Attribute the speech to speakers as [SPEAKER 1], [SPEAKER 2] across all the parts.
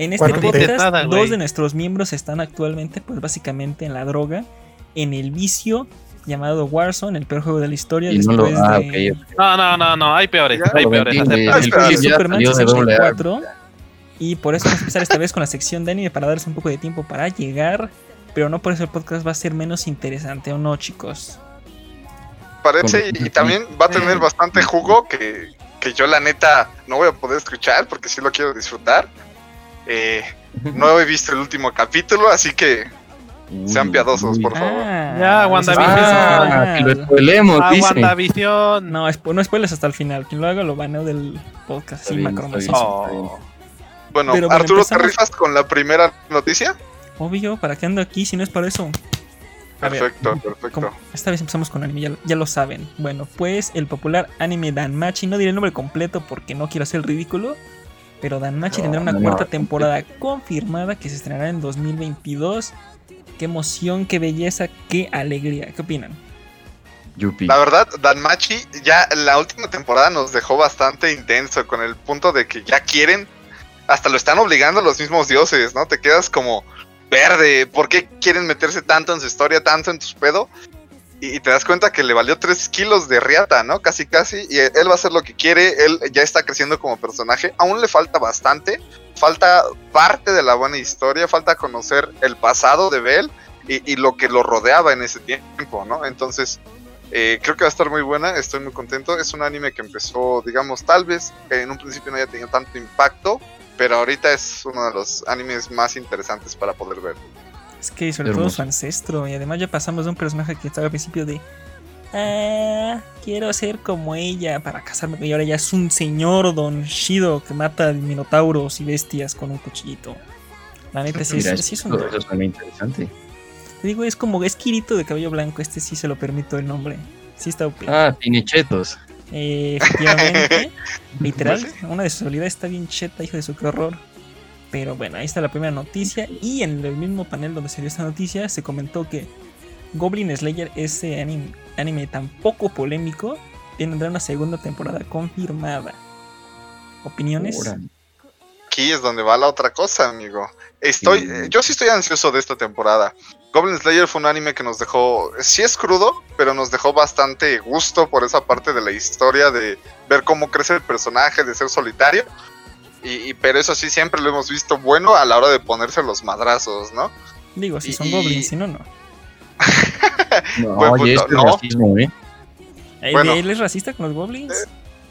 [SPEAKER 1] En este podcast, dos de nuestros miembros están actualmente, pues básicamente en la droga, en el vicio llamado Warzone, el peor juego de la historia.
[SPEAKER 2] no,
[SPEAKER 1] ah,
[SPEAKER 3] no, no, no, no, hay peores, hay peores.
[SPEAKER 1] El, Superman 64. Y por eso vamos a empezar esta vez con la sección de anime para darles un poco de tiempo para llegar. Pero no por eso el podcast va a ser menos interesante, ¿o no, chicos?
[SPEAKER 4] Parece, y, también va a tener bastante jugo que, que yo la neta no voy a poder escuchar porque sí lo quiero disfrutar. Eh, no he visto el último capítulo, así que sean piadosos, por favor.
[SPEAKER 3] Ah, ya, WandaVision.
[SPEAKER 2] Ah, que lo spoilemos,
[SPEAKER 3] ah, WandaVision.
[SPEAKER 1] No, no spoiles hasta el final. Quien lo haga lo baneo del podcast. Sí,
[SPEAKER 4] oh. Bueno, Arturo, ¿te rifas con la primera noticia?
[SPEAKER 1] Obvio, ¿para qué ando aquí si no es para eso?
[SPEAKER 4] Perfecto, perfecto.
[SPEAKER 1] esta vez empezamos con anime, ya, lo saben. Bueno, pues el popular anime Danmachi, no diré el nombre completo porque no quiero hacer ridículo, pero Danmachi tendrá una cuarta temporada confirmada que se estrenará en 2022. Qué emoción, qué belleza, qué alegría. ¿Qué opinan?
[SPEAKER 4] La verdad, Danmachi ya la última temporada nos dejó bastante intenso con el punto de que ya quieren, hasta lo están obligando los mismos dioses, ¿no? Te quedas como verde, ¿por qué quieren meterse tanto en su historia, tanto en su pedo? Y, te das cuenta que le valió 3 kilos de riata, ¿no? Casi, casi. Y él va a hacer lo que quiere, él ya está creciendo como personaje. Aún le falta bastante, falta parte de la buena historia, falta conocer el pasado de Bell y, lo que lo rodeaba en ese tiempo, ¿no? Entonces, eh, creo que va a estar muy buena, estoy muy contento. Es un anime que empezó, digamos, tal vez en un principio no haya tenido tanto impacto, pero ahorita es uno de los animes más interesantes para poder ver.
[SPEAKER 1] Es que sobre todo su ancestro, y además ya pasamos de un personaje que estaba al principio de ah, quiero ser como ella para casarme, y ahora ya es un señor Don Shido que mata minotauros y bestias con un cuchillito. La neta sí, es, un.
[SPEAKER 2] Eso suena interesante.
[SPEAKER 1] Te digo, es como es Kirito de cabello blanco, este sí se lo permito el nombre. Sí está
[SPEAKER 2] OP. Ah, tiene chetos.
[SPEAKER 1] Eh, efectivamente, literal, una de sus habilidades está bien cheta, hijo de su qué horror. Pero bueno, ahí está la primera noticia. Y en el mismo panel donde se dio esta noticia, se comentó que Goblin Slayer, ese anime, tan poco polémico, tendrá una segunda temporada confirmada. ¿Opiniones?
[SPEAKER 4] Aquí es donde va la otra cosa, amigo. Estoy, yo sí estoy ansioso de esta temporada. Goblin Slayer fue un anime que nos dejó, sí es crudo, pero nos dejó bastante gusto por esa parte de la historia, de ver cómo crece el personaje, de ser solitario. Y, pero eso sí, siempre lo hemos visto bueno a la hora de ponerse los madrazos, ¿no?
[SPEAKER 1] Digo, si son goblins, si no, no.
[SPEAKER 2] no, es racismo, ¿eh?
[SPEAKER 1] ¿Él es racista con los goblins?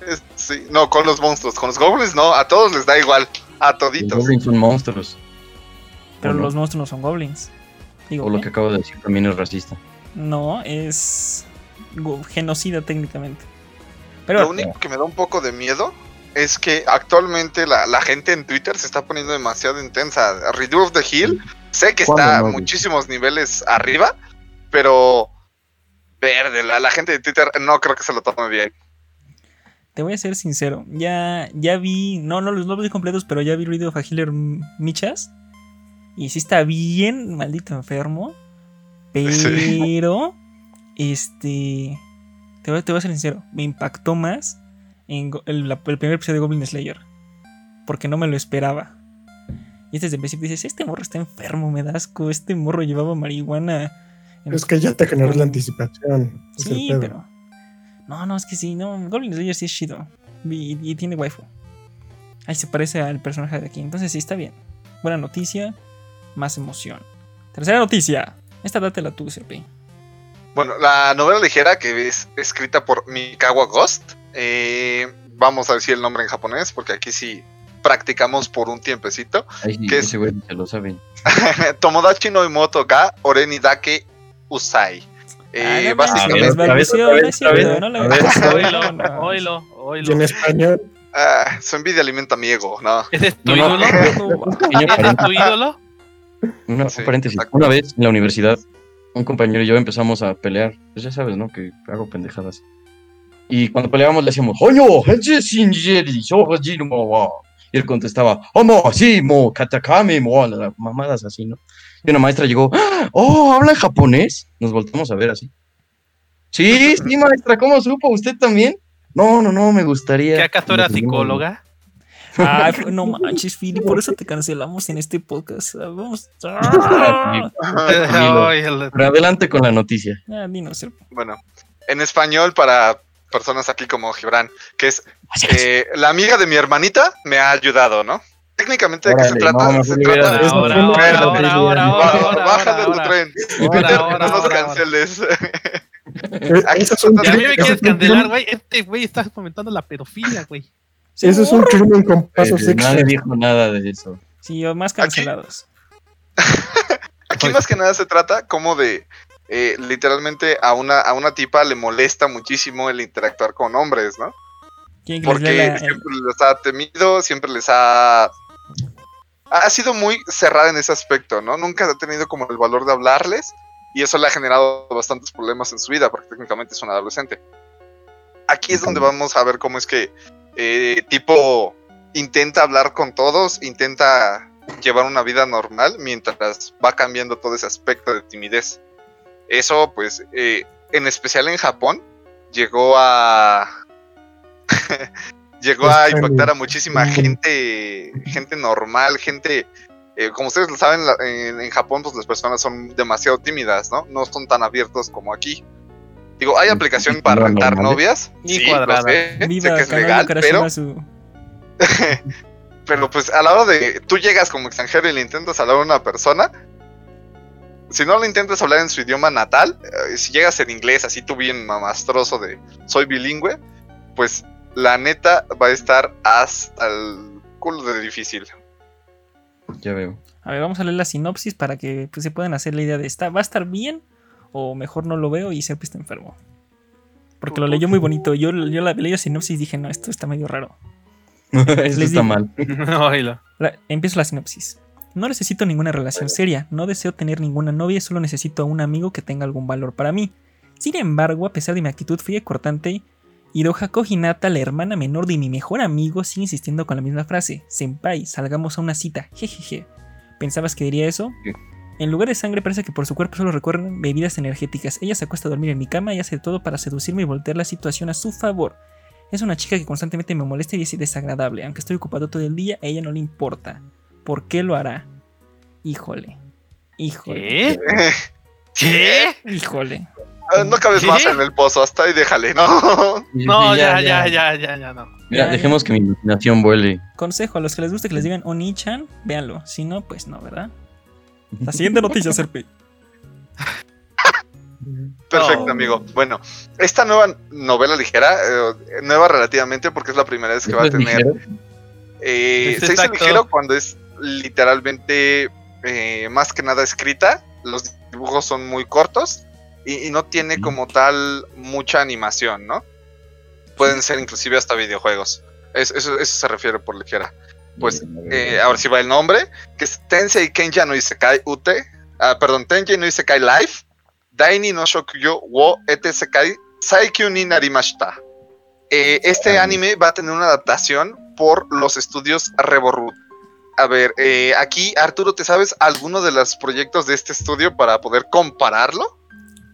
[SPEAKER 4] Eh, sí, no, con los monstruos. Con los goblins no, a todos les da igual. A toditos.
[SPEAKER 2] Los goblins son monstruos.
[SPEAKER 1] Pero los monstruos no son goblins
[SPEAKER 2] o lo que acabo de decir también es racista.
[SPEAKER 1] No, es genocida técnicamente.
[SPEAKER 4] Pero, lo único que me da un poco de miedo es que actualmente la, gente en Twitter se está poniendo demasiado intensa. Redo of the Hill, sé que está muchísimos niveles arriba, pero verde, la, gente de Twitter no creo que se lo tome bien.
[SPEAKER 1] Te voy a ser sincero, ya, ya vi, no, no los no vi completos, pero ya vi Redo of the Healer Michas. Y sí está bien maldito enfermo. Pero, este. Te voy, te voy, a ser sincero. Me impactó más en el, primer episodio de Goblin Slayer. Porque no me lo esperaba. Y desde el principio dices: Este morro está enfermo, me da asco. Este morro llevaba marihuana.
[SPEAKER 5] Es que ya te generó la anticipación.
[SPEAKER 1] Sí, pero. No, no, es que sí, no. Goblin Slayer sí es chido. Y, y tiene waifu. Ahí se parece al personaje de aquí. Entonces sí está bien. Buena noticia más emoción. Tercera noticia. Esta la tú, Serpi.
[SPEAKER 4] Bueno, la novela ligera que es escrita por Mikawa Ghost. Eh, vamos a decir el nombre en japonés porque aquí sí practicamos por un tiempecito.
[SPEAKER 2] que es, se lo saben.
[SPEAKER 4] Tomodachi no Imoto ga Oreni Dake Usai.
[SPEAKER 1] Eh, básicamente.
[SPEAKER 3] Oilo,
[SPEAKER 5] oilo, en español.
[SPEAKER 4] Ah, su envidia alimenta mi ego, ¿no?
[SPEAKER 3] ¿Ese es tu ídolo? ¿Es tu ídolo?
[SPEAKER 2] Una, paréntesis. Una vez en la universidad, un compañero y yo empezamos a pelear. Pues ya sabes, ¿no? Que hago pendejadas. Y cuando peleábamos le decíamos, ¡Oño! Y él contestaba, ¡Omo! Sí, mo, katakame, mo, mamadas así, ¿no? Y una maestra llegó, ¡Oh! ¿Habla japonés? Nos voltamos a ver así. Sí, sí, maestra, ¿cómo supo? ¿Usted también? No, no, no, me gustaría.
[SPEAKER 3] ¿Qué acaso era psicóloga?
[SPEAKER 1] Ay, no manches, Philly, por eso te cancelamos en este podcast. Ah, Vamos.
[SPEAKER 2] Ah, Pero adelante con la noticia.
[SPEAKER 1] Ah, dinos, el-
[SPEAKER 4] Bueno, en español para personas aquí como Gibran, que es eh, la amiga de mi hermanita me ha ayudado, ¿no? Técnicamente, ¿de qué se trata?
[SPEAKER 2] no,
[SPEAKER 4] se trata
[SPEAKER 2] dicho.
[SPEAKER 3] Ahora, ahora, ahora,
[SPEAKER 5] no,
[SPEAKER 3] ahora,
[SPEAKER 5] no,
[SPEAKER 3] ahora,
[SPEAKER 4] Ba-
[SPEAKER 3] ahora,
[SPEAKER 4] Bájale tu tren. No nos canceles. Aquí se trata
[SPEAKER 3] Si a mí me quieres cancelar, güey, este güey está fomentando la pedofilia, güey.
[SPEAKER 5] Eso es un crimen con pasos
[SPEAKER 2] Eh, nadie
[SPEAKER 5] extras.
[SPEAKER 2] dijo nada de eso.
[SPEAKER 1] Sí, más cancelados.
[SPEAKER 4] Aquí más que nada se trata como de eh, literalmente a una, a una tipa le molesta muchísimo el interactuar con hombres, ¿no?
[SPEAKER 1] ¿Quién que les
[SPEAKER 4] Porque
[SPEAKER 1] la-
[SPEAKER 4] siempre les ha temido, siempre les ha... Ha sido muy cerrada en ese aspecto, ¿no? Nunca ha tenido como el valor de hablarles y eso le ha generado bastantes problemas en su vida porque técnicamente es un adolescente. Aquí es donde vamos a ver cómo es que eh, tipo intenta hablar con todos, intenta llevar una vida normal mientras va cambiando todo ese aspecto de timidez. Eso, pues, eh, en especial en Japón, llegó a... llegó a impactar a muchísima gente, gente normal, gente... eh, como ustedes lo saben, la- en, en Japón pues las personas son demasiado tímidas, ¿no? No son tan abiertos como aquí. Digo, hay aplicación para rentar novias.
[SPEAKER 3] Ni
[SPEAKER 4] sí, lo
[SPEAKER 3] cuadradas.
[SPEAKER 4] sé, que es
[SPEAKER 1] Kanao
[SPEAKER 4] legal, pero
[SPEAKER 1] su.
[SPEAKER 4] pero pues a la hora de tú llegas como extranjero y le intentas hablar a una persona, si no le intentas hablar en su idioma natal, eh, si llegas en inglés así tú bien mamastroso de soy bilingüe, pues la neta va a estar hasta el culo de difícil.
[SPEAKER 2] Ya veo.
[SPEAKER 1] A ver, vamos a leer la sinopsis para que pues, se puedan hacer la idea de esta. ¿Va a estar bien? O mejor no lo veo y Serpi está enfermo. Porque lo leyó muy bonito. Yo, yo la leí la sinopsis y dije, no, esto está medio raro. Les
[SPEAKER 2] está
[SPEAKER 1] digo.
[SPEAKER 2] mal.
[SPEAKER 1] La- empiezo la sinopsis. No necesito ninguna relación seria, no deseo tener ninguna novia, solo necesito a un amigo que tenga algún valor para mí. Sin embargo, a pesar de mi actitud fría y cortante, Hirohako Hinata, la hermana menor de mi mejor amigo, sigue insistiendo con la misma frase: Senpai, salgamos a una cita, jejeje. ¿Pensabas que diría eso? En lugar de sangre parece que por su cuerpo solo recorren bebidas energéticas. Ella se acuesta a dormir en mi cama y hace todo para seducirme y voltear la situación a su favor. Es una chica que constantemente me molesta y es desagradable. Aunque estoy ocupado todo el día, a ella no le importa. ¿Por qué lo hará? Híjole. Híjole.
[SPEAKER 3] ¿Qué? ¿Qué?
[SPEAKER 1] Híjole.
[SPEAKER 4] Ah, no cabes
[SPEAKER 3] ¿Qué?
[SPEAKER 4] más en el pozo, hasta ahí déjale, ¿no?
[SPEAKER 3] No, ya, ya, ya, ya, ya, no.
[SPEAKER 2] Mira,
[SPEAKER 1] Ya,
[SPEAKER 2] dejemos que mi imaginación vuele.
[SPEAKER 1] Consejo, a los que les guste que les digan Oni-chan, véanlo. Si no, pues no, ¿verdad? La siguiente noticia, Serpi.
[SPEAKER 4] Perfecto, amigo. Bueno, esta nueva novela ligera, eh, nueva relativamente porque es la primera vez que va a
[SPEAKER 2] ¿Esto es
[SPEAKER 4] tener? Eh, se dice ligero cuando es literalmente eh, más que nada escrita. Los dibujos son muy cortos y, y no tiene como tal mucha animación, ¿no? Pueden ser inclusive hasta videojuegos. Es- eso, eso se refiere por ligera. Pues, Eh, ahora sí va el nombre, que es Tensei Kenja no Isekai Ute. Ah, perdón, Tensei no Isekai Life. Daini no Shokugyo wo ete sekai Saikyu ni narimashita. Eh, este anime va a tener una adaptación por los estudios Reborut. A ver, eh, aquí Arturo, ¿te sabes alguno de los proyectos de este estudio para poder compararlo?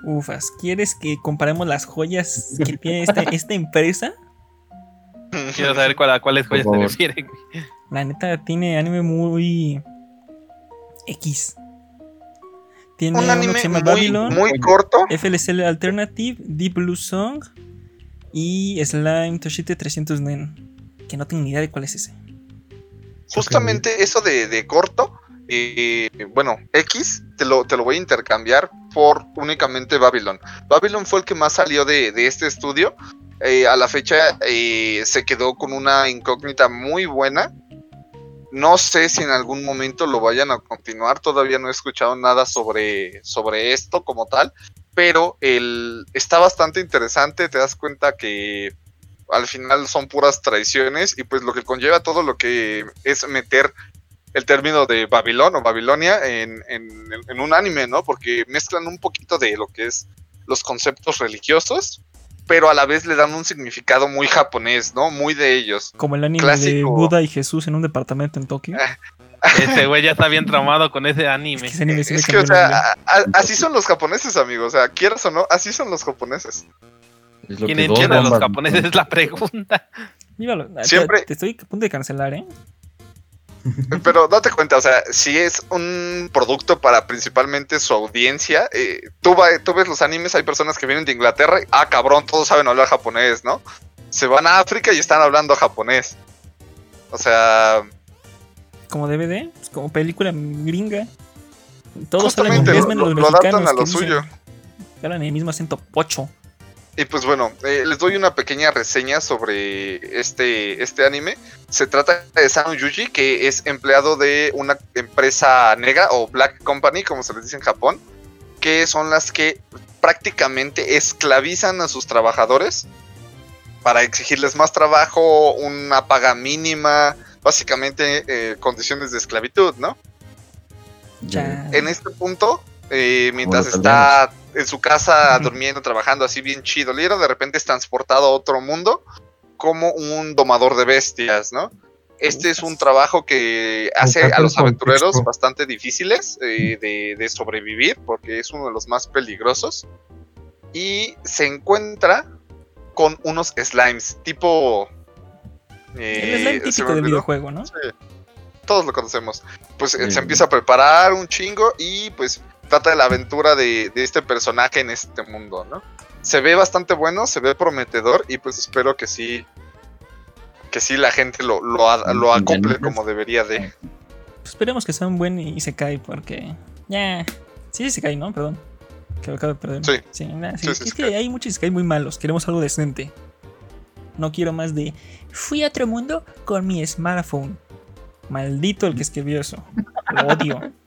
[SPEAKER 1] Ufas, ¿quieres que comparemos las joyas que tiene esta, esta empresa?
[SPEAKER 3] Quiero saber cuál, a cuáles joyas te refieren. güey.
[SPEAKER 1] La neta tiene anime muy X. Tiene
[SPEAKER 4] Un
[SPEAKER 1] uno que
[SPEAKER 4] anime
[SPEAKER 1] se llama
[SPEAKER 4] muy,
[SPEAKER 1] Babylon,
[SPEAKER 4] muy corto.
[SPEAKER 1] FLCL Alternative, Deep Blue Song y Slime Toshite 300 Nen. Que no tengo ni idea de cuál es ese.
[SPEAKER 4] Justamente eso de, de corto, eh, bueno, X, te lo, te lo voy a intercambiar por únicamente Babylon. Babylon fue el que más salió de, de este estudio. Eh, a la fecha eh, se quedó con una incógnita muy buena. No sé si en algún momento lo vayan a continuar. Todavía no he escuchado nada sobre, sobre esto como tal. Pero el, está bastante interesante. Te das cuenta que al final son puras traiciones y pues lo que conlleva todo lo que es meter el término de Babilón o Babilonia en, en- en un anime, ¿no? Porque mezclan un poquito de lo que es los conceptos religiosos, pero a la vez le dan un significado muy japonés, ¿no? Muy de ellos.
[SPEAKER 1] Como el anime de. Buda y Jesús en un departamento en Tokio.
[SPEAKER 3] Este güey ya está bien traumado con ese
[SPEAKER 1] Es
[SPEAKER 3] anime.
[SPEAKER 1] que ese anime sí me
[SPEAKER 4] Es que, o sea, a- a- así son los japoneses, amigos. O sea, quieras o no, así son los japoneses.
[SPEAKER 2] Es lo
[SPEAKER 3] ¿Quién
[SPEAKER 2] que
[SPEAKER 3] entiende a los japoneses? Es la pregunta.
[SPEAKER 1] Vívalo. Te-
[SPEAKER 4] Siempre-
[SPEAKER 1] Te, estoy a punto de cancelar, ¿eh?
[SPEAKER 4] Pero date cuenta, o sea, si es un producto para principalmente su audiencia, eh, tú, va- tú ves los animes, hay personas que vienen de Inglaterra, y, ah, cabrón, todos saben hablar japonés, ¿no? Se van a África y están hablando japonés. O sea,
[SPEAKER 1] Como DVD, pues, como película gringa. Todos hablan inglés
[SPEAKER 4] lo-
[SPEAKER 1] menos
[SPEAKER 4] lo-
[SPEAKER 1] los
[SPEAKER 4] lo adaptan
[SPEAKER 1] mexicanos
[SPEAKER 4] a lo
[SPEAKER 1] que
[SPEAKER 4] suyo.
[SPEAKER 1] hablan el mismo acento pocho.
[SPEAKER 4] Y pues bueno, eh, les doy una pequeña reseña sobre este, este anime. Se trata de Sano Yuji, que es empleado de una empresa negra o Black Company, como se les dice en Japón, que son las que prácticamente esclavizan a sus trabajadores para exigirles más trabajo, una paga mínima, básicamente eh, condiciones de esclavitud, ¿no?
[SPEAKER 1] Ya.
[SPEAKER 4] En este punto, eh, mientras está en su casa durmiendo, trabajando así bien chido, Liro de repente es transportado a otro mundo como un domador de bestias, ¿no? Este es un trabajo que hace a los aventureros bastante difíciles eh, de, de sobrevivir porque es uno de los más peligrosos. Y se encuentra con unos slimes, tipo... eh,
[SPEAKER 1] el slime típico del videojuego, ¿no?
[SPEAKER 4] Sí, todos lo conocemos. Pues eh,
[SPEAKER 2] Sí.
[SPEAKER 4] se empieza a preparar un chingo y pues trata de la aventura de, de este personaje en este mundo, ¿no? Se ve bastante bueno, se ve prometedor y pues espero que sí, que sí la gente lo, lo, a- lo acople como debería de.
[SPEAKER 1] Pues esperemos que sea un buen y se cae porque. Ya. Sí, sí se cae, ¿no? Perdón. Que lo acabo de perder.
[SPEAKER 4] Sí.
[SPEAKER 1] nah, sí,
[SPEAKER 4] Sí,
[SPEAKER 1] es que
[SPEAKER 4] se cae.
[SPEAKER 1] hay muchos que muy malos. Queremos algo decente. No quiero más de. Fui a otro mundo con mi smartphone. Maldito el que escribió eso. Lo odio.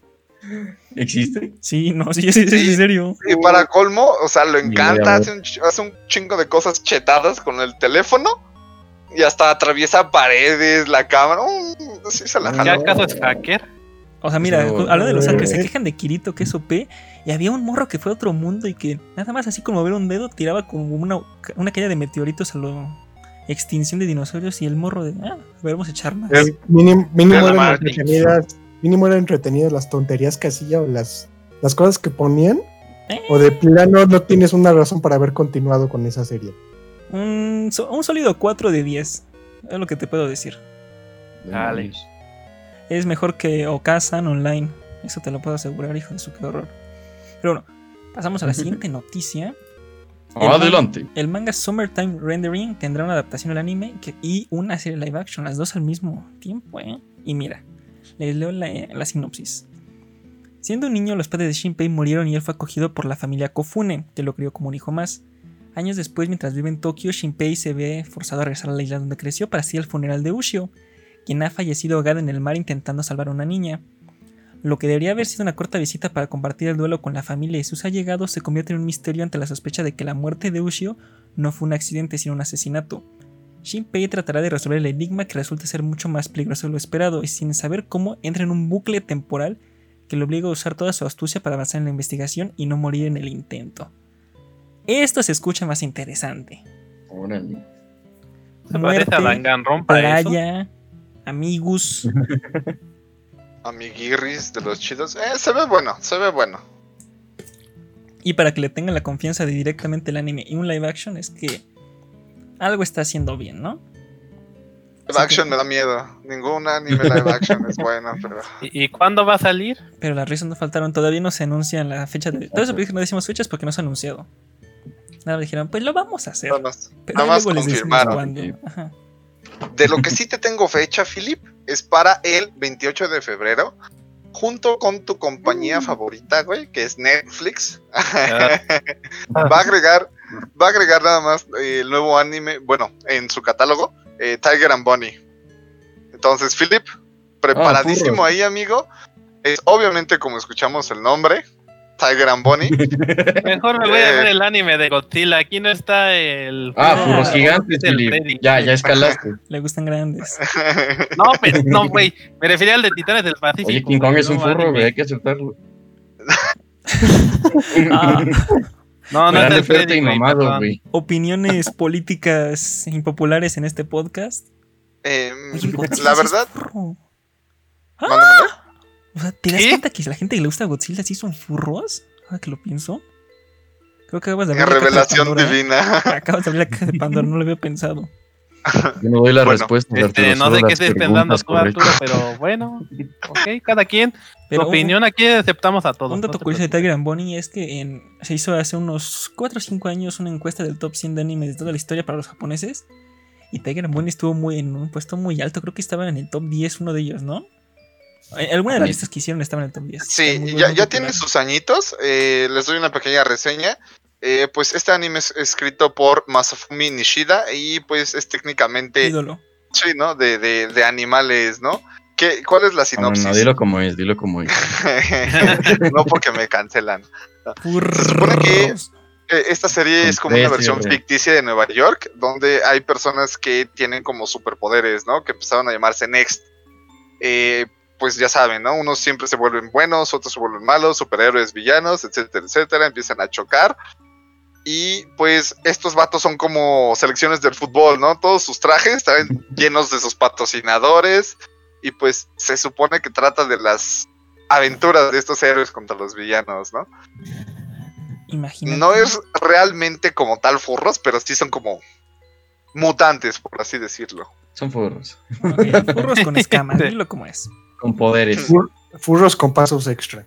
[SPEAKER 2] ¿Existe?
[SPEAKER 1] Sí, no, sí, sí, sí,
[SPEAKER 4] Sí.
[SPEAKER 1] en serio.
[SPEAKER 4] Y para colmo, o sea, lo encanta, hace un, ch- hace un chingo de cosas chetadas con el teléfono y hasta atraviesa paredes, la cámara. mm, sí se la
[SPEAKER 2] ¿Ya
[SPEAKER 3] ¿Ya acaso es hacker?
[SPEAKER 1] O sea, mira,
[SPEAKER 2] No,
[SPEAKER 1] habla de los
[SPEAKER 5] eh.
[SPEAKER 1] hackers, se quejan de Kirito que es OP. Y había un morro que fue a otro mundo y que nada más así como ver un dedo tiraba como una, una caída de meteoritos a lo extinción de dinosaurios y el morro de, ah, a ver, vamos a echar más.
[SPEAKER 5] Eh, Mínimo, eran. Mínimo eran entretenidas las tonterías que hacía o las, las cosas que ponían.
[SPEAKER 1] Eh,
[SPEAKER 5] O de plano no tienes una razón para haber continuado con esa serie.
[SPEAKER 1] un, so- un sólido 4 de 10. Es lo que te puedo decir.
[SPEAKER 3] Dale.
[SPEAKER 1] Es mejor que Okazan Online. Eso te lo puedo asegurar, hijo de su qué horror. Pero bueno, pasamos a la siguiente noticia. El
[SPEAKER 2] Adelante.
[SPEAKER 1] El manga Summertime Rendering tendrá una adaptación al anime que- y una serie live action, las dos al mismo tiempo, ¿eh? Y mira, les leo la, sinopsis. Siendo un niño, los padres de Shinpei murieron y él fue acogido por la familia Kofune, que lo crió como un hijo más. Años después, mientras vive en Tokio, Shinpei se ve forzado a regresar a la isla donde creció para asistir al funeral de Ushio, quien ha fallecido ahogada en el mar intentando salvar a una niña. Lo que debería haber sido una corta visita para compartir el duelo con la familia y sus allegados se convierte en un misterio ante la sospecha de que la muerte de Ushio no fue un accidente sino un asesinato. Shinpei tratará de resolver el enigma que resulta ser mucho más peligroso de lo esperado y sin saber cómo entra en un bucle temporal que le obliga a usar toda su astucia para avanzar en la investigación y no morir en el intento. Esto se escucha más interesante.
[SPEAKER 2] Órale.
[SPEAKER 3] Se parece a eso.
[SPEAKER 1] playa, amigos.
[SPEAKER 4] Amiguirris de los chidos. Eh, se ve bueno, se ve bueno.
[SPEAKER 1] Y para que le tengan la confianza de directamente el anime y un live action es que algo está haciendo bien, ¿no?
[SPEAKER 4] Live action
[SPEAKER 1] que-
[SPEAKER 4] me da miedo. Ningún anime live action es bueno, pero.
[SPEAKER 3] ¿Y, y cuándo va a salir?
[SPEAKER 1] Pero las risas no faltaron, todavía no se anuncian la fecha de... Todo eso no decimos fechas porque no se ha anunciado. Nada, dijeron, pues lo vamos a hacer.
[SPEAKER 4] Nada más,
[SPEAKER 1] Pero
[SPEAKER 4] nada confirmaron. De lo que sí te tengo fecha, Philip, es para el 28 de febrero. Junto con tu
[SPEAKER 1] Mm.
[SPEAKER 4] compañía favorita, güey, que es Netflix.
[SPEAKER 3] Ah.
[SPEAKER 4] va a agregar, va a agregar nada más eh, el nuevo anime, bueno, en su catálogo, eh, Tiger and Bunny. Entonces, Philip, preparadísimo
[SPEAKER 2] furros.
[SPEAKER 4] ahí, amigo. Es obviamente como escuchamos el nombre, Tiger and Bunny.
[SPEAKER 3] Mejor me voy a
[SPEAKER 4] Eh.
[SPEAKER 3] ver el anime de Godzilla. Aquí no está el.
[SPEAKER 2] Ah,
[SPEAKER 1] Ah,
[SPEAKER 2] furros gigantes, Philip. Ya, ya escalaste.
[SPEAKER 1] Le gustan grandes.
[SPEAKER 3] No, pero, no, güey. Me refería al de Titanes del Pacífico.
[SPEAKER 2] Oye, King Kong es un furro, güey, hay que aceptarlo.
[SPEAKER 1] Ah,
[SPEAKER 3] No, no
[SPEAKER 2] y mamado, güey.
[SPEAKER 1] opiniones políticas impopulares en este podcast.
[SPEAKER 4] Eh,
[SPEAKER 1] Oye, Godzilla
[SPEAKER 4] la verdad, mándame.
[SPEAKER 1] O sea, ¿te das
[SPEAKER 3] ¿Qué?
[SPEAKER 1] cuenta que la gente que le gusta Godzilla sí son furros? Ahora que lo pienso. Creo que acabas de
[SPEAKER 4] Qué
[SPEAKER 1] abrir la caja de
[SPEAKER 4] revelación divina.
[SPEAKER 1] Acabas de abrir la caja de Pandora, no lo había pensado.
[SPEAKER 2] Yo no doy la
[SPEAKER 4] Bueno,
[SPEAKER 2] respuesta.
[SPEAKER 3] Este, no sé qué estés pensando
[SPEAKER 2] preguntas
[SPEAKER 3] tú, Arturo, pero bueno, ok, cada quien.
[SPEAKER 1] Pero
[SPEAKER 3] tu opinión aquí aceptamos a todos.
[SPEAKER 1] Un dato curioso de. Tiger and Bonnie es que en- se hizo hace unos 4 o 5 años una encuesta del top 100 de animes de toda la historia para los japoneses. Y Tiger and Bonnie estuvo muy en un puesto muy alto. Creo que estaba en el top 10 uno de ellos, ¿no? Eh, Alguna de las listas que hicieron estaba en el top 10.
[SPEAKER 4] Sí,
[SPEAKER 1] muy
[SPEAKER 4] ya,
[SPEAKER 1] bueno,
[SPEAKER 4] ya
[SPEAKER 1] muy
[SPEAKER 4] tiene
[SPEAKER 1] popular.
[SPEAKER 4] sus añitos. eh, les doy una pequeña reseña. Eh, pues este anime es escrito por Masafumi Nishida y pues es técnicamente,
[SPEAKER 1] ídolo.
[SPEAKER 4] sí, ¿no? De, de, de animales, ¿no? ¿Qué, ¿Cuál es la
[SPEAKER 2] No, no,
[SPEAKER 4] sinopsis?
[SPEAKER 2] no, dilo como es, dilo como es.
[SPEAKER 4] no porque me cancelan.
[SPEAKER 1] Furros.
[SPEAKER 4] supone que- Eh, Esta serie es como una versión ficticia de Nueva York, donde hay personas que tienen como superpoderes, ¿no? Que empezaron a llamarse Next. Eh, pues ya saben, ¿no? Unos siempre se vuelven buenos, otros se vuelven malos, superhéroes, villanos, etcétera, etcétera, empiezan a chocar. Y pues estos vatos son como selecciones del fútbol, ¿no? Todos sus trajes están llenos de sus patrocinadores. Y pues se supone que trata de las aventuras de estos héroes contra los villanos, ¿no?
[SPEAKER 1] Imagínate.
[SPEAKER 4] No es realmente como tal furros, pero sí son como mutantes, por así decirlo.
[SPEAKER 2] Son furros.
[SPEAKER 1] Furros con escamas, dilo como es.
[SPEAKER 2] Con poderes.
[SPEAKER 5] Fur- Furros con pasos extra.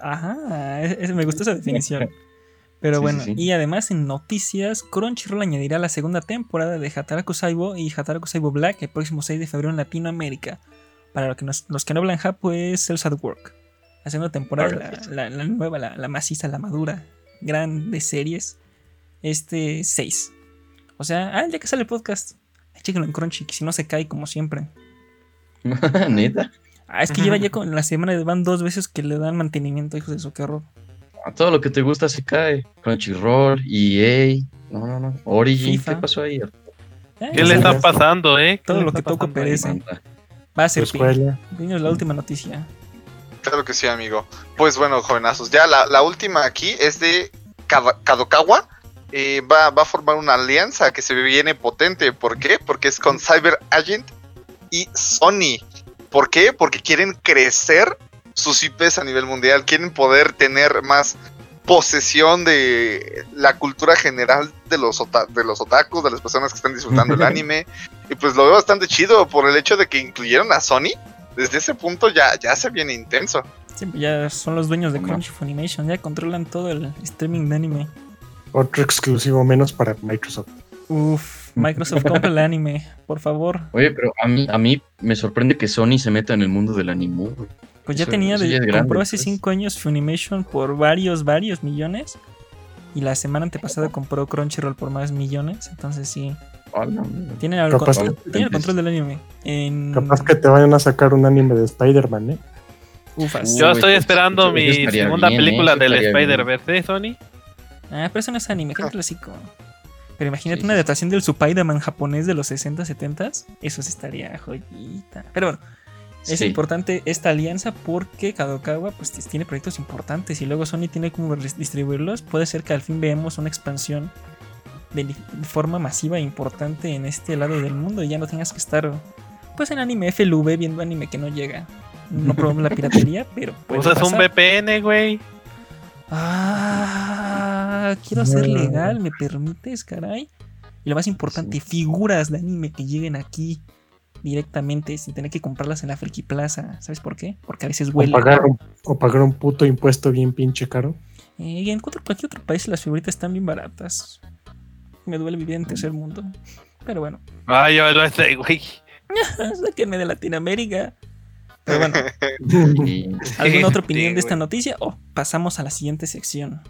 [SPEAKER 1] Ajá, es- es- me gustó esa definición. Pero
[SPEAKER 2] Sí,
[SPEAKER 1] bueno,
[SPEAKER 2] sí, sí.
[SPEAKER 1] y además en noticias, Crunchyroll añadirá la segunda temporada de Hataraku Saibo y Hataraku Saibo Black el próximo 6 de febrero en Latinoamérica. Para los que, nos- los que no hablan japo es Cells at Work. La segunda temporada, la, la- la nueva, la, la maciza, la madura, gran de series. Este 6. O sea, ah, ya que sale el podcast. Chéquenlo en Crunchy, que si no se cae como siempre.
[SPEAKER 2] Neta.
[SPEAKER 1] Ah, es que lleva ya con la semana, van dos veces que le dan mantenimiento, hijos de horror.
[SPEAKER 2] A todo lo que te gusta se cae. Crunchyroll, EA. No, no, no. Origin.
[SPEAKER 1] FIFA.
[SPEAKER 2] ¿Qué pasó ahí?
[SPEAKER 1] Ah,
[SPEAKER 3] ¿Qué le está pasando, eh? ¿Qué
[SPEAKER 1] Todo lo que toco
[SPEAKER 3] ahí?
[SPEAKER 1] Va a ser
[SPEAKER 5] escuela.
[SPEAKER 1] La última noticia.
[SPEAKER 4] Claro que sí, amigo. Pues bueno, jovenazos, ya la, la última aquí es de Kadokawa. Eh, va, va a formar una alianza que se viene potente. ¿Por qué? Porque es con Cyber Agent y Sony. ¿Por qué? Porque quieren crecer sus IPs a nivel mundial. Quieren poder tener más posesión de la cultura general de los, de los otakus, de las personas que están disfrutando el anime. Y pues lo veo bastante chido por el hecho de que incluyeron a Sony. Desde ese punto ya, ya se viene intenso.
[SPEAKER 1] Siempre ya son los dueños de. Crunchy Funimation, ya controlan todo el streaming de anime.
[SPEAKER 5] Otro exclusivo menos para Microsoft.
[SPEAKER 1] Uf, Microsoft compra el anime, por favor.
[SPEAKER 2] Oye, pero a mí, a mí me sorprende que Sony se meta en el mundo del anime.
[SPEAKER 1] Pues ya
[SPEAKER 2] Eso-
[SPEAKER 1] tenía,
[SPEAKER 2] eso
[SPEAKER 1] de-
[SPEAKER 2] ya es grande,
[SPEAKER 1] compró hace
[SPEAKER 2] pues.
[SPEAKER 1] 5 años Funimation por varios, varios millones. Y la semana antepasada compró Crunchyroll por más millones. Entonces sí,
[SPEAKER 2] Hola,
[SPEAKER 1] tiene el,
[SPEAKER 5] Capaz
[SPEAKER 1] con-
[SPEAKER 2] que-
[SPEAKER 1] tiene el control del anime. En...
[SPEAKER 5] Capaz que te vayan a sacar un anime de Spider-Man, ¿eh?
[SPEAKER 1] Ufas.
[SPEAKER 2] Uy,
[SPEAKER 3] Yo estoy esperando mi segunda
[SPEAKER 2] bien,
[SPEAKER 3] película
[SPEAKER 2] ¿eh?
[SPEAKER 3] del. Spider-Verse, ¿eh, Sony?
[SPEAKER 1] Ah, pero eso no es anime, qué clásico. Pero imagínate
[SPEAKER 2] Sí,
[SPEAKER 1] una
[SPEAKER 2] sí.
[SPEAKER 1] adaptación del Spider-Man japonés de los 60, 70 Eso sí estaría joyita. Pero bueno, es
[SPEAKER 2] Sí.
[SPEAKER 1] importante esta alianza porque Kadokawa pues tiene proyectos importantes y luego Sony tiene como distribuirlos. Puede ser que al fin veamos una expansión de, forma masiva e importante en este lado del mundo y ya no tengas que estar pues en anime FLV viendo anime que no llega. No probamos la piratería, pero puede
[SPEAKER 3] Usas un
[SPEAKER 1] pasar.
[SPEAKER 3] VPN, güey.
[SPEAKER 1] Ah, quiero ser legal, ¿me permites, caray? Y lo más importante, figuras de anime que lleguen aquí directamente sin tener que comprarlas en la Friki Plaza. ¿Sabes por qué? Porque a veces
[SPEAKER 5] O
[SPEAKER 1] huele.
[SPEAKER 5] pagar, un, o pagar un puto impuesto bien pinche caro.
[SPEAKER 1] Eh, y en cualquier, otro país las figuritas están bien baratas. Me duele vivir en tercer mundo. Pero bueno,
[SPEAKER 3] Ay, yo lo sé, güey.
[SPEAKER 1] sáquenme de Latinoamérica. Pero bueno, ¿alguna otra opinión de esta noticia? O pasamos a la siguiente sección.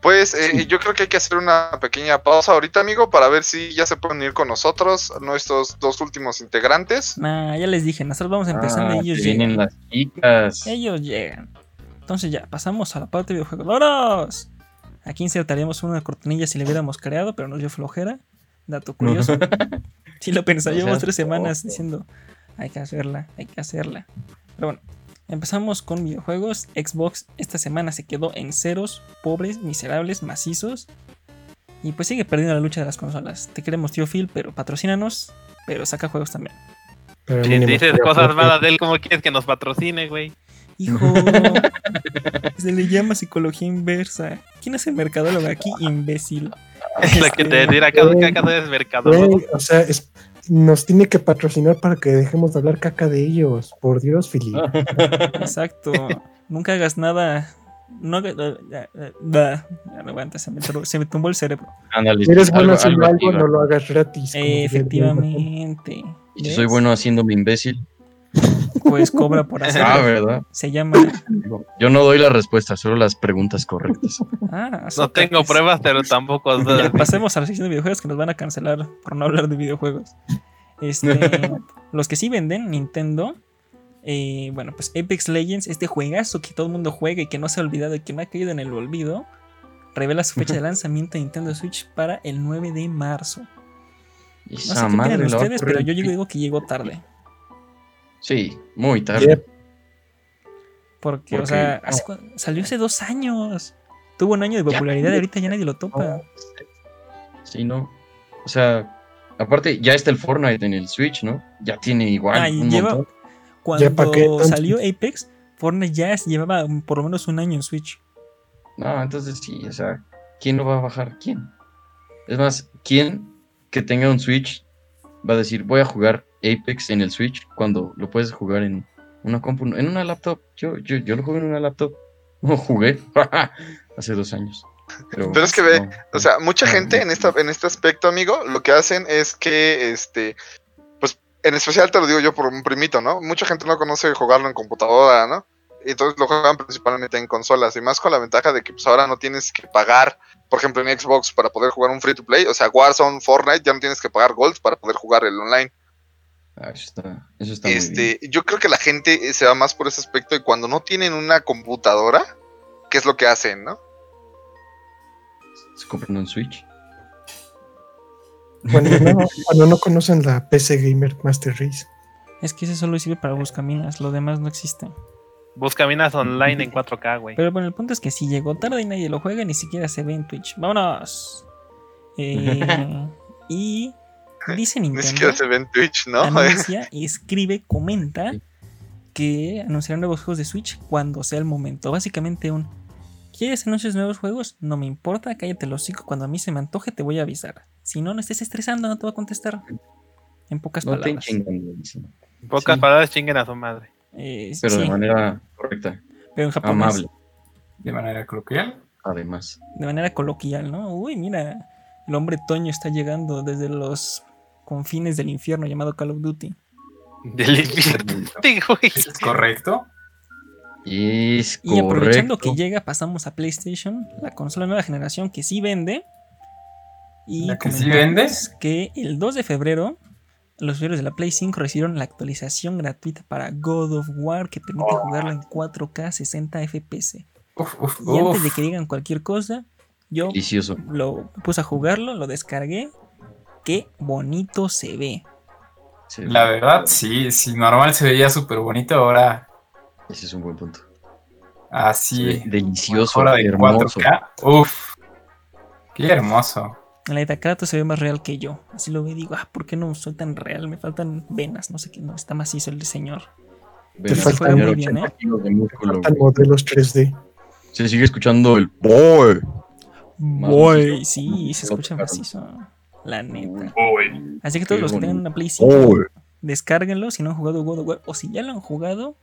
[SPEAKER 4] Pues eh, yo creo que hay que hacer una pequeña pausa ahorita, amigo, para ver si ya se pueden ir con nosotros nuestros dos últimos integrantes.
[SPEAKER 1] Nah, ya les dije, nosotros vamos empezando
[SPEAKER 2] Ah,
[SPEAKER 1] y ellos
[SPEAKER 2] vienen
[SPEAKER 1] llegan.
[SPEAKER 2] las chicas.
[SPEAKER 1] Ellos llegan. Entonces ya, pasamos a la parte de videojuegos. ¡Vámonos! Aquí insertaríamos una cortinilla si le hubiéramos creado, pero nos dio flojera. Dato curioso. Si lo
[SPEAKER 2] No seas
[SPEAKER 1] tres semanas diciendo, hay que hacerla, hay que hacerla. Pero bueno, empezamos con videojuegos. Xbox esta semana se quedó en ceros, pobres, miserables, macizos. Y pues sigue perdiendo la lucha de las consolas. Te queremos, tío Phil, pero patrocínanos, pero saca juegos también.
[SPEAKER 5] Pero
[SPEAKER 3] Si
[SPEAKER 5] mínimo
[SPEAKER 3] dices cosas malas de él, ¿cómo quieres que nos patrocine, güey?
[SPEAKER 1] Hijo, se le llama psicología inversa. ¿Quién es el mercadólogo aquí, imbécil?
[SPEAKER 3] Es lo que te dirá cada caca de mercado.
[SPEAKER 5] Güey, o sea, es- nos tiene que patrocinar para que dejemos de hablar caca de ellos. Por Dios, Fili.
[SPEAKER 1] Exacto. Nunca hagas nada. No hagas. ah, ah, ah, bah. Ya no aguanta, se me, se me tumbó el cerebro.
[SPEAKER 2] Ándale,
[SPEAKER 5] Si eres
[SPEAKER 2] algo-
[SPEAKER 5] bueno haciendo
[SPEAKER 2] algo
[SPEAKER 5] no lo hagas gratis.
[SPEAKER 1] Efectivamente.
[SPEAKER 2] Y si
[SPEAKER 1] ¿Ves?
[SPEAKER 2] soy bueno haciéndome imbécil.
[SPEAKER 1] Pues cobra por
[SPEAKER 2] Ah,
[SPEAKER 1] hacerlo.
[SPEAKER 2] ¿verdad?
[SPEAKER 1] Se llama.
[SPEAKER 2] Yo no doy la respuesta, solo las preguntas correctas.
[SPEAKER 1] Ah,
[SPEAKER 3] No tengo pruebas, pero tampoco.
[SPEAKER 1] Ya, pasemos a la sección de videojuegos que nos van a cancelar por no hablar de videojuegos. Este, los que sí venden, Nintendo. eh, bueno, pues Apex Legends, este juegazo que todo el mundo juega y que no se ha olvidado y que no ha caído en el olvido, revela su fecha de lanzamiento de Nintendo Switch para el 9 de marzo. No sé qué ustedes, pero yo digo que llegó tarde.
[SPEAKER 2] Sí, muy tarde.
[SPEAKER 1] Porque, o sea, hace salió hace dos años. Tuvo un año de popularidad y ahorita ya nadie lo topa.
[SPEAKER 2] Sí, no. O sea, aparte, ya está el Fortnite en el Switch, ¿no? Ya tiene igual
[SPEAKER 1] Ah,
[SPEAKER 2] un
[SPEAKER 1] lleva-
[SPEAKER 2] montón.
[SPEAKER 1] Cuando salió Apex, Fortnite ya llevaba por lo menos un año en Switch.
[SPEAKER 2] No, entonces sí, o sea, ¿quién lo va a bajar? ¿Quién? Es más, ¿quién que tenga un Switch va a decir, voy a jugar Apex en el Switch cuando lo puedes jugar en una compu, en una laptop? Yo, yo, yo lo jugué en una laptop. No jugué hace dos años. Pero,
[SPEAKER 4] Pero es que ve,
[SPEAKER 2] no.
[SPEAKER 4] O sea, mucha
[SPEAKER 2] Ah,
[SPEAKER 4] gente en, esta, en este aspecto, amigo, lo que hacen es que, este, pues, en especial te lo digo yo por un primito, ¿no? Mucha gente no conoce jugarlo en computadora, ¿no? Y entonces lo juegan principalmente en consolas, y más con la ventaja de que pues ahora no tienes que pagar, por ejemplo, en Xbox para poder jugar un free to play, o sea, Warzone, Fortnite, ya no tienes que pagar Gold para poder jugar el online.
[SPEAKER 2] Ah, eso está, eso está muy bien.
[SPEAKER 4] Este, yo creo que la gente se va más por ese aspecto y cuando no tienen una computadora, ¿qué es lo que hacen, no?
[SPEAKER 2] Se compran un Switch.
[SPEAKER 5] Cuando no, cuando no conocen la PC Gamer Master Race.
[SPEAKER 1] Es que ese solo sirve para buscaminas, lo demás no existe.
[SPEAKER 3] Busca minas online en 4K, güey.
[SPEAKER 1] Pero bueno, el punto es que si llegó tarde y nadie lo juega, ni siquiera se ve en Twitch. ¡Vámonos! Eh, y dice
[SPEAKER 4] Ni
[SPEAKER 1] Nintendo,
[SPEAKER 4] siquiera se ve en Twitch, ¿no?
[SPEAKER 1] anuncia, escribe, comenta que anunciarán nuevos juegos de Switch cuando sea el momento. Básicamente un ¿Quieres anuncios de nuevos juegos? No me importa, cállate los hocico. Cuando a mí se me antoje, te voy a avisar. Si no, no estés estresando, no te voy a contestar. En pocas
[SPEAKER 2] No
[SPEAKER 1] palabras.
[SPEAKER 3] En pocas
[SPEAKER 2] sí.
[SPEAKER 3] palabras, chinguen a su madre.
[SPEAKER 1] Eh,
[SPEAKER 2] pero de manera correcta,
[SPEAKER 1] pero en japonés.
[SPEAKER 2] amable,
[SPEAKER 6] De manera coloquial.
[SPEAKER 2] además.
[SPEAKER 1] de manera coloquial, ¿no? Uy, mira, el hombre Toño está llegando desde los confines del infierno llamado Call of Duty.
[SPEAKER 3] Del infierno, güey.
[SPEAKER 6] ¿Eso es correcto?
[SPEAKER 2] Y es
[SPEAKER 1] Y aprovechando
[SPEAKER 2] correcto.
[SPEAKER 1] que llega, pasamos a PlayStation, la consola nueva generación que sí vende. Y
[SPEAKER 6] ¿La que sí
[SPEAKER 1] comentamos que el 2 de febrero los usuarios de la Play 5 recibieron la actualización gratuita para God of War que permite jugarlo en 4K 60 FPS.
[SPEAKER 6] Uf, uf,
[SPEAKER 1] Y antes
[SPEAKER 6] uf.
[SPEAKER 1] de que digan cualquier cosa, yo
[SPEAKER 2] Delicioso.
[SPEAKER 1] lo puse a jugarlo, lo descargué. Qué bonito se ve.
[SPEAKER 2] Sí,
[SPEAKER 6] La verdad, sí, sí, normal se veía súper bonito, ahora
[SPEAKER 2] Ese es un buen punto.
[SPEAKER 6] así.
[SPEAKER 2] Delicioso,
[SPEAKER 6] ahora de
[SPEAKER 2] hermoso.
[SPEAKER 6] 4K. Uf, qué hermoso.
[SPEAKER 1] La neta, Kratos se ve más real que yo. Así lo veo y digo, ah, ¿por qué no soy tan real? Me faltan venas, no sé qué, no está macizo el señor.
[SPEAKER 2] Ven,
[SPEAKER 5] Te falta
[SPEAKER 2] señor,
[SPEAKER 1] muy bien,
[SPEAKER 2] 80
[SPEAKER 1] ¿eh?
[SPEAKER 2] de músculo,
[SPEAKER 5] Faltan modelos 3D.
[SPEAKER 2] Se sigue escuchando el boy.
[SPEAKER 1] Boy, sí, se escucha macizo. La neta.
[SPEAKER 6] Uy.
[SPEAKER 1] Así que todos
[SPEAKER 2] Qué
[SPEAKER 1] los que tengan una Play 5,
[SPEAKER 2] Boy.
[SPEAKER 1] descárguenlo si no han jugado God of War. O si ya lo han jugado,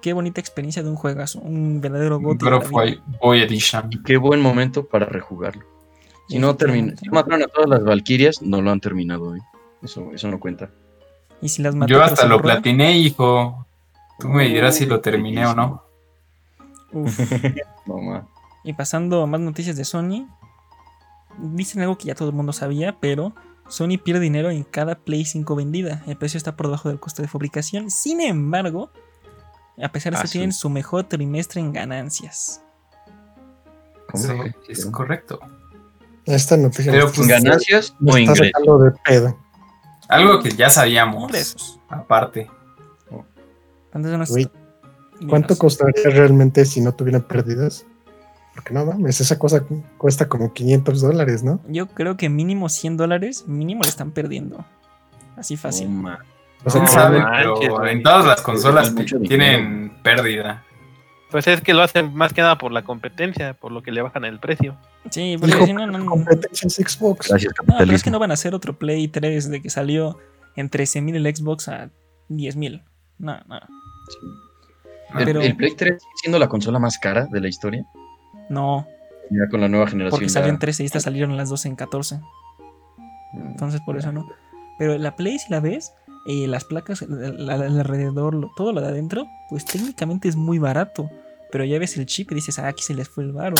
[SPEAKER 1] qué bonita experiencia de un juegazo. Un verdadero.
[SPEAKER 6] War Boy Edition.
[SPEAKER 2] Y qué buen momento para rejugarlo. Si no termina, si mataron a todas las Valkyrias, no lo han terminado hoy. Eso, eso no cuenta.
[SPEAKER 1] Y si las maté,
[SPEAKER 6] Yo hasta lo platiné, hijo. Tú me dirás si lo terminé o no.
[SPEAKER 1] uf.
[SPEAKER 2] No.
[SPEAKER 1] Y pasando a más noticias de Sony, dicen algo que ya todo el mundo sabía, pero Sony pierde dinero en cada Play 5 vendida. El precio está por debajo del costo de fabricación. Sin embargo, a pesar de
[SPEAKER 2] Ah,
[SPEAKER 1] eso,
[SPEAKER 2] sí.
[SPEAKER 1] tienen su mejor trimestre en ganancias.
[SPEAKER 6] Es correcto.
[SPEAKER 5] Esta noticia
[SPEAKER 6] Pero, pues,
[SPEAKER 2] ¿Ganancias o ingresos?
[SPEAKER 5] sacando de pedo.
[SPEAKER 6] Algo que ya sabíamos.
[SPEAKER 1] Ingresos.
[SPEAKER 6] Aparte.
[SPEAKER 5] ¿Cuánto costaría realmente si no tuvieran pérdidas? Porque no mames, esa cosa cu- cuesta como 500 dólares, ¿no?
[SPEAKER 1] Yo creo que mínimo 100 dólares, mínimo le están perdiendo. Así fácil.
[SPEAKER 2] No, ma.
[SPEAKER 5] O sea,
[SPEAKER 6] ¿Quién
[SPEAKER 3] No
[SPEAKER 6] sabe? Pero en todas las consolas tienen pérdida.
[SPEAKER 3] Pues es que lo hacen más que nada por la competencia, por lo que le bajan el precio.
[SPEAKER 1] Sí, porque si no, no, no.
[SPEAKER 5] competencia es Xbox.
[SPEAKER 2] Gracias,
[SPEAKER 1] No, pero es que no van a hacer otro Play 3 de que salió en 13.000 el Xbox a 10.000. No, no.
[SPEAKER 2] el,
[SPEAKER 1] pero-
[SPEAKER 2] el Play 3 sigue siendo la consola más cara de la historia.
[SPEAKER 1] No,
[SPEAKER 2] Ya con la nueva generación.
[SPEAKER 1] porque en 13 y estas salieron las dos en 14. Entonces por eso no. Pero la Play, si la ves, eh, las placas, el, el- el alrededor, lo- todo lo de adentro, pues técnicamente es muy barato. Pero ya ves el chip y dices, ah, aquí se les fue el varo.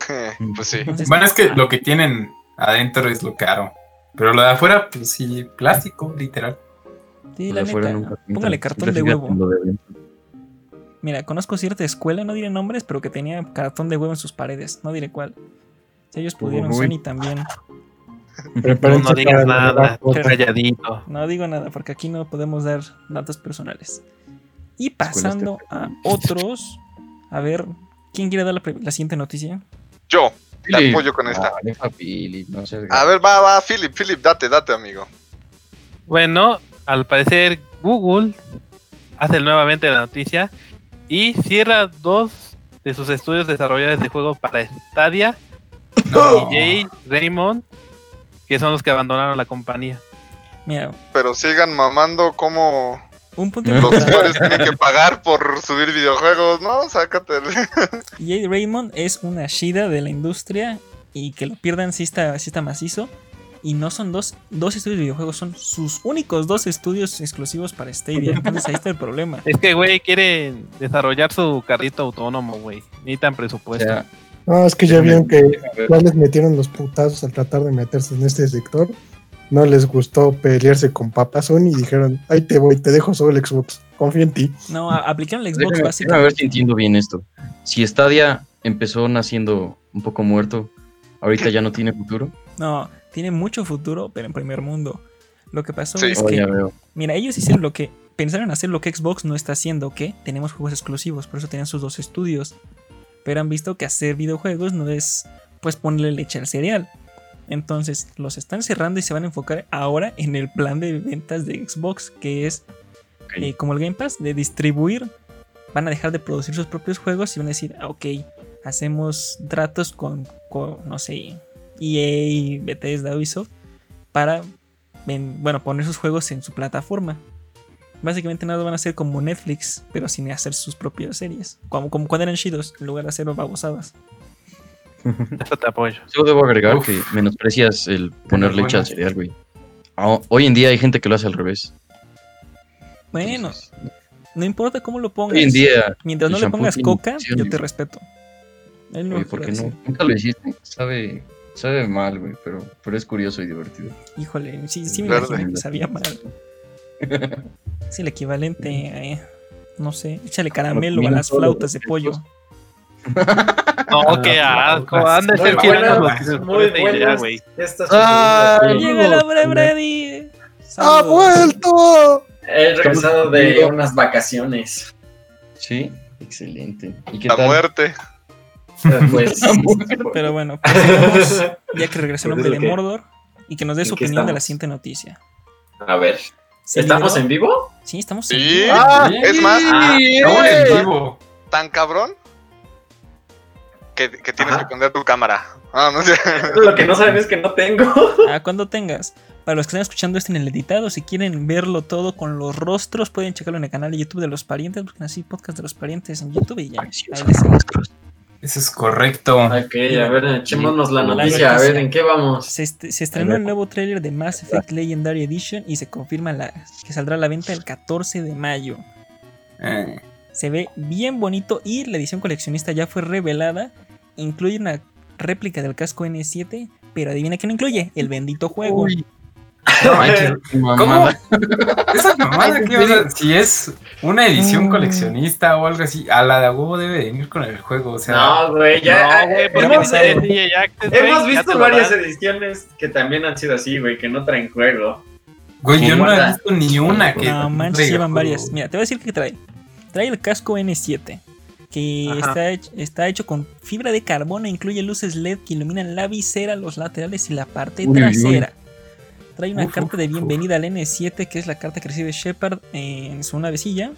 [SPEAKER 4] pues sí.
[SPEAKER 1] Entonces,
[SPEAKER 6] Bueno, es que lo que tienen adentro es lo caro. Pero lo de afuera, pues sí, plástico, literal.
[SPEAKER 1] sí,
[SPEAKER 2] Lo
[SPEAKER 1] la
[SPEAKER 2] de afuera
[SPEAKER 1] neta, póngale cartón de huevo. Mira, conozco cierta escuela, no diré nombres, pero que tenía cartón de huevo en sus paredes. No diré cuál. Si ellos pudieron,
[SPEAKER 2] Uy.
[SPEAKER 1] Sony también.
[SPEAKER 3] No,
[SPEAKER 5] Prepárense
[SPEAKER 3] no digas nada,
[SPEAKER 5] la
[SPEAKER 3] calladito.
[SPEAKER 1] No digo nada, porque aquí no podemos dar datos personales. Y pasando a otros, a ver, ¿quién quiere dar la, la siguiente noticia?
[SPEAKER 4] Yo, te
[SPEAKER 2] Philip.
[SPEAKER 4] apoyo con esta.
[SPEAKER 2] Ah, deja Philip, no seas
[SPEAKER 4] A ver, va, va, Philip, Philip, date, date, amigo.
[SPEAKER 3] Bueno, al parecer Google hace nuevamente la noticia y cierra dos de sus estudios desarrolladores de juegos para Stadia
[SPEAKER 6] No.
[SPEAKER 3] y Jay Raymond, que son los que abandonaron la compañía.
[SPEAKER 1] Mira,
[SPEAKER 4] Pero sigan mamando como
[SPEAKER 1] un punto
[SPEAKER 4] los usuarios tienen que pagar por subir videojuegos, ¿no? Sácate.
[SPEAKER 1] Jay Raymond es una Shida de la industria y que lo pierdan si está, sí está macizo. Y no son dos, dos estudios de videojuegos, son sus únicos dos estudios exclusivos para Stadia. Entonces ahí está el problema.
[SPEAKER 3] Es que, güey, quieren desarrollar su carrito autónomo, güey. Necesitan
[SPEAKER 2] O
[SPEAKER 3] presupuesto.
[SPEAKER 2] sea,
[SPEAKER 5] No, es que ya vieron que
[SPEAKER 2] a
[SPEAKER 5] ya les metieron los putazos al tratar de meterse en este sector. No les gustó pelearse con Papa Sony y dijeron, ahí te voy, te dejo solo el Xbox. Confío en ti.
[SPEAKER 1] No, a- aplicaron el Xbox
[SPEAKER 2] déjame, déjame
[SPEAKER 1] básicamente.
[SPEAKER 2] ver si entiendo bien esto. Si Stadia empezó naciendo un poco muerto, ahorita ya no tiene futuro.
[SPEAKER 1] No, tiene mucho futuro, pero en primer mundo. Lo que pasó
[SPEAKER 4] Sí.
[SPEAKER 1] es
[SPEAKER 2] Oh,
[SPEAKER 1] que
[SPEAKER 2] veo.
[SPEAKER 1] Mira, ellos hicieron lo que pensaron hacer lo que Xbox no está haciendo, que tenemos juegos exclusivos, por eso tenían sus dos estudios. Pero han visto que hacer videojuegos no es pues ponerle leche al cereal. Entonces los están cerrando y se van a enfocar ahora en el plan de ventas de Xbox, que es eh, como el Game Pass, de distribuir. Van a dejar de producir sus propios juegos y van a decir, ah, ok, hacemos tratos con, con, no sé, EA, Bethesda, Ubisoft, para bueno, poner sus juegos en su plataforma. Básicamente nada van a hacer como Netflix, pero sin hacer sus propias series. Como, como cuando eran chidos, en lugar de hacer babosadas.
[SPEAKER 3] Eso te apoyo.
[SPEAKER 2] Yo debo agregar
[SPEAKER 6] Uf.
[SPEAKER 2] que menosprecias el poner
[SPEAKER 6] Pero
[SPEAKER 2] leche al
[SPEAKER 6] bueno.
[SPEAKER 2] güey. Ah, Hoy en día hay gente que lo hace al revés.
[SPEAKER 1] Bueno,
[SPEAKER 2] Entonces,
[SPEAKER 1] no importa cómo lo pongas.
[SPEAKER 2] hoy en día,
[SPEAKER 1] Mientras no le pongas coca, yo te respeto. Es lo
[SPEAKER 2] oye, ¿por qué no? Nunca lo hiciste. Sabe, sabe mal, güey, pero, pero es curioso y divertido.
[SPEAKER 1] Híjole, sí, sí me
[SPEAKER 4] Verde.
[SPEAKER 1] imagino que sabía mal. Es el equivalente, eh, no sé, échale caramelo a las flautas de pollo.
[SPEAKER 3] No, qué asco. Han de
[SPEAKER 6] Muy
[SPEAKER 3] ser
[SPEAKER 6] buenas,
[SPEAKER 3] tiranos los que se les
[SPEAKER 7] muy
[SPEAKER 3] ocurre esta idea,
[SPEAKER 7] buenas.
[SPEAKER 3] güey.
[SPEAKER 2] Ah,
[SPEAKER 1] ¡Llega el hombre Brady!
[SPEAKER 5] ¡Ha vuelto!
[SPEAKER 7] He regresado de unas vacaciones.
[SPEAKER 2] Sí, excelente. ¿Y qué
[SPEAKER 4] La
[SPEAKER 2] tal?
[SPEAKER 4] muerte.
[SPEAKER 7] Pues,
[SPEAKER 1] Pero bueno, pasemos, ya que regresó el
[SPEAKER 7] Pues
[SPEAKER 1] hombre de Mordor y que nos dé su
[SPEAKER 7] ¿En qué
[SPEAKER 1] opinión de la siguiente noticia.
[SPEAKER 7] a ver, ¿estamos en vivo?
[SPEAKER 1] Sí, estamos en vivo.
[SPEAKER 5] ¡Ah!
[SPEAKER 4] Es más,
[SPEAKER 6] Estamos en vivo.
[SPEAKER 4] tan cabrón que, que tienes
[SPEAKER 7] Ajá.
[SPEAKER 4] que poner tu cámara. Ah, no sé.
[SPEAKER 7] Lo que no saben es que no tengo.
[SPEAKER 1] Ah, cuando tengas. Para los que están escuchando esto en el editado, si quieren verlo todo con los rostros, pueden checarlo en el canal de YouTube de los parientes. Busquen así podcast de los parientes en YouTube y ya. Ahí les
[SPEAKER 6] Eso es correcto.
[SPEAKER 7] Ok, a ver, echémonos la
[SPEAKER 1] La
[SPEAKER 7] noticia, a ver, ¿en qué vamos?
[SPEAKER 1] Se, est- se estrenó el nuevo tráiler de Mass Effect Legendary Edition y se confirma la, que saldrá a la venta el 14 de mayo.
[SPEAKER 6] Eh,
[SPEAKER 1] Se ve bien bonito y la edición coleccionista ya fue revelada. Incluye una réplica del casco N7, pero adivina qué no incluye, el bendito juego.
[SPEAKER 2] Uy, no manches, mamada.
[SPEAKER 6] Esa mamada que, o sea, si es una edición
[SPEAKER 1] Mm.
[SPEAKER 6] coleccionista o algo así, a la de a huevo debe venir con el juego. O sea,
[SPEAKER 7] No, güey, ya.
[SPEAKER 3] No, güey,
[SPEAKER 7] eh,
[SPEAKER 3] porque
[SPEAKER 7] hemos, eh, hemos visto varias ediciones que también han sido así, güey, que no traen juego.
[SPEAKER 6] güey, yo no he visto ni una que.
[SPEAKER 1] No manches,
[SPEAKER 6] traiga
[SPEAKER 1] llevan
[SPEAKER 6] juego.
[SPEAKER 1] varias. Mira, te voy a decir qué trae. Trae el casco N7, que está hecho, está hecho con fibra de carbono e incluye luces LED que iluminan la visera, los laterales y la parte
[SPEAKER 2] Uy, uy.
[SPEAKER 1] Trae una
[SPEAKER 6] Uf,
[SPEAKER 1] carta de
[SPEAKER 6] uf,
[SPEAKER 1] bienvenida al N7, que es la carta que recibe Shepard en su navecilla.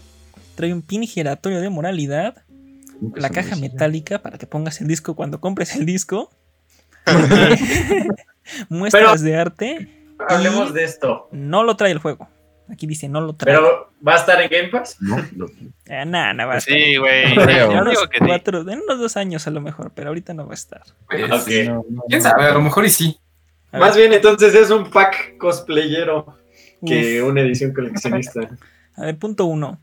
[SPEAKER 1] Trae un pin giratorio de moralidad. La caja metálica para que pongas el disco cuando compres el disco. Muestras de arte
[SPEAKER 7] Hablemos de esto.
[SPEAKER 1] no lo trae el juego. Aquí dice no lo trae.
[SPEAKER 7] Pero, ¿va a estar en Game Pass?
[SPEAKER 2] No,
[SPEAKER 1] Eh, nah, nah, va a estar.
[SPEAKER 3] Sí, güey.
[SPEAKER 1] En unos, cuatro- en dos años a lo mejor, pero ahorita no va a estar.
[SPEAKER 6] Pues,
[SPEAKER 7] Ok.
[SPEAKER 2] no, no,
[SPEAKER 6] ¿Quién
[SPEAKER 2] no.
[SPEAKER 6] sabe? A lo mejor y sí.
[SPEAKER 1] A ver,
[SPEAKER 7] Más bien, entonces es un pack cosplayero que
[SPEAKER 1] uf.
[SPEAKER 7] una edición coleccionista.
[SPEAKER 1] A ver, punto uno.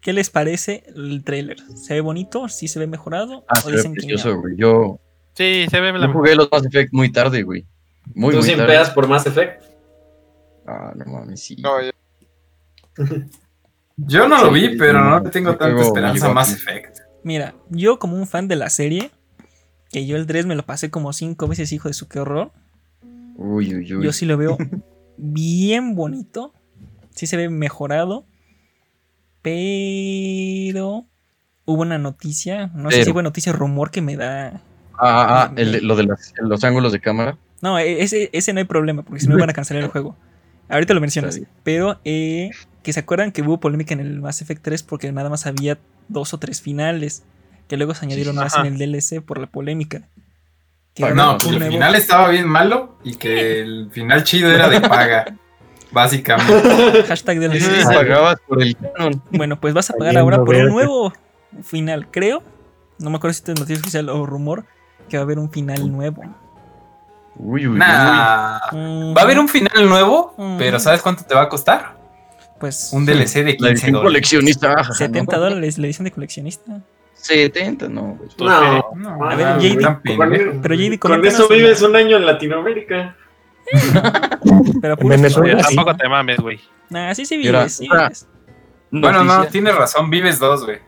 [SPEAKER 1] ¿Qué les parece el trailer? ¿Se ve bonito? ¿Sí se ve mejorado?
[SPEAKER 2] Ah,
[SPEAKER 1] ¿O
[SPEAKER 2] se ve
[SPEAKER 1] dicen
[SPEAKER 2] precioso, güey. Yo,
[SPEAKER 3] Sí, se ve
[SPEAKER 2] yo
[SPEAKER 3] la
[SPEAKER 2] jugué los Mass Effect muy tarde, güey. Muy,
[SPEAKER 7] ¿Tú
[SPEAKER 2] muy
[SPEAKER 7] sin
[SPEAKER 2] tarde.
[SPEAKER 7] pedas por Mass Effect?
[SPEAKER 2] Ah, no mames, sí.
[SPEAKER 4] No,
[SPEAKER 6] Yo no lo vi,
[SPEAKER 2] Sí,
[SPEAKER 6] pero no tengo tanta esperanza Mass. Effect.
[SPEAKER 1] Mira, yo como un fan de la serie, que yo el 3 me lo pasé como cinco veces, hijo de su qué horror.
[SPEAKER 2] Uy, uy, uy.
[SPEAKER 1] Yo sí lo veo bien bonito. Sí se ve mejorado. Pero hubo una noticia, no sé si fue noticia rumor que me da.
[SPEAKER 2] Ah, ah, ah, el lo de las- los ángulos de cámara.
[SPEAKER 1] No, e- ese, ese no hay problema, porque si no van a cancelar el juego. Ahorita lo mencionas. Pero eh, que se acuerdan que hubo polémica en el Mass Effect 3 porque nada más había dos o tres finales. Que luego se añadieron
[SPEAKER 2] sí.
[SPEAKER 1] más
[SPEAKER 3] Ajá.
[SPEAKER 1] en el DLC por la polémica.
[SPEAKER 6] No, pues el final estaba bien malo y que el final chido era de paga. Básicamente.
[SPEAKER 1] Hashtag DLC.
[SPEAKER 3] sí.
[SPEAKER 2] Pagabas por el canon.
[SPEAKER 1] Bueno, pues vas a pagar ahora por un nuevo final, creo. No me acuerdo si esto es noticia oficial o rumor que va a haber un final nuevo.
[SPEAKER 2] Uy, uy, uy.
[SPEAKER 6] Nah. Va a haber un final nuevo, pero ¿sabes cuánto te va a costar?
[SPEAKER 1] pues
[SPEAKER 6] Un DLC de
[SPEAKER 2] La
[SPEAKER 6] 15
[SPEAKER 2] edición
[SPEAKER 6] dólares.
[SPEAKER 2] coleccionista. ajá,
[SPEAKER 1] 70
[SPEAKER 2] ¿no?
[SPEAKER 1] dólares la edición de coleccionista.
[SPEAKER 2] 70, no, güey.
[SPEAKER 7] No.
[SPEAKER 6] No,
[SPEAKER 1] A ver,
[SPEAKER 6] no,
[SPEAKER 1] JD,
[SPEAKER 6] pendejo.
[SPEAKER 1] Pero JD,
[SPEAKER 7] Con eso vives un año en Latinoamérica.
[SPEAKER 1] Pero
[SPEAKER 5] En Venezuela. Sí.
[SPEAKER 3] tampoco te mames, güey.
[SPEAKER 1] Nah, sí, sí vives, sí vives.
[SPEAKER 6] Bueno, no, tienes razón, vives dos, güey.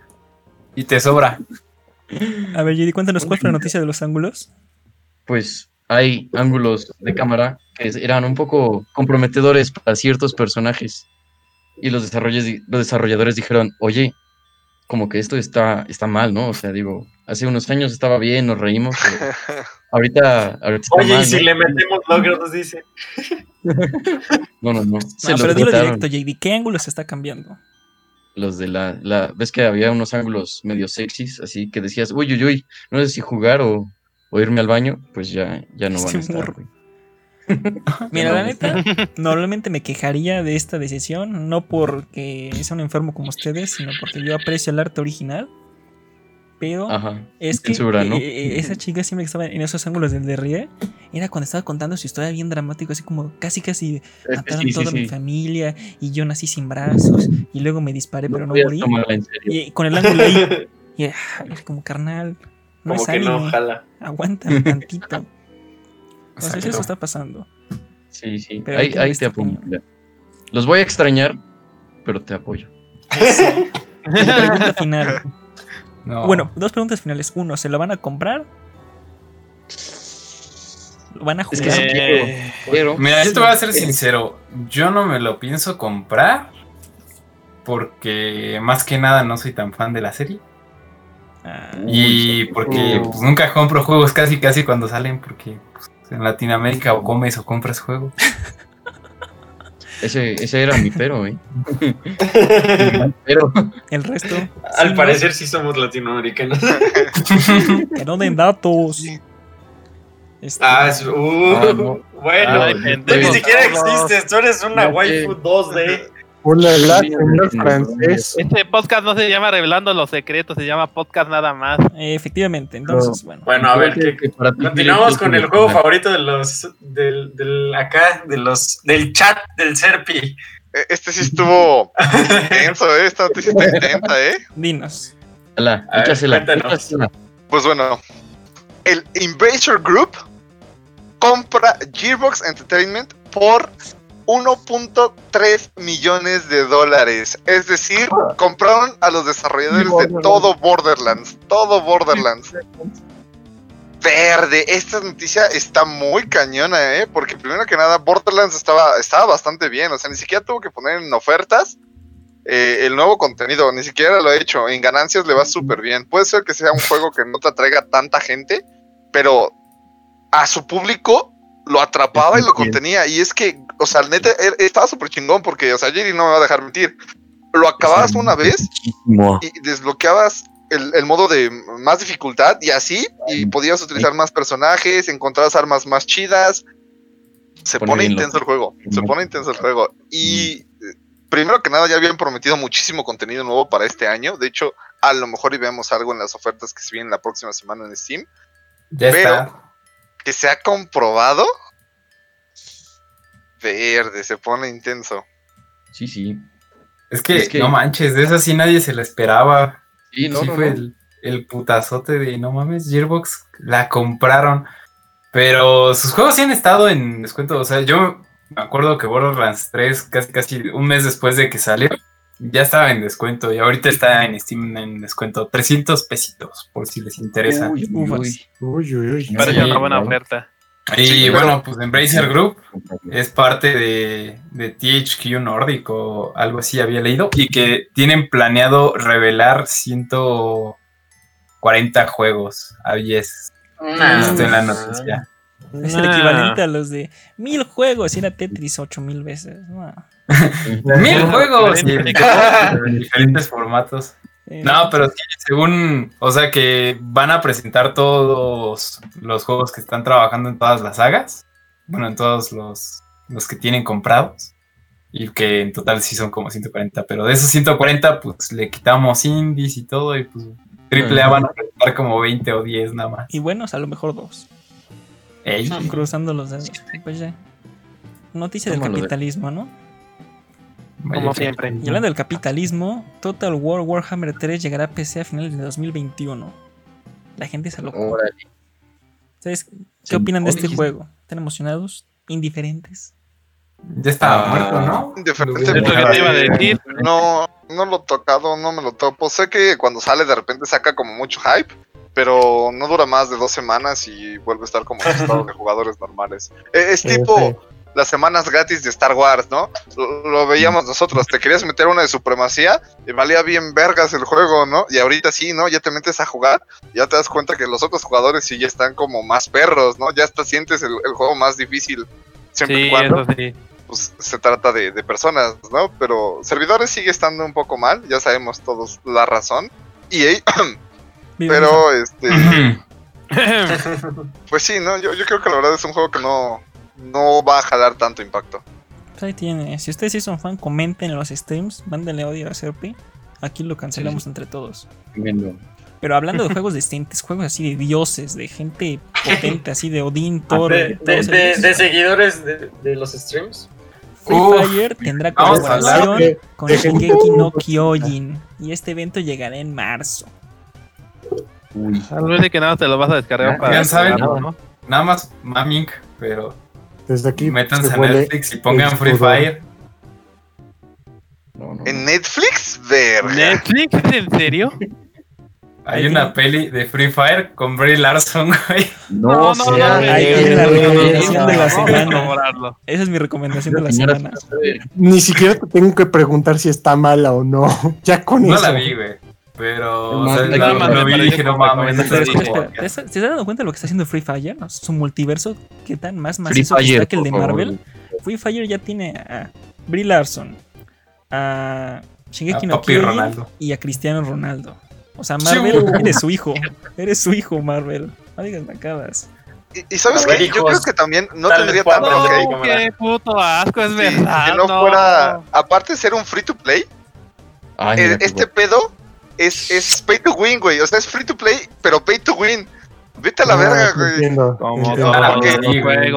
[SPEAKER 6] Y te sobra.
[SPEAKER 1] A ver, JD, cuéntanos cuál fue la noticia de los ángulos.
[SPEAKER 2] Pues hay ángulos de cámara que eran un poco comprometedores para ciertos personajes. Y los desarrolladores, los desarrolladores dijeron, oye, como que esto está, está mal, ¿no? O sea, digo, hace unos años estaba bien, nos reímos, pero ahorita, ahorita está
[SPEAKER 7] Oye,
[SPEAKER 2] mal,
[SPEAKER 7] y si
[SPEAKER 2] ¿no?
[SPEAKER 7] le metemos logros, dice.
[SPEAKER 2] No, no, no. Se
[SPEAKER 1] No,
[SPEAKER 2] los
[SPEAKER 1] pero dilo directo, JD. ¿Qué ángulo se está cambiando?
[SPEAKER 2] Los de la, la. ¿Ves que había unos ángulos medio sexys? Así que decías, uy, uy, uy, no sé si jugar o, o irme al baño. Pues ya, ya no van a estar.
[SPEAKER 1] Mira,
[SPEAKER 2] no,
[SPEAKER 1] la
[SPEAKER 2] no
[SPEAKER 1] neta, normalmente me quejaría de esta decisión, no porque sea un enfermo como ustedes, sino porque yo aprecio el arte original. Pero
[SPEAKER 2] Ajá.
[SPEAKER 1] es que
[SPEAKER 2] censura, ¿no?
[SPEAKER 1] eh, eh, esa chica siempre que estaba en esos ángulos del derrié, era cuando estaba contando su historia bien dramático, así como casi casi
[SPEAKER 2] Es que
[SPEAKER 1] mataron
[SPEAKER 2] sí, sí,
[SPEAKER 1] toda mi familia y yo nací sin brazos y luego me disparé pero no morí. Y con el ángulo ahí, y, ah, como carnal, no
[SPEAKER 7] Como
[SPEAKER 1] es
[SPEAKER 7] que no,
[SPEAKER 1] anime,
[SPEAKER 7] jala.
[SPEAKER 1] aguántame tantito. Entonces
[SPEAKER 6] Exacto.
[SPEAKER 1] eso está pasando.
[SPEAKER 2] Sí, sí.
[SPEAKER 1] Pero
[SPEAKER 2] ahí ahí te
[SPEAKER 1] este
[SPEAKER 2] apoyo. Los voy a extrañar, pero te apoyo.
[SPEAKER 1] Pregunta final.
[SPEAKER 6] No.
[SPEAKER 1] Bueno, dos preguntas finales. Uno, ¿se lo van a comprar? ¿Lo van a
[SPEAKER 2] Es que
[SPEAKER 1] jugar?
[SPEAKER 2] sí
[SPEAKER 3] Eh,
[SPEAKER 2] Pero.
[SPEAKER 6] Mira, yo te voy a ser sincero. Yo no me lo pienso comprar. Porque más que nada no soy tan fan de la serie.
[SPEAKER 1] Ah,
[SPEAKER 6] Y porque
[SPEAKER 2] Oh.
[SPEAKER 6] pues, nunca compro juegos casi casi cuando salen. Porque pues, en Latinoamérica o comes o compras juegos.
[SPEAKER 2] Ese, ese era mi pero, ¿eh? pero.
[SPEAKER 1] el resto.
[SPEAKER 7] Al
[SPEAKER 1] sí,
[SPEAKER 7] parecer sí somos latinoamericanos.
[SPEAKER 1] no den datos. Este,
[SPEAKER 7] Ah, es- uh,
[SPEAKER 2] Ah, no.
[SPEAKER 7] bueno.
[SPEAKER 2] Ah,
[SPEAKER 7] ni siquiera existes, tú eres una
[SPEAKER 2] No,
[SPEAKER 7] waifu 2D.
[SPEAKER 5] Hola, la,
[SPEAKER 2] Sí,
[SPEAKER 5] señor
[SPEAKER 2] sí,
[SPEAKER 5] francés.
[SPEAKER 3] Este podcast no se llama Revelando los Secretos, se llama Podcast Nada más.
[SPEAKER 1] eh, efectivamente, entonces, bueno.
[SPEAKER 7] Bueno, a ver,
[SPEAKER 2] Creo
[SPEAKER 7] ¿qué-
[SPEAKER 2] que para ti
[SPEAKER 7] continuamos con el juego favorito de los del, del acá, de los del chat del Serpi.
[SPEAKER 4] Eh, Este sí estuvo intenso, ¿eh? Esta noticia está intensa, ¿eh?
[SPEAKER 1] Dinos.
[SPEAKER 2] Ala,
[SPEAKER 7] A ver,
[SPEAKER 2] échasela, échasela.
[SPEAKER 4] Pues bueno, el Embracer Group compra Gearbox Entertainment por 1.3 millones de dólares. Es decir, compraron a los desarrolladores de todo Borderlands. Todo Borderlands. Verde, esta noticia está muy cañona, ¿eh? Porque primero que nada, Borderlands estaba, estaba bastante bien. O sea, ni siquiera tuvo que poner en ofertas eh, el nuevo contenido. Ni siquiera lo ha hecho. En ganancias le va súper bien. Puede ser que sea un juego que no te atraiga tanta gente, pero a su público lo atrapaba y lo contenía. Y es que, o sea, neta, er- estaba súper chingón porque, o sea, Jerry no me va a dejar mentir. Lo acababas una vez y desbloqueabas el, el modo de más dificultad y así, y podías utilizar más personajes, encontrabas armas más chidas. Se
[SPEAKER 2] Pone
[SPEAKER 4] intenso el juego, se pone intenso el juego. Y eh, primero que nada ya habían prometido muchísimo contenido nuevo para este año. De hecho, a lo mejor y vemos algo en las ofertas que se vienen la próxima semana en Steam.
[SPEAKER 6] Ya
[SPEAKER 4] Pero-
[SPEAKER 6] está.
[SPEAKER 4] Que se ha comprobado. Verde, se pone intenso.
[SPEAKER 2] Sí, sí.
[SPEAKER 6] Es que,
[SPEAKER 2] es que-
[SPEAKER 6] no manches, de eso sí nadie se la esperaba.
[SPEAKER 2] Sí, no,
[SPEAKER 6] sí
[SPEAKER 2] no,
[SPEAKER 6] fue
[SPEAKER 2] no.
[SPEAKER 6] El, el putazote de no mames, Gearbox la compraron. Pero sus juegos sí han estado en descuento. O sea, yo me acuerdo que Borderlands 3, casi casi un mes después de que salió, ya estaba en descuento. Y ahorita está en Steam en descuento. 300 pesitos, por si les interesa.
[SPEAKER 2] Uy, uy, uy.
[SPEAKER 5] Uy, uy, uy.
[SPEAKER 6] Sí,
[SPEAKER 3] una buena
[SPEAKER 2] ¿no?
[SPEAKER 3] oferta.
[SPEAKER 6] Y
[SPEAKER 4] Sí,
[SPEAKER 6] bueno, pues Embracer Group es parte de, de THQ Nordic o algo así había leído y que tienen planeado revelar 140 juegos a 10.
[SPEAKER 7] Nah,
[SPEAKER 6] Esto en la noticia.
[SPEAKER 1] Es el equivalente a los de mil juegos y era Tetris ocho mil veces. No.
[SPEAKER 6] ¡Mil juegos! En diferentes formatos. No, pero sí, según, o sea que van a presentar todos los juegos que están trabajando en todas las sagas. Bueno, en todos los, los que tienen comprados. Y que en total sí son como 140. Pero de esos 140, pues le quitamos indies y todo. Y pues triple A van a presentar como 20 o 10 nada más.
[SPEAKER 1] Y buenos, a lo mejor dos.
[SPEAKER 6] Ey,
[SPEAKER 1] Cruzando los dedos. Pues ya. Noticia del
[SPEAKER 2] de-
[SPEAKER 1] capitalismo, ¿no?
[SPEAKER 3] Como siempre.
[SPEAKER 1] Y hablando del capitalismo, Total War Warhammer 3 llegará a PC a finales de 2021. La gente se lo
[SPEAKER 2] Órale.
[SPEAKER 1] ¿Ustedes qué opinan de este
[SPEAKER 2] Oye,
[SPEAKER 1] juego? ¿Están emocionados? ¿Indiferentes?
[SPEAKER 6] Ya estaba
[SPEAKER 2] Ah,
[SPEAKER 6] muerto, ¿no?
[SPEAKER 4] Indiferente,
[SPEAKER 3] Es lo que te iba a decir.
[SPEAKER 4] No, no lo he tocado, no me lo topo. Sé que cuando sale de repente saca como mucho hype, pero no dura más de dos semanas y vuelve a estar como en estado de jugadores normales. Eh, Es tipo
[SPEAKER 5] Sí,
[SPEAKER 4] las semanas gratis de Star Wars, ¿no? Lo, lo veíamos nosotros, te querías meter una de supremacía y valía bien vergas el juego, ¿no? Y ahorita sí, ¿no? Ya te metes a jugar, ya te das cuenta que los otros jugadores sí ya están como más perros, ¿no? Ya hasta sientes el, el juego más difícil. Siempre y
[SPEAKER 3] Sí,
[SPEAKER 4] cuando
[SPEAKER 3] eso sí.
[SPEAKER 4] pues se trata de, de personas, ¿no? Pero servidores sigue estando un poco mal, ya sabemos todos la razón. EA,
[SPEAKER 1] Vive
[SPEAKER 4] pero este, pues sí, ¿no? Yo, yo creo que la verdad es un juego que no, no va a jalar tanto impacto.
[SPEAKER 1] Pues ahí tiene. Si ustedes sí son fan, comenten en los streams, mándenle odio a Serpi. Aquí lo cancelamos entre todos.
[SPEAKER 2] Tremendo.
[SPEAKER 1] Pero hablando de juegos decentes, juegos así de dioses, de gente potente, así de Odín, Thor.
[SPEAKER 7] De, de,
[SPEAKER 1] todos
[SPEAKER 7] de-
[SPEAKER 1] ellos.
[SPEAKER 7] de seguidores de, de los streams.
[SPEAKER 1] Free
[SPEAKER 6] Uf,
[SPEAKER 1] Fire tendrá colaboración
[SPEAKER 5] de-
[SPEAKER 1] con Shingeki no. Kyojin. Y este evento llegará en marzo.
[SPEAKER 2] Uy.
[SPEAKER 3] Tal vez de que nada te lo vas a descargar
[SPEAKER 6] Ya-
[SPEAKER 3] para
[SPEAKER 6] ya saben.
[SPEAKER 3] ¿no?
[SPEAKER 6] Nada más Mamink, pero
[SPEAKER 5] Desde aquí
[SPEAKER 6] métanse
[SPEAKER 5] se
[SPEAKER 6] a Netflix y pongan Free. Fire.
[SPEAKER 2] No, no.
[SPEAKER 4] En Netflix, verga.
[SPEAKER 3] ¿Netflix? ¿En serio?
[SPEAKER 6] Hay una peli de Free Fire con Brie Larson, güey.
[SPEAKER 2] No,
[SPEAKER 3] no, no,
[SPEAKER 1] Ahí
[SPEAKER 5] eh,
[SPEAKER 1] tiene la
[SPEAKER 5] eh,
[SPEAKER 1] recomendación de la
[SPEAKER 3] Vamos a
[SPEAKER 1] semana.
[SPEAKER 3] corroborarlo.
[SPEAKER 1] Esa es mi recomendación de la semana.
[SPEAKER 5] Ni siquiera te tengo que preguntar si está mala o no. Ya con
[SPEAKER 6] No
[SPEAKER 5] eso.
[SPEAKER 6] la vi, güey. Pero
[SPEAKER 2] No,
[SPEAKER 6] o sea,
[SPEAKER 2] no,
[SPEAKER 6] lo,
[SPEAKER 3] no,
[SPEAKER 6] lo
[SPEAKER 3] me
[SPEAKER 6] vi y dije,
[SPEAKER 3] pareció
[SPEAKER 6] no
[SPEAKER 3] como
[SPEAKER 6] mames.
[SPEAKER 1] Pero
[SPEAKER 6] esto
[SPEAKER 1] espera,
[SPEAKER 6] es
[SPEAKER 1] espera,
[SPEAKER 6] como-
[SPEAKER 1] ¿te estás- ¿te estás dando cuenta de lo que está haciendo Free Fire? Su multiverso, ¿qué tan más macizo que está que el de. Marvel? Free Fire ya tiene a Brie Larson, a Shingeki
[SPEAKER 6] A
[SPEAKER 1] no Kyojin y a Cristiano Ronaldo. O sea, Marvel,
[SPEAKER 6] Chu.
[SPEAKER 1] eres su hijo. Eres su hijo, Marvel. No digas macadas.
[SPEAKER 4] Y, y sabes que yo creo que también no tendría tanto
[SPEAKER 7] cuando-
[SPEAKER 4] hate.
[SPEAKER 7] ¿cómo
[SPEAKER 3] No, qué puto asco, es
[SPEAKER 4] si-
[SPEAKER 3] verdad.
[SPEAKER 4] que no, fuera, aparte de ser un free to play,
[SPEAKER 2] Ay,
[SPEAKER 4] eh, este pedo es, es pay to win, güey. O sea, es free to play, pero pay to win. Vete a la
[SPEAKER 5] Ah,
[SPEAKER 4] verga, güey.
[SPEAKER 3] Como.